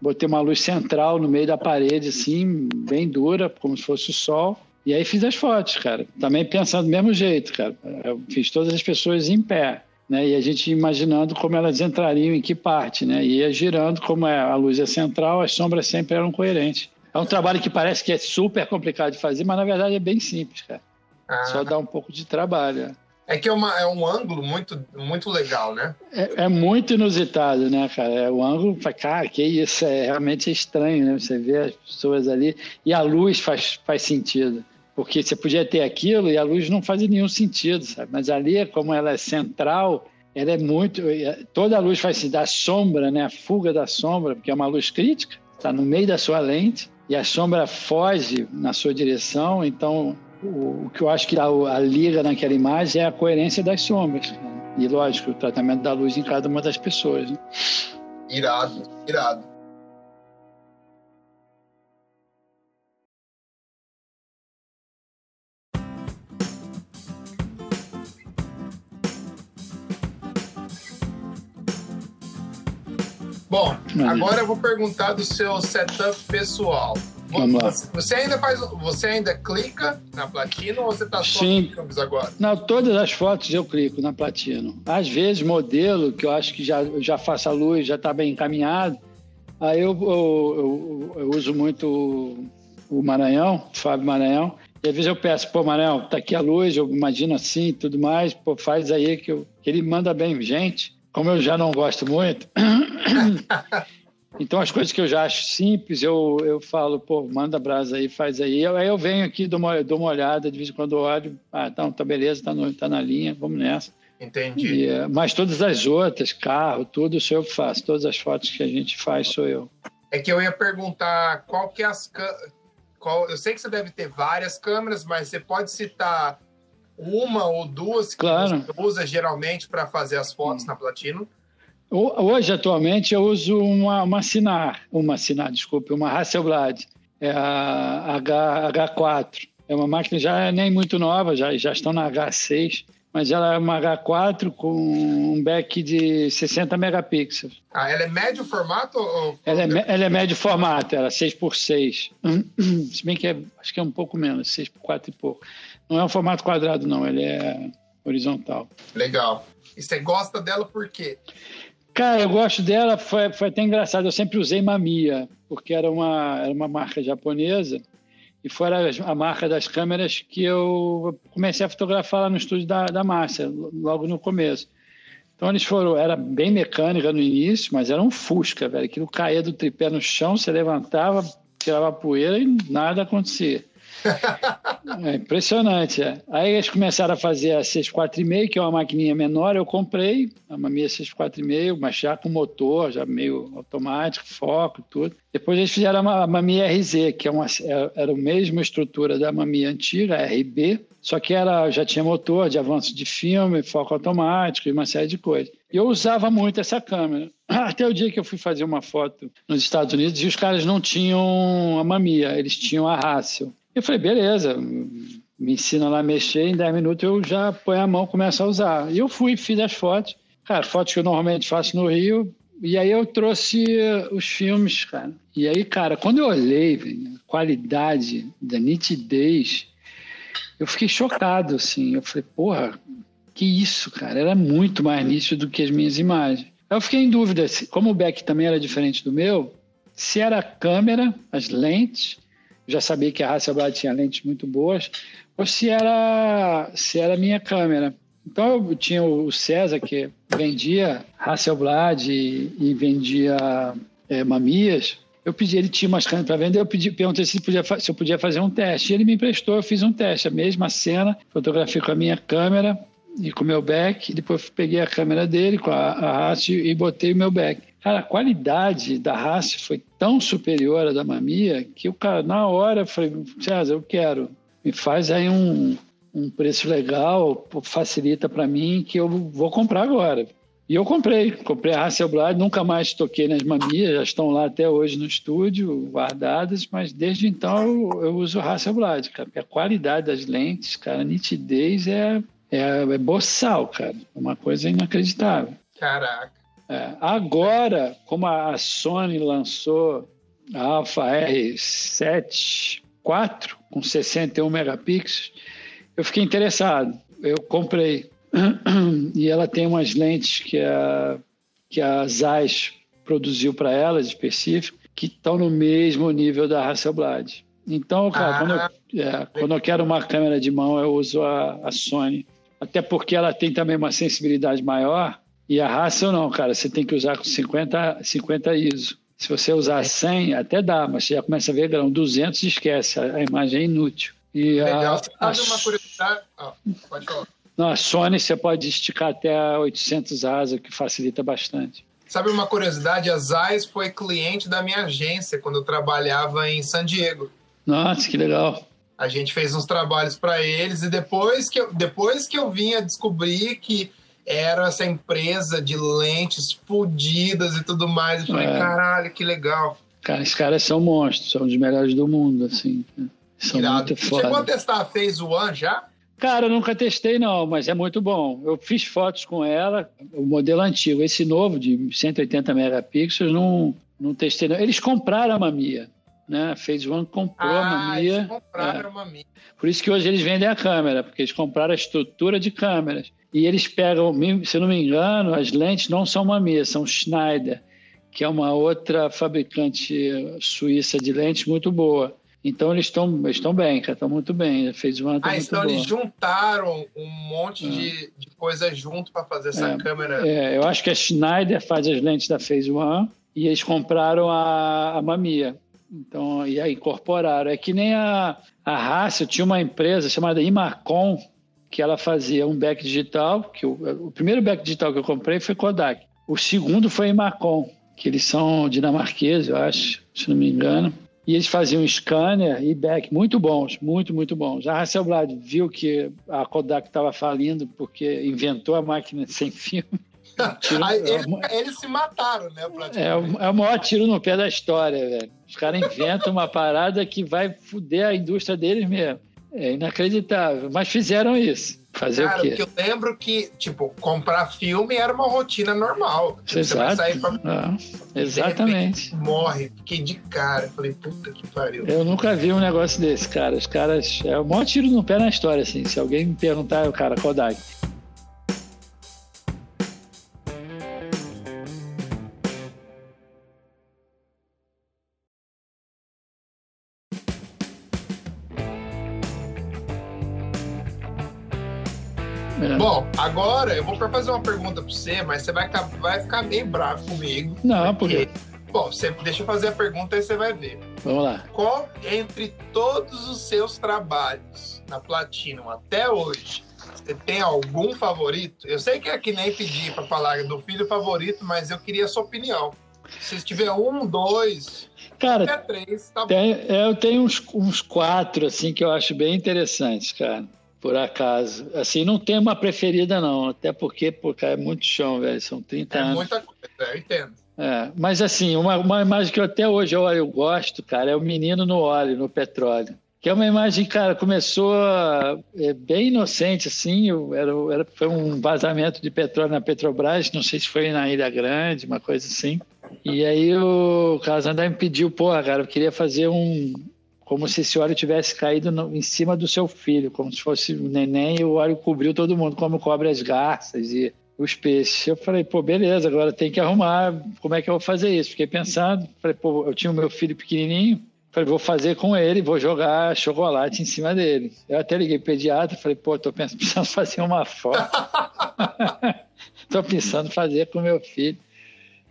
Speaker 2: Botei uma luz central no meio da parede, assim, bem dura, como se fosse o sol. E aí fiz as fotos, cara. Também pensando do mesmo jeito, cara. Eu fiz todas as pessoas em pé né? E a gente imaginando como elas entrariam em que parte, né? E ia girando, como é, a luz é central, as sombras sempre eram coerentes. É um trabalho que parece que é super complicado de fazer, mas na verdade é bem simples, cara. Ah. Só dá um pouco de trabalho.
Speaker 1: É que é, uma, é um ângulo muito, muito legal, né?
Speaker 2: É, é muito inusitado, né, cara? É, o ângulo, cara, que isso, é realmente estranho, né? Você vê as pessoas ali e a luz faz, faz sentido porque você podia ter aquilo e a luz não fazia nenhum sentido, sabe? Mas ali, como ela é central, ela é muito. Toda a luz faz se da sombra, né? A fuga da sombra, porque é uma luz crítica, está no meio da sua lente e a sombra foge na sua direção. Então, o, o que eu acho que a, a liga naquela imagem é a coerência das sombras. Né? E, lógico, o tratamento da luz em cada uma das pessoas. Né?
Speaker 1: Irado, irado. Bom, agora eu vou perguntar do seu setup pessoal. Vamos lá. Você ainda faz, você ainda clica na Platino ou você está só Sim. no agora?
Speaker 2: Não, todas as fotos eu clico na Platino. Às vezes modelo que eu acho que já já faça luz, já está bem encaminhado, aí eu, eu, eu, eu uso muito o Maranhão, o Fábio Maranhão. E às vezes eu peço, pô, Maranhão, tá aqui a luz, eu imagino assim, tudo mais, pô, faz aí que, eu, que ele manda bem, gente como eu já não gosto muito, então as coisas que eu já acho simples, eu, eu falo, pô, manda brasa aí, faz aí. Aí eu venho aqui, dou uma, dou uma olhada, de vez em quando olho, ah, então, tá beleza, tá, no, tá na linha, vamos nessa.
Speaker 1: Entendi. E,
Speaker 2: eh, mas todas as outras, carro, tudo sou eu que faço. Todas as fotos que a gente faz sou eu.
Speaker 1: É que eu ia perguntar qual que é as... Qual, eu sei que você deve ter várias câmeras, mas você pode citar uma ou duas que claro. você usa geralmente para fazer as fotos hum. na Platino?
Speaker 2: Hoje, atualmente, eu uso uma, uma Sinar, uma Sinar, desculpe, uma Hasselblad, é a H, H4. É uma máquina já nem muito nova, já, já estão na H6, mas ela é uma H4 com um back de 60 megapixels.
Speaker 1: Ah, ela é médio formato? Ou...
Speaker 2: Ela, é, ela é médio formato, ela é 6x6. Se bem que é, acho que é um pouco menos, 6x4 e pouco. Não é um formato quadrado, não, ele é horizontal.
Speaker 1: Legal. E você gosta dela por quê?
Speaker 2: Cara, eu gosto dela, foi, foi até engraçado. Eu sempre usei Mamiya, porque era uma, era uma marca japonesa e foi a marca das câmeras que eu comecei a fotografar lá no estúdio da, da Márcia, logo no começo. Então eles foram, era bem mecânica no início, mas era um Fusca, velho. Aquilo caía do tripé no chão, você levantava, tirava poeira e nada acontecia. É impressionante, é. Aí eles começaram a fazer a 645, que é uma maquininha menor, eu comprei a Mamiya 645, mas já com motor, já meio automático, foco tudo. Depois eles fizeram a Mamiya RZ, que é uma, é, era a mesma estrutura da Mamiya antiga, a RB, só que era, já tinha motor de avanço de filme, foco automático e uma série de coisas. E eu usava muito essa câmera. Até o dia que eu fui fazer uma foto nos Estados Unidos e os caras não tinham a Mamiya, eles tinham a Hassel. Eu falei, beleza, me ensina lá a mexer, em 10 minutos eu já ponho a mão e começo a usar. E eu fui, fiz as fotos. Cara, fotos que eu normalmente faço no Rio. E aí eu trouxe os filmes, cara. E aí, cara, quando eu olhei a qualidade, da nitidez, eu fiquei chocado, assim. Eu falei, porra, que isso, cara? Era muito mais nítido do que as minhas imagens. Eu fiquei em dúvida, como o Beck também era diferente do meu, se era a câmera, as lentes, já sabia que a Hasselblad tinha lentes muito boas, ou se era, se era minha câmera. Então eu tinha o César que vendia Hasselblad e, e vendia é, mamias. Eu pedi, ele tinha umas câmeras para vender, eu pedi, perguntei se, podia, se eu podia fazer um teste. E ele me emprestou, eu fiz um teste, a mesma cena, fotografei com a minha câmera e com o meu back, depois peguei a câmera dele com a, a Hasse e botei o meu back. Cara, a qualidade da Hasse foi tão superior à da Mamia que o cara, na hora, falei, César, eu quero me faz aí um, um preço legal, facilita para mim, que eu vou comprar agora. E eu comprei, comprei a Hasselblad, nunca mais toquei nas mamias, já estão lá até hoje no estúdio, guardadas, mas desde então eu, eu uso Hasselblad, cara. A qualidade das lentes, cara, a nitidez é, é, é boçal, cara. Uma coisa inacreditável.
Speaker 1: Caraca.
Speaker 2: É, agora, como a Sony lançou a Alpha R7 4 com 61 megapixels, eu fiquei interessado. Eu comprei. E ela tem umas lentes que a, que a Zeiss produziu para ela, específico, que estão no mesmo nível da Hasselblad. Então, cara, ah, quando, eu, é, quando eu quero uma câmera de mão, eu uso a, a Sony. Até porque ela tem também uma sensibilidade maior. E a Hassel não, cara. Você tem que usar com 50, 50 ISO. Se você usar 100, até dá, mas você já começa a ver grão 200 esquece, a, a imagem é inútil.
Speaker 1: E Legal. A, a, uma curiosidade? Oh, pode falar.
Speaker 2: Não, a Sony você pode esticar até 800 asa, que facilita bastante.
Speaker 1: Sabe uma curiosidade? A Zeiss foi cliente da minha agência quando eu trabalhava em San Diego.
Speaker 2: Nossa, que legal.
Speaker 1: A gente fez uns trabalhos para eles e depois que, eu, depois que eu vim a descobrir que era essa empresa de lentes fodidas e tudo mais. Eu falei, é. caralho, que legal.
Speaker 2: Cara, esses caras são monstros, são os melhores do mundo, assim. São Irado. muito foda.
Speaker 1: Chegou a testar a Phase One já?
Speaker 2: Cara, eu nunca testei não, mas é muito bom. Eu fiz fotos com ela, o modelo antigo. Esse novo, de 180 megapixels, não, não testei não. Eles compraram a Mamiya, né? A Phase One comprou ah, a Mamiya.
Speaker 1: Eles compraram é. a Mamiya.
Speaker 2: Por isso que hoje eles vendem a câmera, porque eles compraram a estrutura de câmeras. E eles pegam, se não me engano, as lentes não são Mamiya, são Schneider, que é uma outra fabricante suíça de lentes muito boa. Então eles estão estão bem, cara, estão muito bem. Fez uma
Speaker 1: ah, então boa. eles juntaram um monte de, é. de coisa junto para fazer essa
Speaker 2: é,
Speaker 1: câmera.
Speaker 2: É, eu acho que a Schneider faz as lentes da Phase One e eles compraram a, a Mamiya. Então, e aí incorporaram. É que nem a, a Hassel tinha uma empresa chamada Imacom, que ela fazia um back digital, que o, o primeiro back digital que eu comprei foi Kodak. O segundo foi Imacom, que eles são dinamarqueses, eu acho, se não me engano. E eles faziam scanner e back muito bons, muito, muito bons. A Hasselblad viu que a Kodak estava falindo porque inventou a máquina sem filme.
Speaker 1: Tiro, Aí, eles, eles, se mataram, né?
Speaker 2: É, o, é o maior tiro no pé da história, velho. Os caras inventam uma parada que vai foder a indústria deles mesmo. É inacreditável, mas fizeram isso. Fazer Cara, o quê?
Speaker 1: Porque eu lembro que, tipo, comprar filme era uma rotina normal. Tipo,
Speaker 2: Exato. Pra... Ah, exatamente.
Speaker 1: morre. Fiquei de cara. Falei, puta que pariu.
Speaker 2: Eu nunca vi um negócio desse, cara. Os caras. É o maior tiro no pé na história, assim. Se alguém me perguntar, o cara, Kodak.
Speaker 1: Uma pergunta para você, mas você vai, vai ficar meio bravo comigo.
Speaker 2: Não, porque...
Speaker 1: Bom, você, deixa eu fazer a pergunta e você vai ver.
Speaker 2: Vamos lá.
Speaker 1: Qual, entre todos os seus trabalhos na Platinum até hoje, você tem algum favorito? Eu sei que é que nem pedir para falar do filho favorito, mas eu queria a sua opinião. Se tiver um, dois,
Speaker 2: cara,
Speaker 1: até três, tá
Speaker 2: tem, bom. Eu tenho uns, uns quatro, assim, que eu acho bem interessantes, cara. Por acaso. Assim, não tem uma preferida, não. Até porque, porque é muito chão, velho. São 30
Speaker 1: é
Speaker 2: anos.
Speaker 1: É muita coisa, eu entendo.
Speaker 2: É, mas assim, uma, uma imagem que eu até hoje eu, eu gosto, cara, é o menino no óleo, no petróleo. Que é uma imagem, cara, começou é, bem inocente, assim, era, era, foi um vazamento de petróleo na Petrobras, não sei se foi na Ilha Grande, uma coisa assim. E aí o Carlos André me pediu, porra, cara, eu queria fazer um, como se esse óleo tivesse caído no, em cima do seu filho, como se fosse o neném e o óleo cobriu todo mundo, como cobre as garças e os peixes. Eu falei, pô, beleza, agora tem que arrumar como é que eu vou fazer isso. Fiquei pensando, falei, pô, eu tinha o meu filho pequenininho, falei, vou fazer com ele, vou jogar chocolate em cima dele. Eu até liguei pro pediatra, falei, pô, tô pensando, precisando fazer uma foto. tô pensando fazer com meu filho.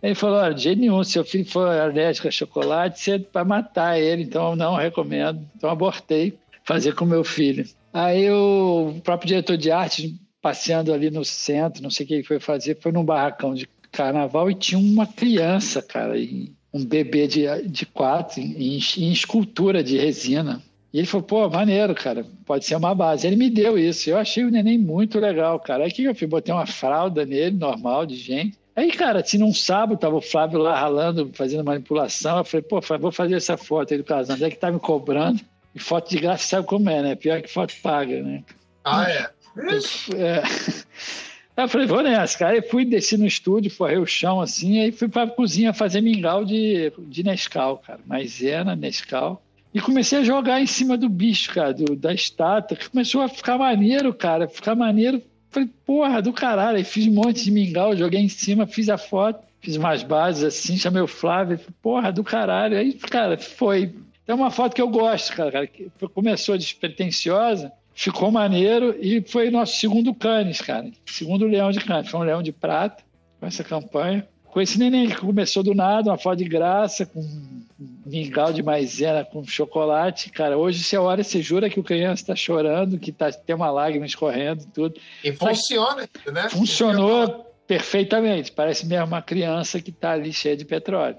Speaker 2: Ele falou, olha, de jeito nenhum, se seu filho for alérgico a chocolate, você vai matar ele, então não recomendo. Então abortei fazer com meu filho. Aí o próprio diretor de arte passeando ali no centro, não sei o que ele foi fazer, foi num barracão de carnaval e tinha uma criança, cara, um bebê de, de quatro, em, em escultura de resina. E ele falou, pô, maneiro, cara, pode ser uma base. Ele me deu isso. Eu achei o neném muito legal, cara. Aí o que eu fiz? Botei uma fralda nele, normal, de gente. Aí, cara, assim, num sábado, tava o Flávio lá ralando, fazendo manipulação. Eu falei, pô, vou fazer essa foto aí do casal. É que tá me cobrando. E foto de graça sabe como é, né? Pior que foto paga, né?
Speaker 1: Ah, é?
Speaker 2: É. Aí eu falei, vou nessa, cara. Aí fui, desci no estúdio, forrei o chão assim, aí fui pra cozinha fazer mingau de, de Nescau, cara. Maisena, Nescau. E comecei a jogar em cima do bicho, cara, do, da estátua, que começou a ficar maneiro, cara, ficar maneiro. Falei, porra, do caralho. Aí fiz um monte de mingau, joguei em cima, fiz a foto, fiz umas bases assim, chamei o Flávio, falei, porra, do caralho. Aí, cara, foi. É uma foto que eu gosto, cara, que começou despretensiosa, ficou maneiro e foi nosso segundo Cannes, cara. Segundo leão de Cannes. Foi um leão de prata com essa campanha. Com esse neném que começou do nada, uma foto de graça, com mingau de maisena, com chocolate. Cara, hoje você olha, você jura que o criança está chorando, que tá, tem uma lágrima escorrendo, tudo.
Speaker 1: E funciona, né?
Speaker 2: Funcionou perfeitamente. Parece mesmo uma criança que está ali cheia de petróleo.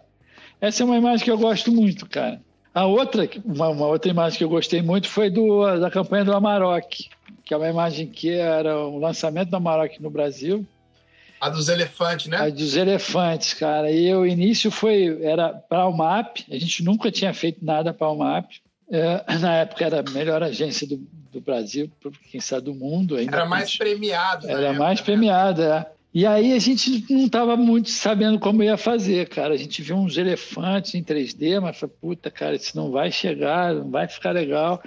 Speaker 2: Essa é uma imagem que eu gosto muito, cara. A outra, uma, uma, outra imagem que eu gostei muito foi do, da campanha do Amarok, que é uma imagem que era o lançamento do Amarok no Brasil.
Speaker 1: A dos elefantes, né?
Speaker 2: A dos elefantes, cara. E o início foi era para o MAP. A gente nunca tinha feito nada para o MAP. É, na época era a melhor agência do, do Brasil, quem sabe do mundo. Ainda
Speaker 1: era mais premiado.
Speaker 2: Era época, mais né? premiado, é. E aí a gente não estava muito sabendo como ia fazer, cara. A gente viu uns elefantes em 3D, mas falei, puta, cara, isso não vai chegar, não vai ficar legal.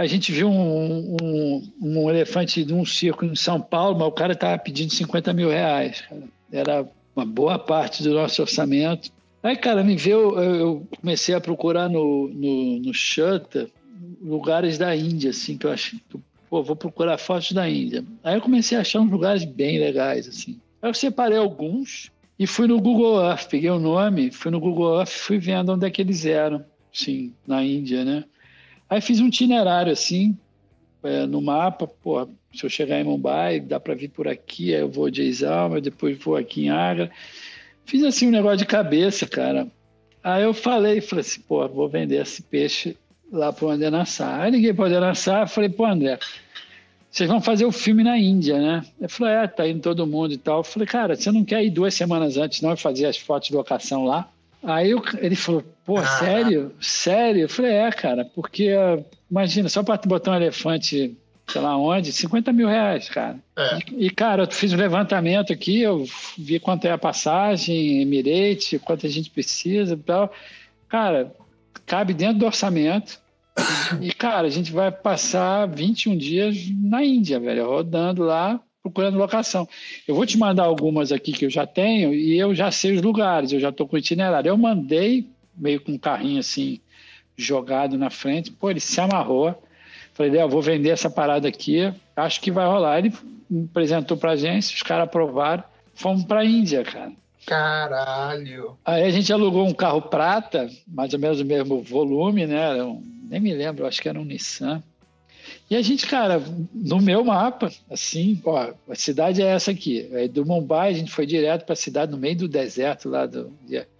Speaker 2: A gente viu um, um, um elefante de um circo em São Paulo, mas o cara estava pedindo 50 mil reais. Era uma boa parte do nosso orçamento. Aí, cara, me veio, eu comecei a procurar no, no, no Shutter lugares da Índia, assim, que eu acho que pô, vou procurar fotos da Índia. Aí eu comecei a achar uns lugares bem legais, assim. Aí eu separei alguns e fui no Google Earth, peguei o nome, fui no Google Earth, fui vendo onde é que eles eram, sim, na Índia, né? Aí fiz um itinerário, assim, é, no mapa, pô, se eu chegar em Mumbai, dá para vir por aqui, aí eu vou de Exalma, depois vou aqui em Agra. Fiz, assim, um negócio de cabeça, cara. Aí eu falei, falei assim, pô, vou vender esse peixe lá para o André Nassar. Aí liguei para o André Nassar falei, pô, André, vocês vão fazer o filme na Índia, né? Ele falou, é, tá indo todo mundo e tal. Eu falei, cara, você não quer ir duas semanas antes não e fazer as fotos de locação lá? Aí eu, ele falou, pô, ah. sério? Sério? Eu falei, é, cara, porque, imagina, só para botar um elefante, sei lá onde, 50 mil reais, cara. É. E, e, cara, eu fiz um levantamento aqui, eu vi quanto é a passagem, Emirate, quanto a gente precisa e tal. Cara, cabe dentro do orçamento. E, cara, a gente vai passar 21 dias na Índia, velho, rodando lá, procurando locação. Eu vou te mandar algumas aqui que eu já tenho e eu já sei os lugares, eu já estou com o itinerário. Eu mandei, meio com um carrinho assim, jogado na frente, pô, ele se amarrou. Falei, eu vou vender essa parada aqui, acho que vai rolar. Ele apresentou pra gente, os caras aprovaram, fomos pra Índia, cara.
Speaker 1: Caralho!
Speaker 2: Aí a gente alugou um carro prata, mais ou menos o mesmo volume, né? Um, nem me lembro, acho que era um Nissan. E a gente, cara, no meu mapa, assim, ó, a cidade é essa aqui. Aí do Mumbai a gente foi direto para a cidade no meio do deserto lá do,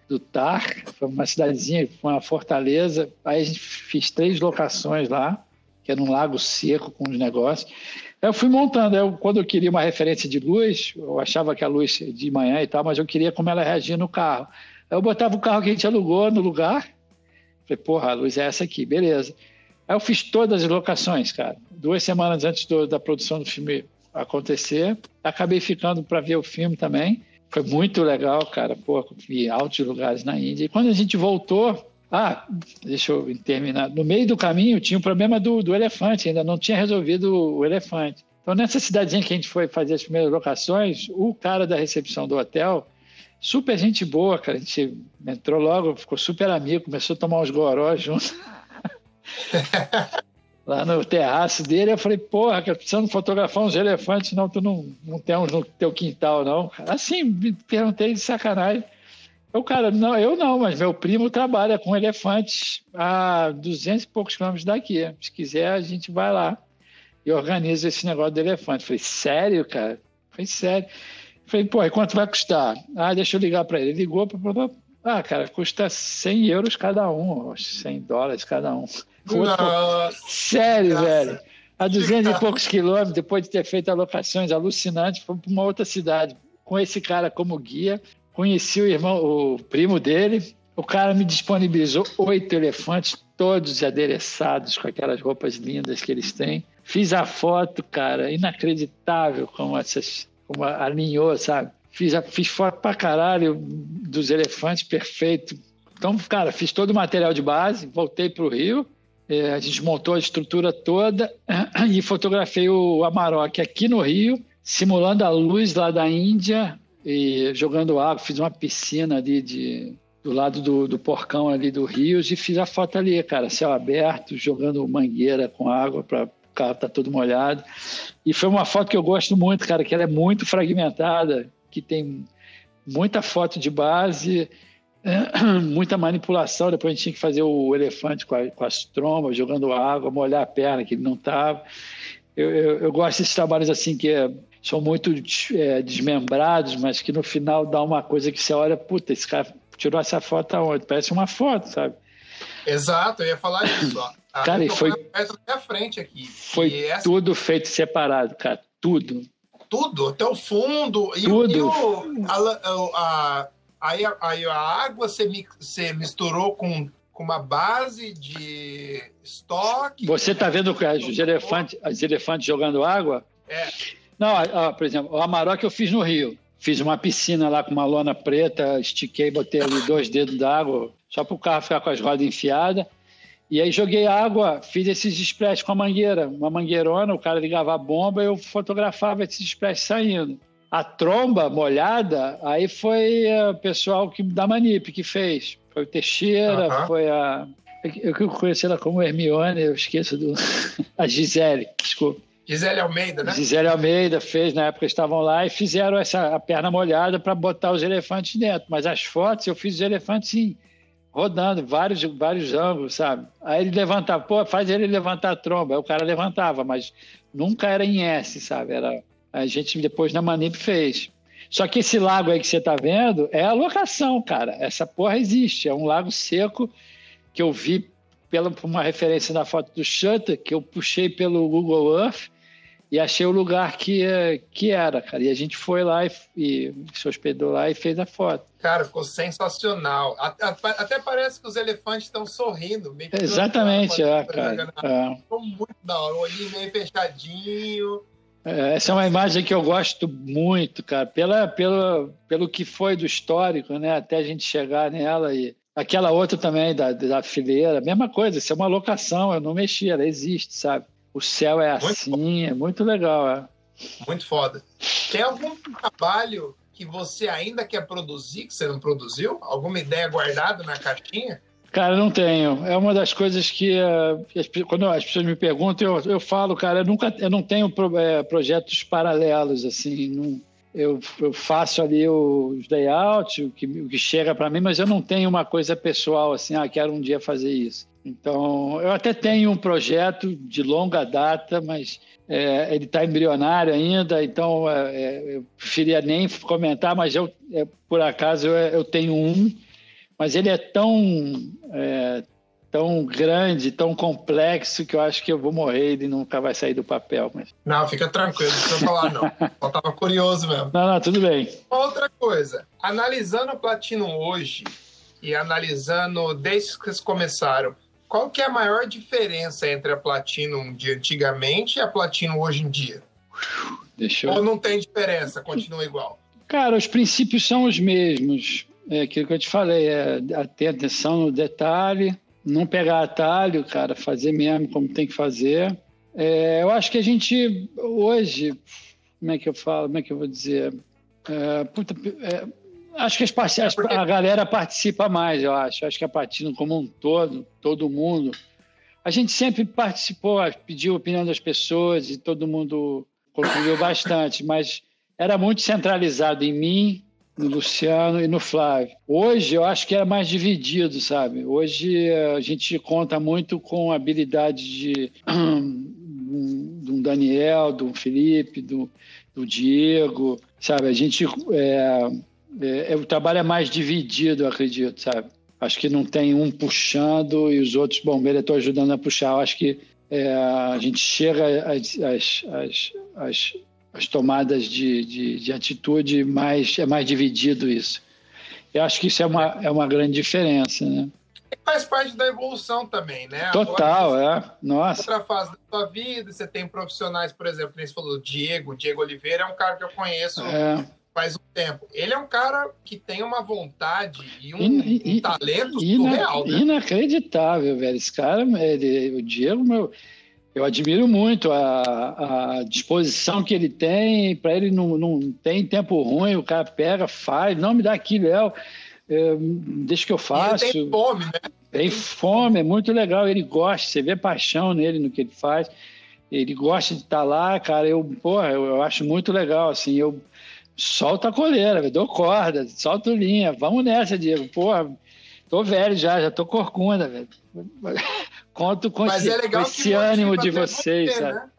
Speaker 2: do Tar, foi uma cidadezinha, uma fortaleza. Aí a gente fez três locações lá, que era um lago seco com os negócios. Eu fui montando. Eu, quando eu queria uma referência de luz, eu achava que a luz de manhã e tal, mas eu queria como ela reagia no carro. Eu botava o carro que a gente alugou no lugar. Falei, porra, a luz é essa aqui, beleza. Aí eu fiz todas as locações, cara. Duas semanas antes do, da produção do filme acontecer. Acabei ficando para ver o filme também. Foi muito legal, cara. Pô, vi altos lugares na Índia. E quando a gente voltou, ah, deixa eu terminar. No meio do caminho tinha o problema do, do elefante, ainda não tinha resolvido o elefante. Então, nessa cidadezinha que a gente foi fazer as primeiras locações, o cara da recepção do hotel, super gente boa, cara. A gente entrou logo, ficou super amigo, começou a tomar uns gorós junto. Lá no terraço dele, eu falei, porra, cara, precisando fotografar uns elefantes, não, tu não, não tem uns no teu quintal, não. Assim, perguntei de sacanagem. O cara, não, eu não, mas meu primo trabalha com elefantes a 200 e poucos quilômetros daqui. Se quiser, a gente vai lá e organiza esse negócio do elefante. Falei, sério, cara? Falei, sério. Falei, pô, e quanto vai custar? Ah, deixa eu ligar para ele. Ligou para. Ah, cara, custa 100 euros cada um, 100 dólares cada um. Nossa, sério, nossa. velho. A 200 e poucos quilômetros, depois de ter feito alocações alucinantes, foi para uma outra cidade, com esse cara como guia. Conheci o irmão, o primo dele. O cara me disponibilizou oito elefantes, todos adereçados com aquelas roupas lindas que eles têm. Fiz a foto, cara, inacreditável como essas, como alinhou, sabe? Fiz, a, fiz foto pra caralho dos elefantes, perfeito. Então, cara, fiz todo o material de base, voltei para o Rio, é, a gente montou a estrutura toda e fotografei o Amarok aqui no Rio, simulando a luz lá da Índia, e jogando água, fiz uma piscina ali de, do lado do, do porcão ali do rio e fiz a foto ali, cara, céu aberto, jogando mangueira com água para o carro tá todo molhado. E foi uma foto que eu gosto muito, cara, que ela é muito fragmentada, que tem muita foto de base, muita manipulação. Depois a gente tinha que fazer o elefante com, a, com as trombas, jogando água, molhar a perna, que ele não estava. Eu, eu, eu, gosto desses trabalhos assim que é são muito é, desmembrados, mas que no final dá uma coisa que você olha, puta, esse cara tirou essa foto aonde? Parece uma foto, sabe?
Speaker 1: Exato, eu ia falar isso. Ó.
Speaker 2: A cara, e foi
Speaker 1: na frente aqui.
Speaker 2: Foi essa... tudo feito separado, cara, tudo.
Speaker 1: Tudo, até o fundo.
Speaker 2: Tudo. E,
Speaker 1: o, a, a, a, aí a água você, você misturou com com uma base de estoque.
Speaker 2: Você está vendo os elefantes, elefantes jogando água?
Speaker 1: É.
Speaker 2: Não, ó, por exemplo, o Amarok eu fiz no Rio. Fiz uma piscina lá com uma lona preta, estiquei, botei ali dois dedos d'água, só para o carro ficar com as rodas enfiadas. E aí joguei água, fiz esses splash com a mangueira, uma mangueirona, o cara ligava a bomba e eu fotografava esses splash saindo. A tromba molhada, aí foi o pessoal que, da Manip que fez. Foi o Teixeira, uh -huh. foi a. Eu conheci ela como Hermione, eu esqueço do. a Gisele, desculpa.
Speaker 1: Gisele Almeida, né?
Speaker 2: Gisele Almeida fez, na época estavam lá e fizeram essa a perna molhada para botar os elefantes dentro. Mas as fotos eu fiz os elefantes sim, rodando, vários, vários ângulos, sabe? Aí ele levantava, pô, faz ele levantar a tromba. Aí o cara levantava, mas nunca era em S, sabe? Era, a gente depois na Manip fez. Só que esse lago aí que você está vendo é a locação, cara. Essa porra existe. É um lago seco que eu vi pela, por uma referência na foto do Shutter, que eu puxei pelo Google Earth e achei o lugar que, que era, cara. E a gente foi lá e, e se hospedou lá e fez a foto.
Speaker 1: Cara, ficou sensacional. Até parece que os elefantes estão sorrindo. Meio
Speaker 2: Exatamente, é, cara.
Speaker 1: É. Ficou muito da hora. O olhinho meio fechadinho.
Speaker 2: É, essa é uma imagem que eu gosto muito, cara, pela, pelo, pelo que foi do histórico, né? Até a gente chegar nela e aquela outra também da, da fileira, mesma coisa, isso é uma locação, eu não mexi, ela existe, sabe? O céu é assim, muito é muito legal. É.
Speaker 1: Muito foda. Tem algum trabalho que você ainda quer produzir, que você não produziu? Alguma ideia guardada na cartinha?
Speaker 2: Cara, não tenho. É uma das coisas que, uh, quando as pessoas me perguntam, eu, eu falo, cara, eu, nunca, eu não tenho pro, é, projetos paralelos, assim. Não, eu, eu, faço ali os layouts, o que, o que chega para mim, mas eu não tenho uma coisa pessoal, assim, ah, quero um dia fazer isso. Então, eu até tenho um projeto de longa data, mas é, ele está embrionário ainda, então é, eu preferia nem comentar, mas eu, por acaso eu, eu, tenho um, mas ele é tão, é, tão grande, tão complexo, que eu acho que eu vou morrer e ele nunca vai sair do papel. Mas...
Speaker 1: Não, fica tranquilo, não precisa falar não. Eu tava curioso mesmo.
Speaker 2: Não, não, tudo bem.
Speaker 1: Outra coisa, analisando o Platinum hoje e analisando desde que vocês começaram, qual que é a maior diferença entre a Platinum de antigamente e a Platinum hoje em dia? Deixa eu... Ou não tem diferença, continua igual?
Speaker 2: Cara, os princípios são os mesmos. É aquilo que eu te falei, é ter atenção no detalhe, não pegar atalho, cara, fazer mesmo como tem que fazer. É, eu acho que a gente hoje, como é que eu falo, como é que eu vou dizer? É, puta, é, acho que as, as, a galera participa mais, eu acho. Acho que a Patina como um todo, todo mundo. A gente sempre participou, pediu a opinião das pessoas e todo mundo contribuiu bastante, mas era muito centralizado em mim, no Luciano e no Flávio. Hoje eu acho que é mais dividido, sabe? Hoje eh, a gente conta muito com a habilidade de, de um Daniel, do Felipe, do, do Diego, sabe? A gente é, é, o trabalho é mais dividido, eu acredito, sabe? Acho que não tem um puxando e os outros bombeiros estão ajudando a puxar. Eu acho que é, a gente chega às, às, às, às as tomadas de, de, de, atitude mais é mais dividido isso. Eu acho que isso é uma, é uma grande diferença, né?
Speaker 1: Faz parte da evolução também, né?
Speaker 2: Total, Agora, é. Nossa.
Speaker 1: Outra fase da sua vida, você tem profissionais, por exemplo, que você falou, Diego, Diego Oliveira é um cara que eu conheço é. faz um tempo. Ele é um cara que tem uma vontade e um, in, um talento ina, surreal, né?
Speaker 2: Inacreditável, velho. Esse cara, ele, o Diego, meu eu admiro muito a, a disposição que ele tem. Para ele não, não tem tempo ruim, o cara pega, faz. Não me dá aqui, Léo. É, deixa que eu faço.
Speaker 1: ele tem fome, né?
Speaker 2: Tem fome, é muito legal. Ele gosta, você vê paixão nele no que ele faz. Ele gosta de estar lá, cara. Eu, porra, eu, eu acho muito legal. Assim, eu solto a coleira, dou corda, solto linha. Vamos nessa, Diego. Porra, tô velho já, já tô corcunda, velho. Conto com Mas esse, é legal esse ânimo de vocês, sabe? Né?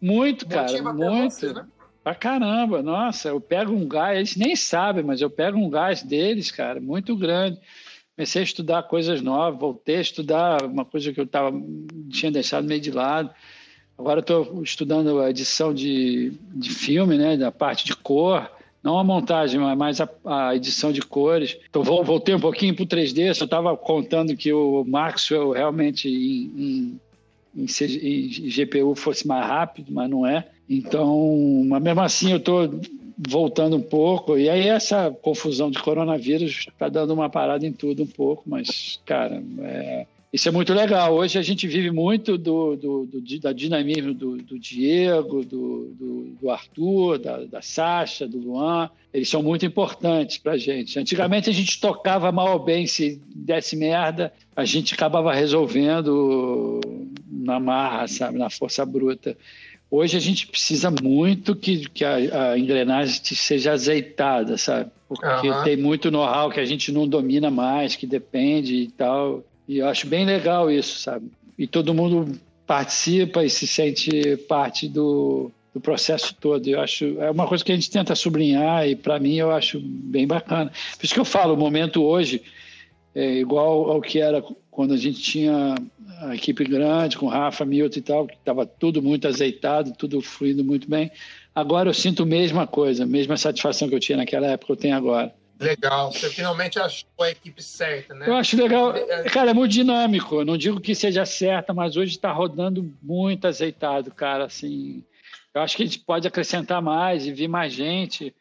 Speaker 2: Muito, cara, muito. Você, né? Pra caramba, nossa, eu pego um gás, eles nem sabem, mas eu pego um gás deles, cara, muito grande. Comecei a estudar coisas novas, voltei a estudar uma coisa que eu tava, tinha deixado meio de lado. Agora estou estudando a edição de, de filme, né, da parte de cor não a montagem, mas a, a edição de cores. Então, voltei um pouquinho para o 3D, eu estava contando que o Maxwell realmente em, em, em, GPU fosse mais rápido, mas não é. Então, mas mesmo assim, eu estou voltando um pouco. E aí, essa confusão de coronavírus está dando uma parada em tudo um pouco, mas, cara, é isso é muito legal. Hoje a gente vive muito do, do, do da dinamismo do, do Diego, do, do, Arthur, da, da Sasha, do Luan. Eles são muito importantes para a gente. Antigamente a gente tocava mal ou bem, se desse merda, a gente acabava resolvendo na marra, sabe, na força bruta. Hoje a gente precisa muito que, que a, a engrenagem seja azeitada, sabe? Porque uhum. tem muito know-how que a gente não domina mais, que depende e tal. E eu acho bem legal isso, sabe? E todo mundo participa e se sente parte do, do processo todo. Eu acho é uma coisa que a gente tenta sublinhar e para mim eu acho bem bacana. Por isso que eu falo, o momento hoje é igual ao que era quando a gente tinha a equipe grande com Rafa, Milton e tal, que estava tudo muito azeitado, tudo fluindo muito bem. Agora eu sinto a mesma coisa, a mesma satisfação que eu tinha naquela época eu tenho agora.
Speaker 1: Legal, você finalmente achou a equipe certa, né?
Speaker 2: Eu acho legal. É, cara, é muito dinâmico. Eu não digo que seja certa, mas hoje está rodando muito azeitado, cara. Assim, eu acho que a gente pode acrescentar mais e vir mais gente.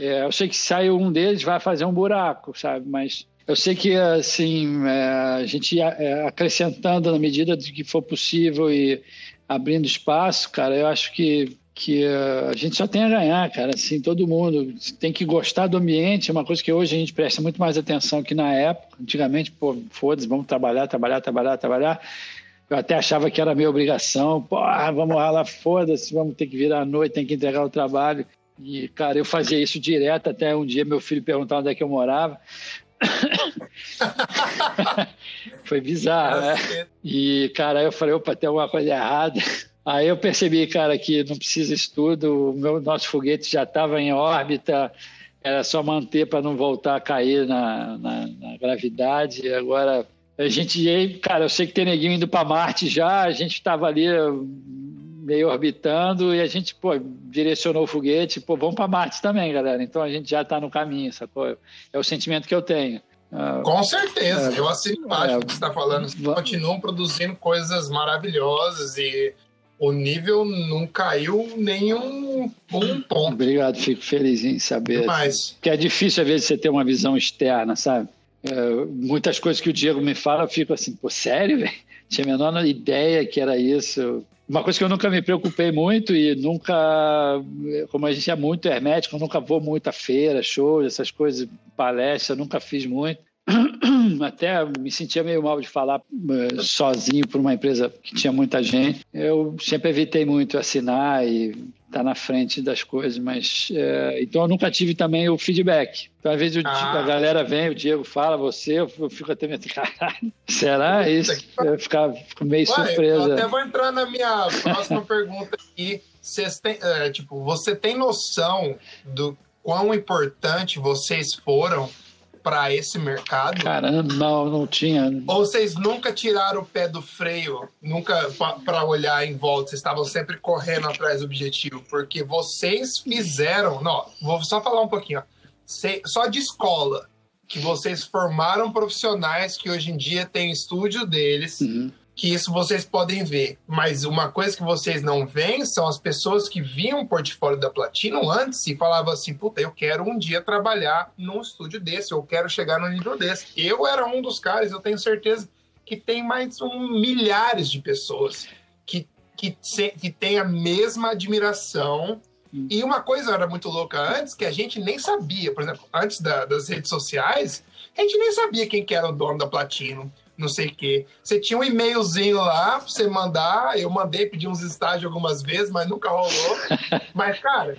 Speaker 2: É, eu sei que se sair um deles vai fazer um buraco, sabe? Mas eu sei que assim é, a gente é, acrescentando na medida de que for possível e abrindo espaço, cara, eu acho que que uh, a gente só tem a ganhar, cara. Assim, todo mundo tem que gostar do ambiente. É uma coisa que hoje a gente presta muito mais atenção que na época. Antigamente, pô, foda-se, vamos trabalhar, trabalhar, trabalhar, trabalhar. Eu até achava que era minha obrigação. Pô, vamos lá, foda-se, vamos ter que virar à noite, tem que entregar o trabalho. E, cara, eu fazia isso direto até um dia meu filho perguntar onde é que eu morava. Foi bizarro, né? E, cara, eu falei, opa, tem alguma coisa errada. Aí eu percebi, cara, que não precisa estudo, o meu, nosso foguete já estava em órbita, era só manter para não voltar a cair na, na, na gravidade. Agora A gente, cara, eu sei que tem neguinho indo para Marte já, a gente estava ali meio orbitando e a gente, pô, direcionou o foguete, pô, vamos para Marte também, galera. Então a gente já está no caminho, sacou? É o sentimento que eu tenho.
Speaker 1: Ah, Com certeza, é, eu assino embaixo é, que você está falando. Vocês continuam produzindo coisas maravilhosas e o nível não caiu nem um, ponto.
Speaker 2: Obrigado, fico feliz em saber. Mas... Que é difícil, às vezes, você ter uma visão externa, sabe? É, muitas coisas que o Diego me fala, eu fico assim, pô, sério, velho? Tinha a menor ideia que era isso. Uma coisa que eu nunca me preocupei muito e nunca, como a gente é muito hermético, eu nunca vou muito a feira, shows, essas coisas, palestra, nunca fiz muito. Até me sentia meio mal de falar uh, sozinho por uma empresa que tinha muita gente. Eu sempre evitei muito assinar e estar tá na frente das coisas, mas uh, então eu nunca tive também o feedback. Então, às vezes ah. a galera vem, o Diego fala, você, eu fico até meio caralho, será isso? Eu fico, fico meio Ué, surpresa. Eu
Speaker 1: até vou entrar na minha próxima pergunta aqui. Vocês têm, é, tipo, você tem noção do quão importante vocês foram para esse mercado?
Speaker 2: Caramba, não, não tinha.
Speaker 1: Ou vocês nunca tiraram o pé do freio, nunca para olhar em volta, vocês estavam sempre correndo atrás do objetivo, porque vocês fizeram, não, vou só falar um pouquinho, ó, só de escola, que vocês formaram profissionais que hoje em dia têm estúdio deles. Uhum que isso vocês podem ver. Mas uma coisa que vocês não veem são as pessoas que viam o portfólio da Platinum antes e falavam assim: puta, eu quero um dia trabalhar num estúdio desse, eu quero chegar no nível desse. Eu era um dos caras, eu tenho certeza que tem mais um milhares de pessoas que, que, que tem a mesma admiração. E uma coisa era muito louca antes, que a gente nem sabia, por exemplo, antes da, das redes sociais, a gente nem sabia quem que era o dono da Platinum não sei o quê. Você tinha um e-mailzinho lá pra você mandar. Eu mandei pedir uns estágios algumas vezes, mas nunca rolou. mas, cara,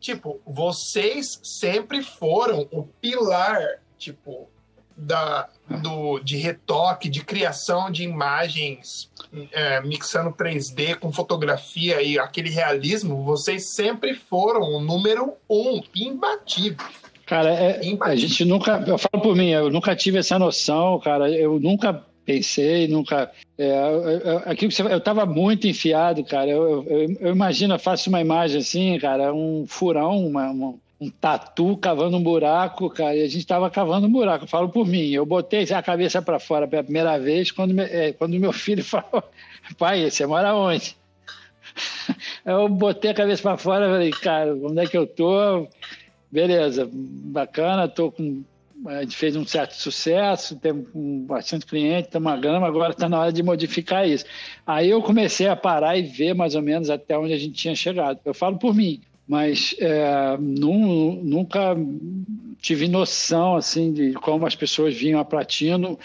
Speaker 1: tipo, vocês sempre foram o pilar, tipo, da, do, de retoque, de criação de imagens, é, mixando 3D com fotografia e aquele realismo, vocês sempre foram o número um, imbatível.
Speaker 2: Cara, é, a gente nunca. Eu falo por mim, eu nunca tive essa noção, cara. Eu nunca pensei, nunca. É, aquilo que você, eu estava muito enfiado, cara. Eu, eu, eu, imagino, eu faço uma imagem assim, cara, um furão, uma, uma, um tatu cavando um buraco, cara. E a gente estava cavando um buraco. Eu falo por mim. Eu botei a cabeça para fora pela primeira vez quando, é, quando meu filho falou: pai, você mora onde? Eu botei a cabeça para fora e falei, cara, onde é que eu tô? Beleza, bacana, tô com a gente fez um certo sucesso, temos bastante cliente, estamos grama, agora está na hora de modificar isso. Aí eu comecei a parar e ver mais ou menos até onde a gente tinha chegado. Eu falo por mim, mas é, nunca tive noção assim de como as pessoas vinham a Platino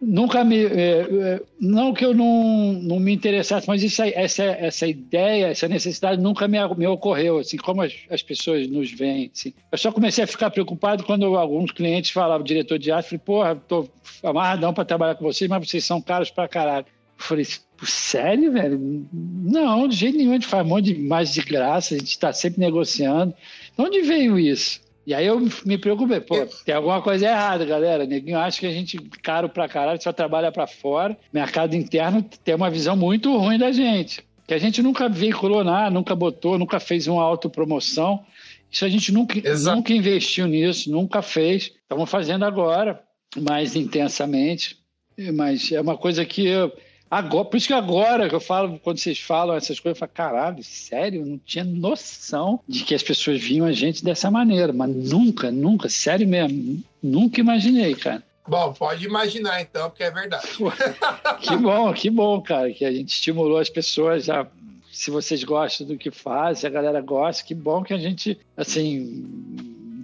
Speaker 2: nunca me. É, é, não que eu não, não me interessasse, mas isso, essa, essa ideia, essa necessidade nunca me, me ocorreu, assim, como as, as pessoas nos veem. Assim. Eu só comecei a ficar preocupado quando alguns clientes falavam, diretor de arte, falei, porra, tô amarradão para trabalhar com vocês, mas vocês são caros para caralho. Eu falei, sério, velho? Não, de jeito nenhum, a gente faz um monte de mais de graça, a gente está sempre negociando. De onde veio isso? E aí eu me preocupei, pô, tem alguma coisa errada, galera. Neguinho acha que a gente, caro pra caralho, só trabalha pra fora. Mercado interno tem uma visão muito ruim da gente. Que a gente nunca veiculou nada, nunca botou, nunca fez uma autopromoção. Isso a gente nunca, nunca investiu nisso, nunca fez. Estamos fazendo agora, mais intensamente. Mas é uma coisa que eu Agora, por isso que agora que eu falo, quando vocês falam essas coisas, eu falo, caralho, sério, eu não tinha noção de que as pessoas viam a gente dessa maneira, mas nunca, nunca, sério mesmo, nunca imaginei, cara.
Speaker 1: Bom, pode imaginar então, porque é verdade.
Speaker 2: que bom, que bom, cara, que a gente estimulou as pessoas a se vocês gostam do que faz, se a galera gosta, que bom que a gente, assim,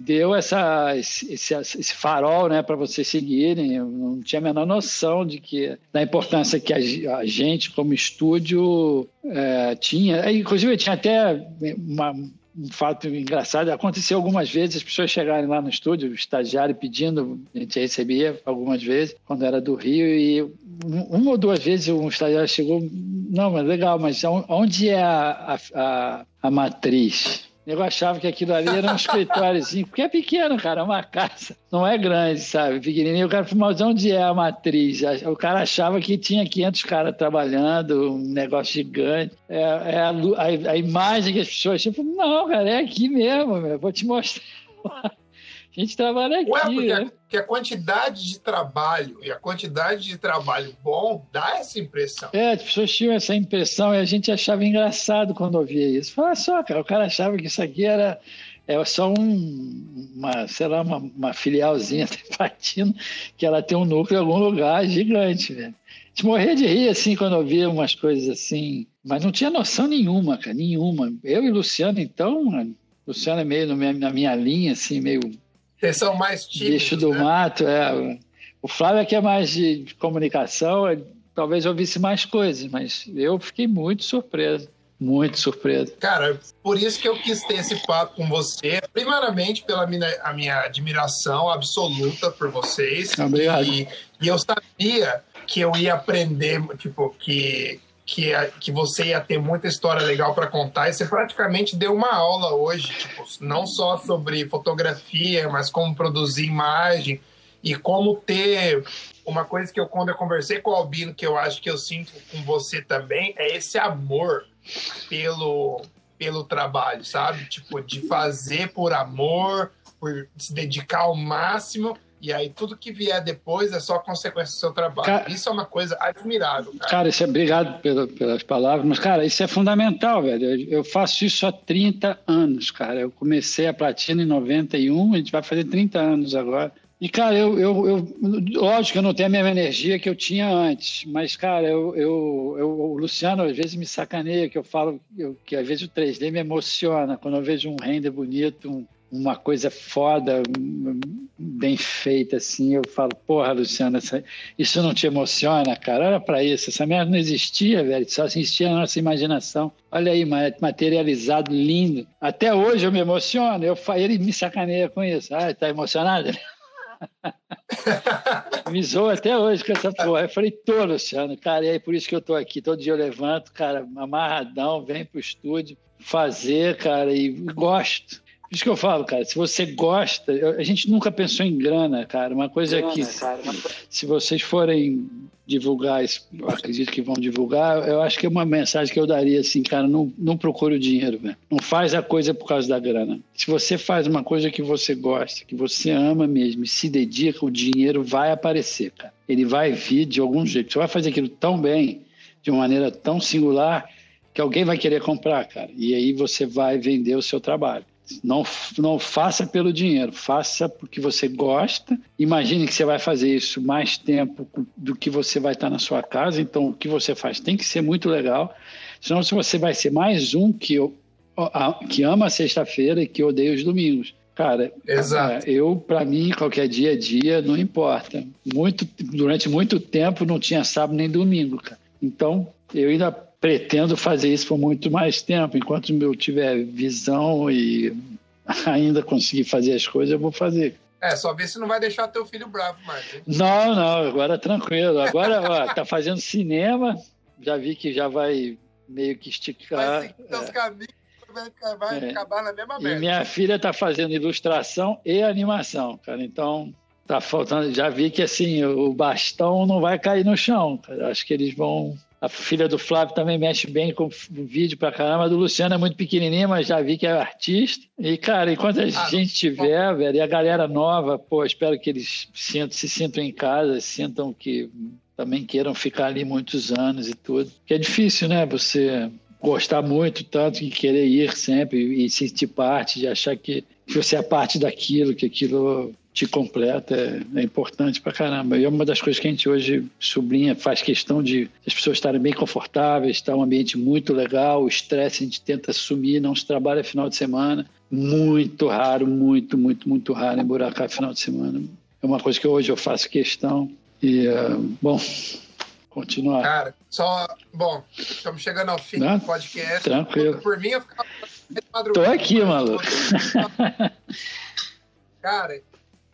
Speaker 2: deu essa, esse, esse farol né, para vocês seguirem. Eu não tinha a menor noção de que da importância que a, a gente, como estúdio, é, tinha. Inclusive, tinha até uma, um fato engraçado. Aconteceu algumas vezes as pessoas chegarem lá no estúdio, o estagiário pedindo, a gente recebia algumas vezes, quando era do Rio, e uma ou duas vezes um estagiário chegou, não, mas legal, mas onde é a, a, a matriz? Eu achava que aquilo ali era um escritóriozinho, porque é pequeno, cara, é uma casa. Não é grande, sabe? Pequenininho. O cara falou, mas onde é a matriz? O cara achava que tinha 500 caras trabalhando, um negócio gigante. É, é a, a, a, imagem que as pessoas tinham. Não, cara, é aqui mesmo, meu. vou te mostrar. A gente trabalha aqui. Ué, porque,
Speaker 1: né? a, a quantidade de trabalho e a quantidade de trabalho bom dá essa impressão.
Speaker 2: É, as pessoas tinham essa impressão e a gente achava engraçado quando ouvia isso. Fala só, cara, o cara achava que isso aqui era é só um, uma, sei lá, uma, uma filialzinha Patino, que ela tem um núcleo em algum lugar gigante, velho. De morrer de rir, assim, quando eu via umas coisas assim, mas não tinha noção nenhuma, cara, nenhuma. Eu e Luciano, então, Luciano é meio na minha linha, assim, meio
Speaker 1: vocês são mais tímidos.
Speaker 2: Bicho do
Speaker 1: né?
Speaker 2: mato, é. O Flávio aqui é mais de, de comunicação, talvez eu visse mais coisas, mas eu fiquei muito surpreso. Muito surpreso.
Speaker 1: Cara, por isso que eu quis ter esse papo com você. Primeiramente, pela minha, a minha admiração absoluta por vocês.
Speaker 2: Obrigado.
Speaker 1: E, e eu sabia que eu ia aprender, tipo, que que, que você ia ter muita história legal para contar e você praticamente deu uma aula hoje, tipo, não só sobre fotografia, mas como produzir imagem e como ter uma coisa que eu quando eu conversei com o Albino que eu acho que eu sinto com você também é esse amor pelo pelo trabalho, sabe? Tipo, de fazer por amor, por se dedicar ao máximo e aí tudo que vier depois é só consequência do seu trabalho. Cara, isso é uma coisa admirável, cara.
Speaker 2: Cara, isso é, obrigado pela, pelas palavras, mas, cara, isso é fundamental, velho. Eu, eu, faço isso há 30 anos, cara. Eu comecei a platina em 91, a gente vai fazer 30 anos agora. E, cara, eu, eu, eu, lógico que eu não tenho a mesma energia que eu tinha antes, mas, cara, eu, eu, eu o Luciano às vezes me sacaneia, que eu falo eu, que às vezes o 3D me emociona quando eu vejo um render bonito, um, uma coisa foda, bem feita, assim, eu falo, porra, Luciana, isso não te emociona, cara? Olha para isso, essa merda não existia, velho, só existia na nossa imaginação. Olha aí, materializado, lindo. Até hoje eu me emociono, eu, ele me sacaneia com isso. Ah, tá emocionado? me zoa até hoje com essa porra. Eu falei, tô, Luciano, cara, e aí por isso que eu tô aqui. Todo dia eu levanto, cara, amarradão, venho pro estúdio fazer, cara, e gosto. Por isso que eu falo, cara, se você gosta, a gente nunca pensou em grana, cara. Uma coisa grana, é que, cara, se vocês forem divulgar, acredito que vão divulgar, eu acho que é uma mensagem que eu daria assim, cara, não, não procure o dinheiro, velho. Não faz a coisa por causa da grana. Se você faz uma coisa que você gosta, que você ama mesmo e se dedica, o dinheiro vai aparecer, cara. Ele vai vir de algum jeito. Você vai fazer aquilo tão bem, de uma maneira tão singular, que alguém vai querer comprar, cara. E aí você vai vender o seu trabalho. Não, não faça pelo dinheiro, faça porque você gosta. Imagine que você vai fazer isso mais tempo do que você vai estar na sua casa, então o que você faz tem que ser muito legal. Senão você vai ser mais um que, que ama a sexta-feira e que odeia os domingos. Cara,
Speaker 1: Exato.
Speaker 2: eu, para mim, qualquer dia a dia, não importa. Muito, durante muito tempo não tinha sábado nem domingo, cara. Então, eu ainda pretendo fazer isso por muito mais tempo. Enquanto eu tiver visão e ainda conseguir fazer as coisas, eu vou fazer.
Speaker 1: É, só ver se não vai deixar teu filho bravo mais. Hein?
Speaker 2: Não, não, agora tranquilo. Agora, ó, tá fazendo cinema, já vi que já vai meio que esticar. Vai
Speaker 1: seguir é. caminhos, vai, vai é. acabar na mesma merda.
Speaker 2: E minha filha tá fazendo ilustração e animação, cara. Então, tá faltando. Já vi que assim, o bastão não vai cair no chão. Cara. Acho que eles vão a filha do Flávio também mexe bem com vídeo pra caramba. A do Luciano é muito pequenininha, mas já vi que é artista. E, cara, enquanto a ah, gente tiver, velho, e a galera nova, pô, espero que eles sintam, se sintam em casa, sintam que também queiram ficar ali muitos anos e tudo. Que é difícil, né? Você gostar muito, tanto que querer ir sempre e sentir parte, de achar que você é parte daquilo, que aquilo te completa é, é, importante pra caramba. E é uma das coisas que a gente hoje sublinha, faz questão de as pessoas estarem bem confortáveis, estar um ambiente muito legal, o estresse a gente tenta assumir, não se trabalha final de semana. Muito raro, muito, muito, muito raro emburacar final de semana. É uma coisa que hoje eu faço questão. E, uh, bom, continuar.
Speaker 1: Cara, só. Bom, estamos chegando ao fim Não? do podcast.
Speaker 2: Tranquilo.
Speaker 1: Por mim, eu ficava.
Speaker 2: Tô aqui, maluco.
Speaker 1: Cara,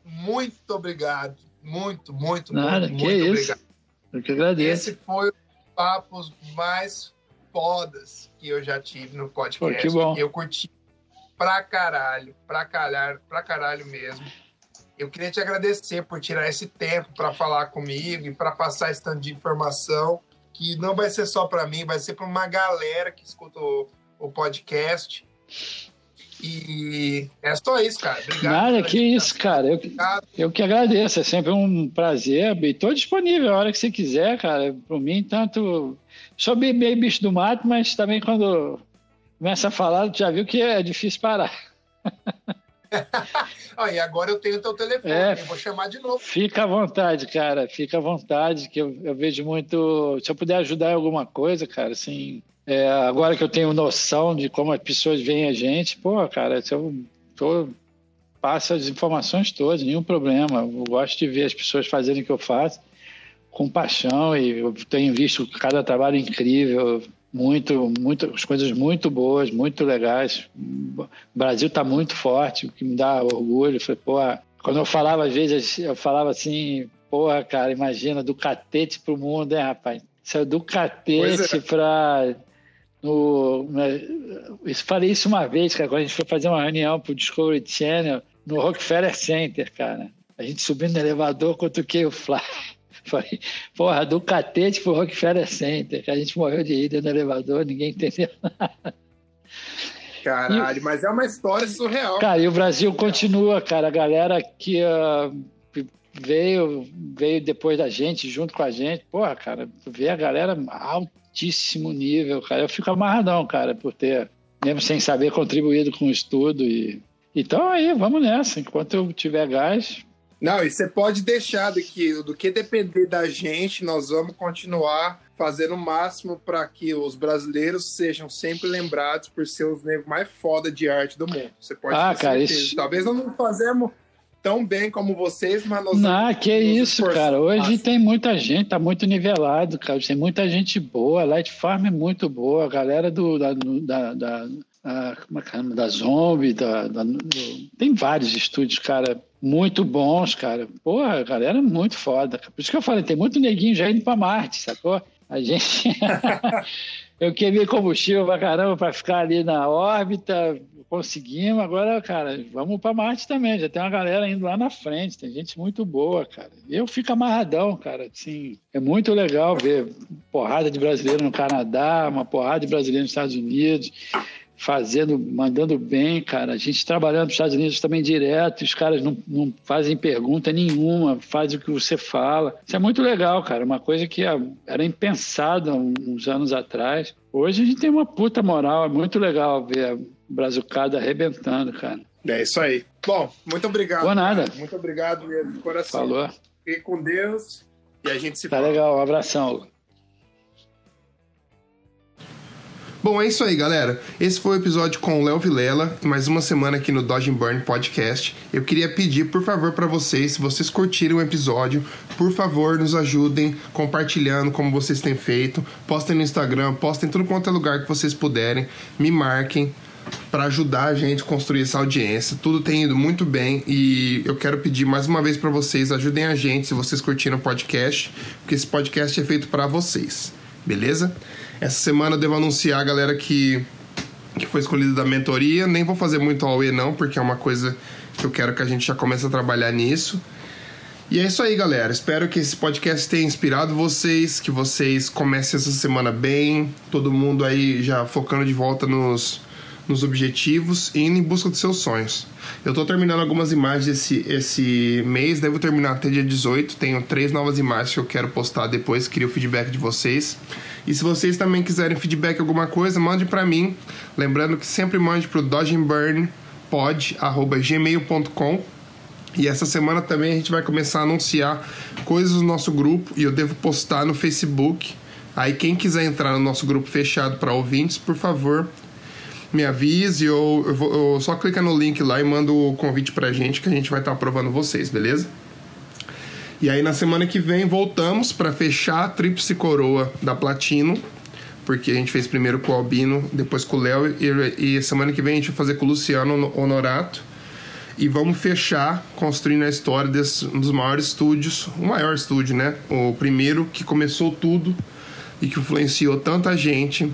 Speaker 1: muito obrigado. Muito, muito,
Speaker 2: Nada,
Speaker 1: muito,
Speaker 2: que
Speaker 1: muito
Speaker 2: isso.
Speaker 1: obrigado.
Speaker 2: Eu que agradeço.
Speaker 1: Esse foi um dos papos mais fodas que eu já tive no podcast.
Speaker 2: Pô, que bom.
Speaker 1: Eu curti
Speaker 4: pra caralho, pra caralho, pra caralho mesmo. Eu queria te agradecer por tirar esse tempo para falar comigo e para passar esse tanto de informação, que não vai ser só para mim, vai ser para uma galera que escuta o, o, podcast. E é só isso, cara. Obrigado.
Speaker 2: Nada, que isso, cara. Eu, eu que agradeço. É sempre um prazer. E estou disponível a hora que você quiser, cara. Para mim, tanto. Sou meio bicho do mato, mas também quando começa a falar, tu já viu que é difícil parar.
Speaker 4: ah, e agora eu tenho o teu telefone, é, eu vou chamar de novo.
Speaker 2: Fica à vontade, cara, fica à vontade, que eu, eu vejo muito. Se eu puder ajudar em alguma coisa, cara, assim. É, agora que eu tenho noção de como as pessoas veem a gente, pô, cara, se eu tô, passo as informações todas, nenhum problema. Eu gosto de ver as pessoas fazerem o que eu faço com paixão e eu tenho visto cada trabalho incrível muito, muito, as coisas muito boas, muito legais. O Brasil está muito forte, o que me dá orgulho. Foi, porra, quando eu falava, às vezes, eu falava assim, porra, cara, imagina, do catete pro mundo, hein, rapaz? Saiu do catete é. para no, eu falei isso uma vez, cara, quando a gente foi fazer uma reunião pro Discovery Channel no Rockefeller Center, cara. A gente subindo no elevador, cutuquei o Flávio. Foi, porra, do catete pro Rockefeller Center, que a gente morreu de ida no elevador, ninguém entendeu nada.
Speaker 4: Caralho, e, mas é uma história surreal.
Speaker 2: Cara, e o Brasil continua, cara. A galera que uh, veio, veio depois da gente, junto com a gente, porra, cara, ver a galera altíssimo nível, cara. Eu fico amarradão, cara, por ter, mesmo sem saber, contribuído com o estudo. E... Então aí, vamos nessa. Enquanto eu tiver gás,
Speaker 4: não, e você pode deixar do que, do que depender da gente, nós vamos continuar fazendo o máximo para que os brasileiros sejam sempre lembrados por ser os negros mais foda de arte do mundo. Você pode
Speaker 2: ah, cara, isso...
Speaker 4: Talvez nós não fazemos tão bem como vocês, mas nós
Speaker 2: Não, que isso, cara. Hoje tem muita gente, tá muito nivelado, cara. Tem muita gente boa, a Light Farm é muito boa, a galera do, da, da, da, a, como é, da Zombie, da, da do... tem vários estúdios, cara muito bons, cara. Porra, a galera é muito foda. Por isso que eu falei, tem muito neguinho já indo pra Marte, sacou? A gente. eu queimei combustível pra caramba pra ficar ali na órbita, conseguimos. Agora, cara, vamos pra Marte também. Já tem uma galera indo lá na frente, tem gente muito boa, cara. Eu fico amarradão, cara. Assim, é muito legal ver porrada de brasileiro no Canadá, uma porrada de brasileiro nos Estados Unidos fazendo, mandando bem, cara. A gente trabalhando nos Estados Unidos também direto, os caras não, não fazem pergunta nenhuma, fazem o que você fala. Isso é muito legal, cara. Uma coisa que era impensada uns anos atrás. Hoje a gente tem uma puta moral, é muito legal ver a Brazucada arrebentando, cara.
Speaker 4: É isso aí. Bom, muito obrigado.
Speaker 2: Boa nada.
Speaker 4: Cara. Muito obrigado mesmo, de coração.
Speaker 2: Falou.
Speaker 4: Fique com Deus e a gente se
Speaker 2: tá
Speaker 4: fala.
Speaker 2: Tá legal, um abração.
Speaker 1: Bom, é isso aí, galera. Esse foi o episódio com o Léo Vilela, mais uma semana aqui no Dodge Burn Podcast. Eu queria pedir, por favor, para vocês, se vocês curtiram o episódio, por favor, nos ajudem compartilhando como vocês têm feito. Postem no Instagram, postem tudo quanto é lugar que vocês puderem. Me marquem para ajudar a gente a construir essa audiência. Tudo tem ido muito bem e eu quero pedir mais uma vez para vocês, ajudem a gente se vocês curtiram o podcast, porque esse podcast é feito para vocês. Beleza? Essa semana eu devo anunciar a galera que, que foi escolhida da mentoria. Nem vou fazer muito ao e não, porque é uma coisa que eu quero que a gente já comece a trabalhar nisso. E é isso aí, galera. Espero que esse podcast tenha inspirado vocês, que vocês comecem essa semana bem, todo mundo aí já focando de volta nos, nos objetivos e indo em busca dos seus sonhos. Eu estou terminando algumas imagens esse, esse mês, devo terminar até dia 18. Tenho três novas imagens que eu quero postar depois, queria o feedback de vocês. E se vocês também quiserem feedback alguma coisa, mande para mim. Lembrando que sempre mande para o dodgeburnpod@gmail.com. E essa semana também a gente vai começar a anunciar coisas do nosso grupo e eu devo postar no Facebook. Aí quem quiser entrar no nosso grupo fechado para ouvintes, por favor, me avise ou só clica no link lá e manda o convite pra gente que a gente vai estar tá aprovando vocês, beleza? E aí na semana que vem voltamos para fechar a tríplice coroa da Platino, porque a gente fez primeiro com o Albino, depois com o Léo e, e semana que vem a gente vai fazer com o Luciano Honorato. E vamos fechar construindo a história desse, um dos maiores estúdios, o maior estúdio, né? O primeiro que começou tudo e que influenciou tanta gente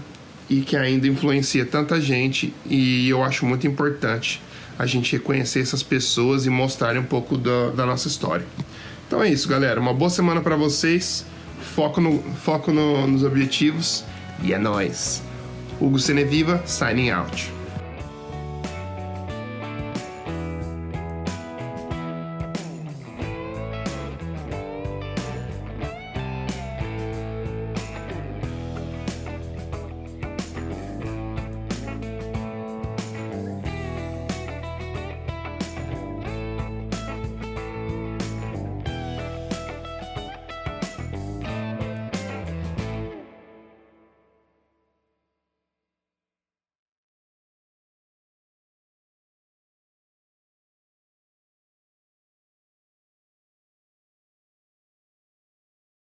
Speaker 1: e que ainda influencia tanta gente e eu acho muito importante a gente reconhecer essas pessoas e mostrarem um pouco da, da nossa história. Então é isso, galera. Uma boa semana para vocês. Foco, no, foco no, nos objetivos e é nóis. Hugo Seneviva, signing out.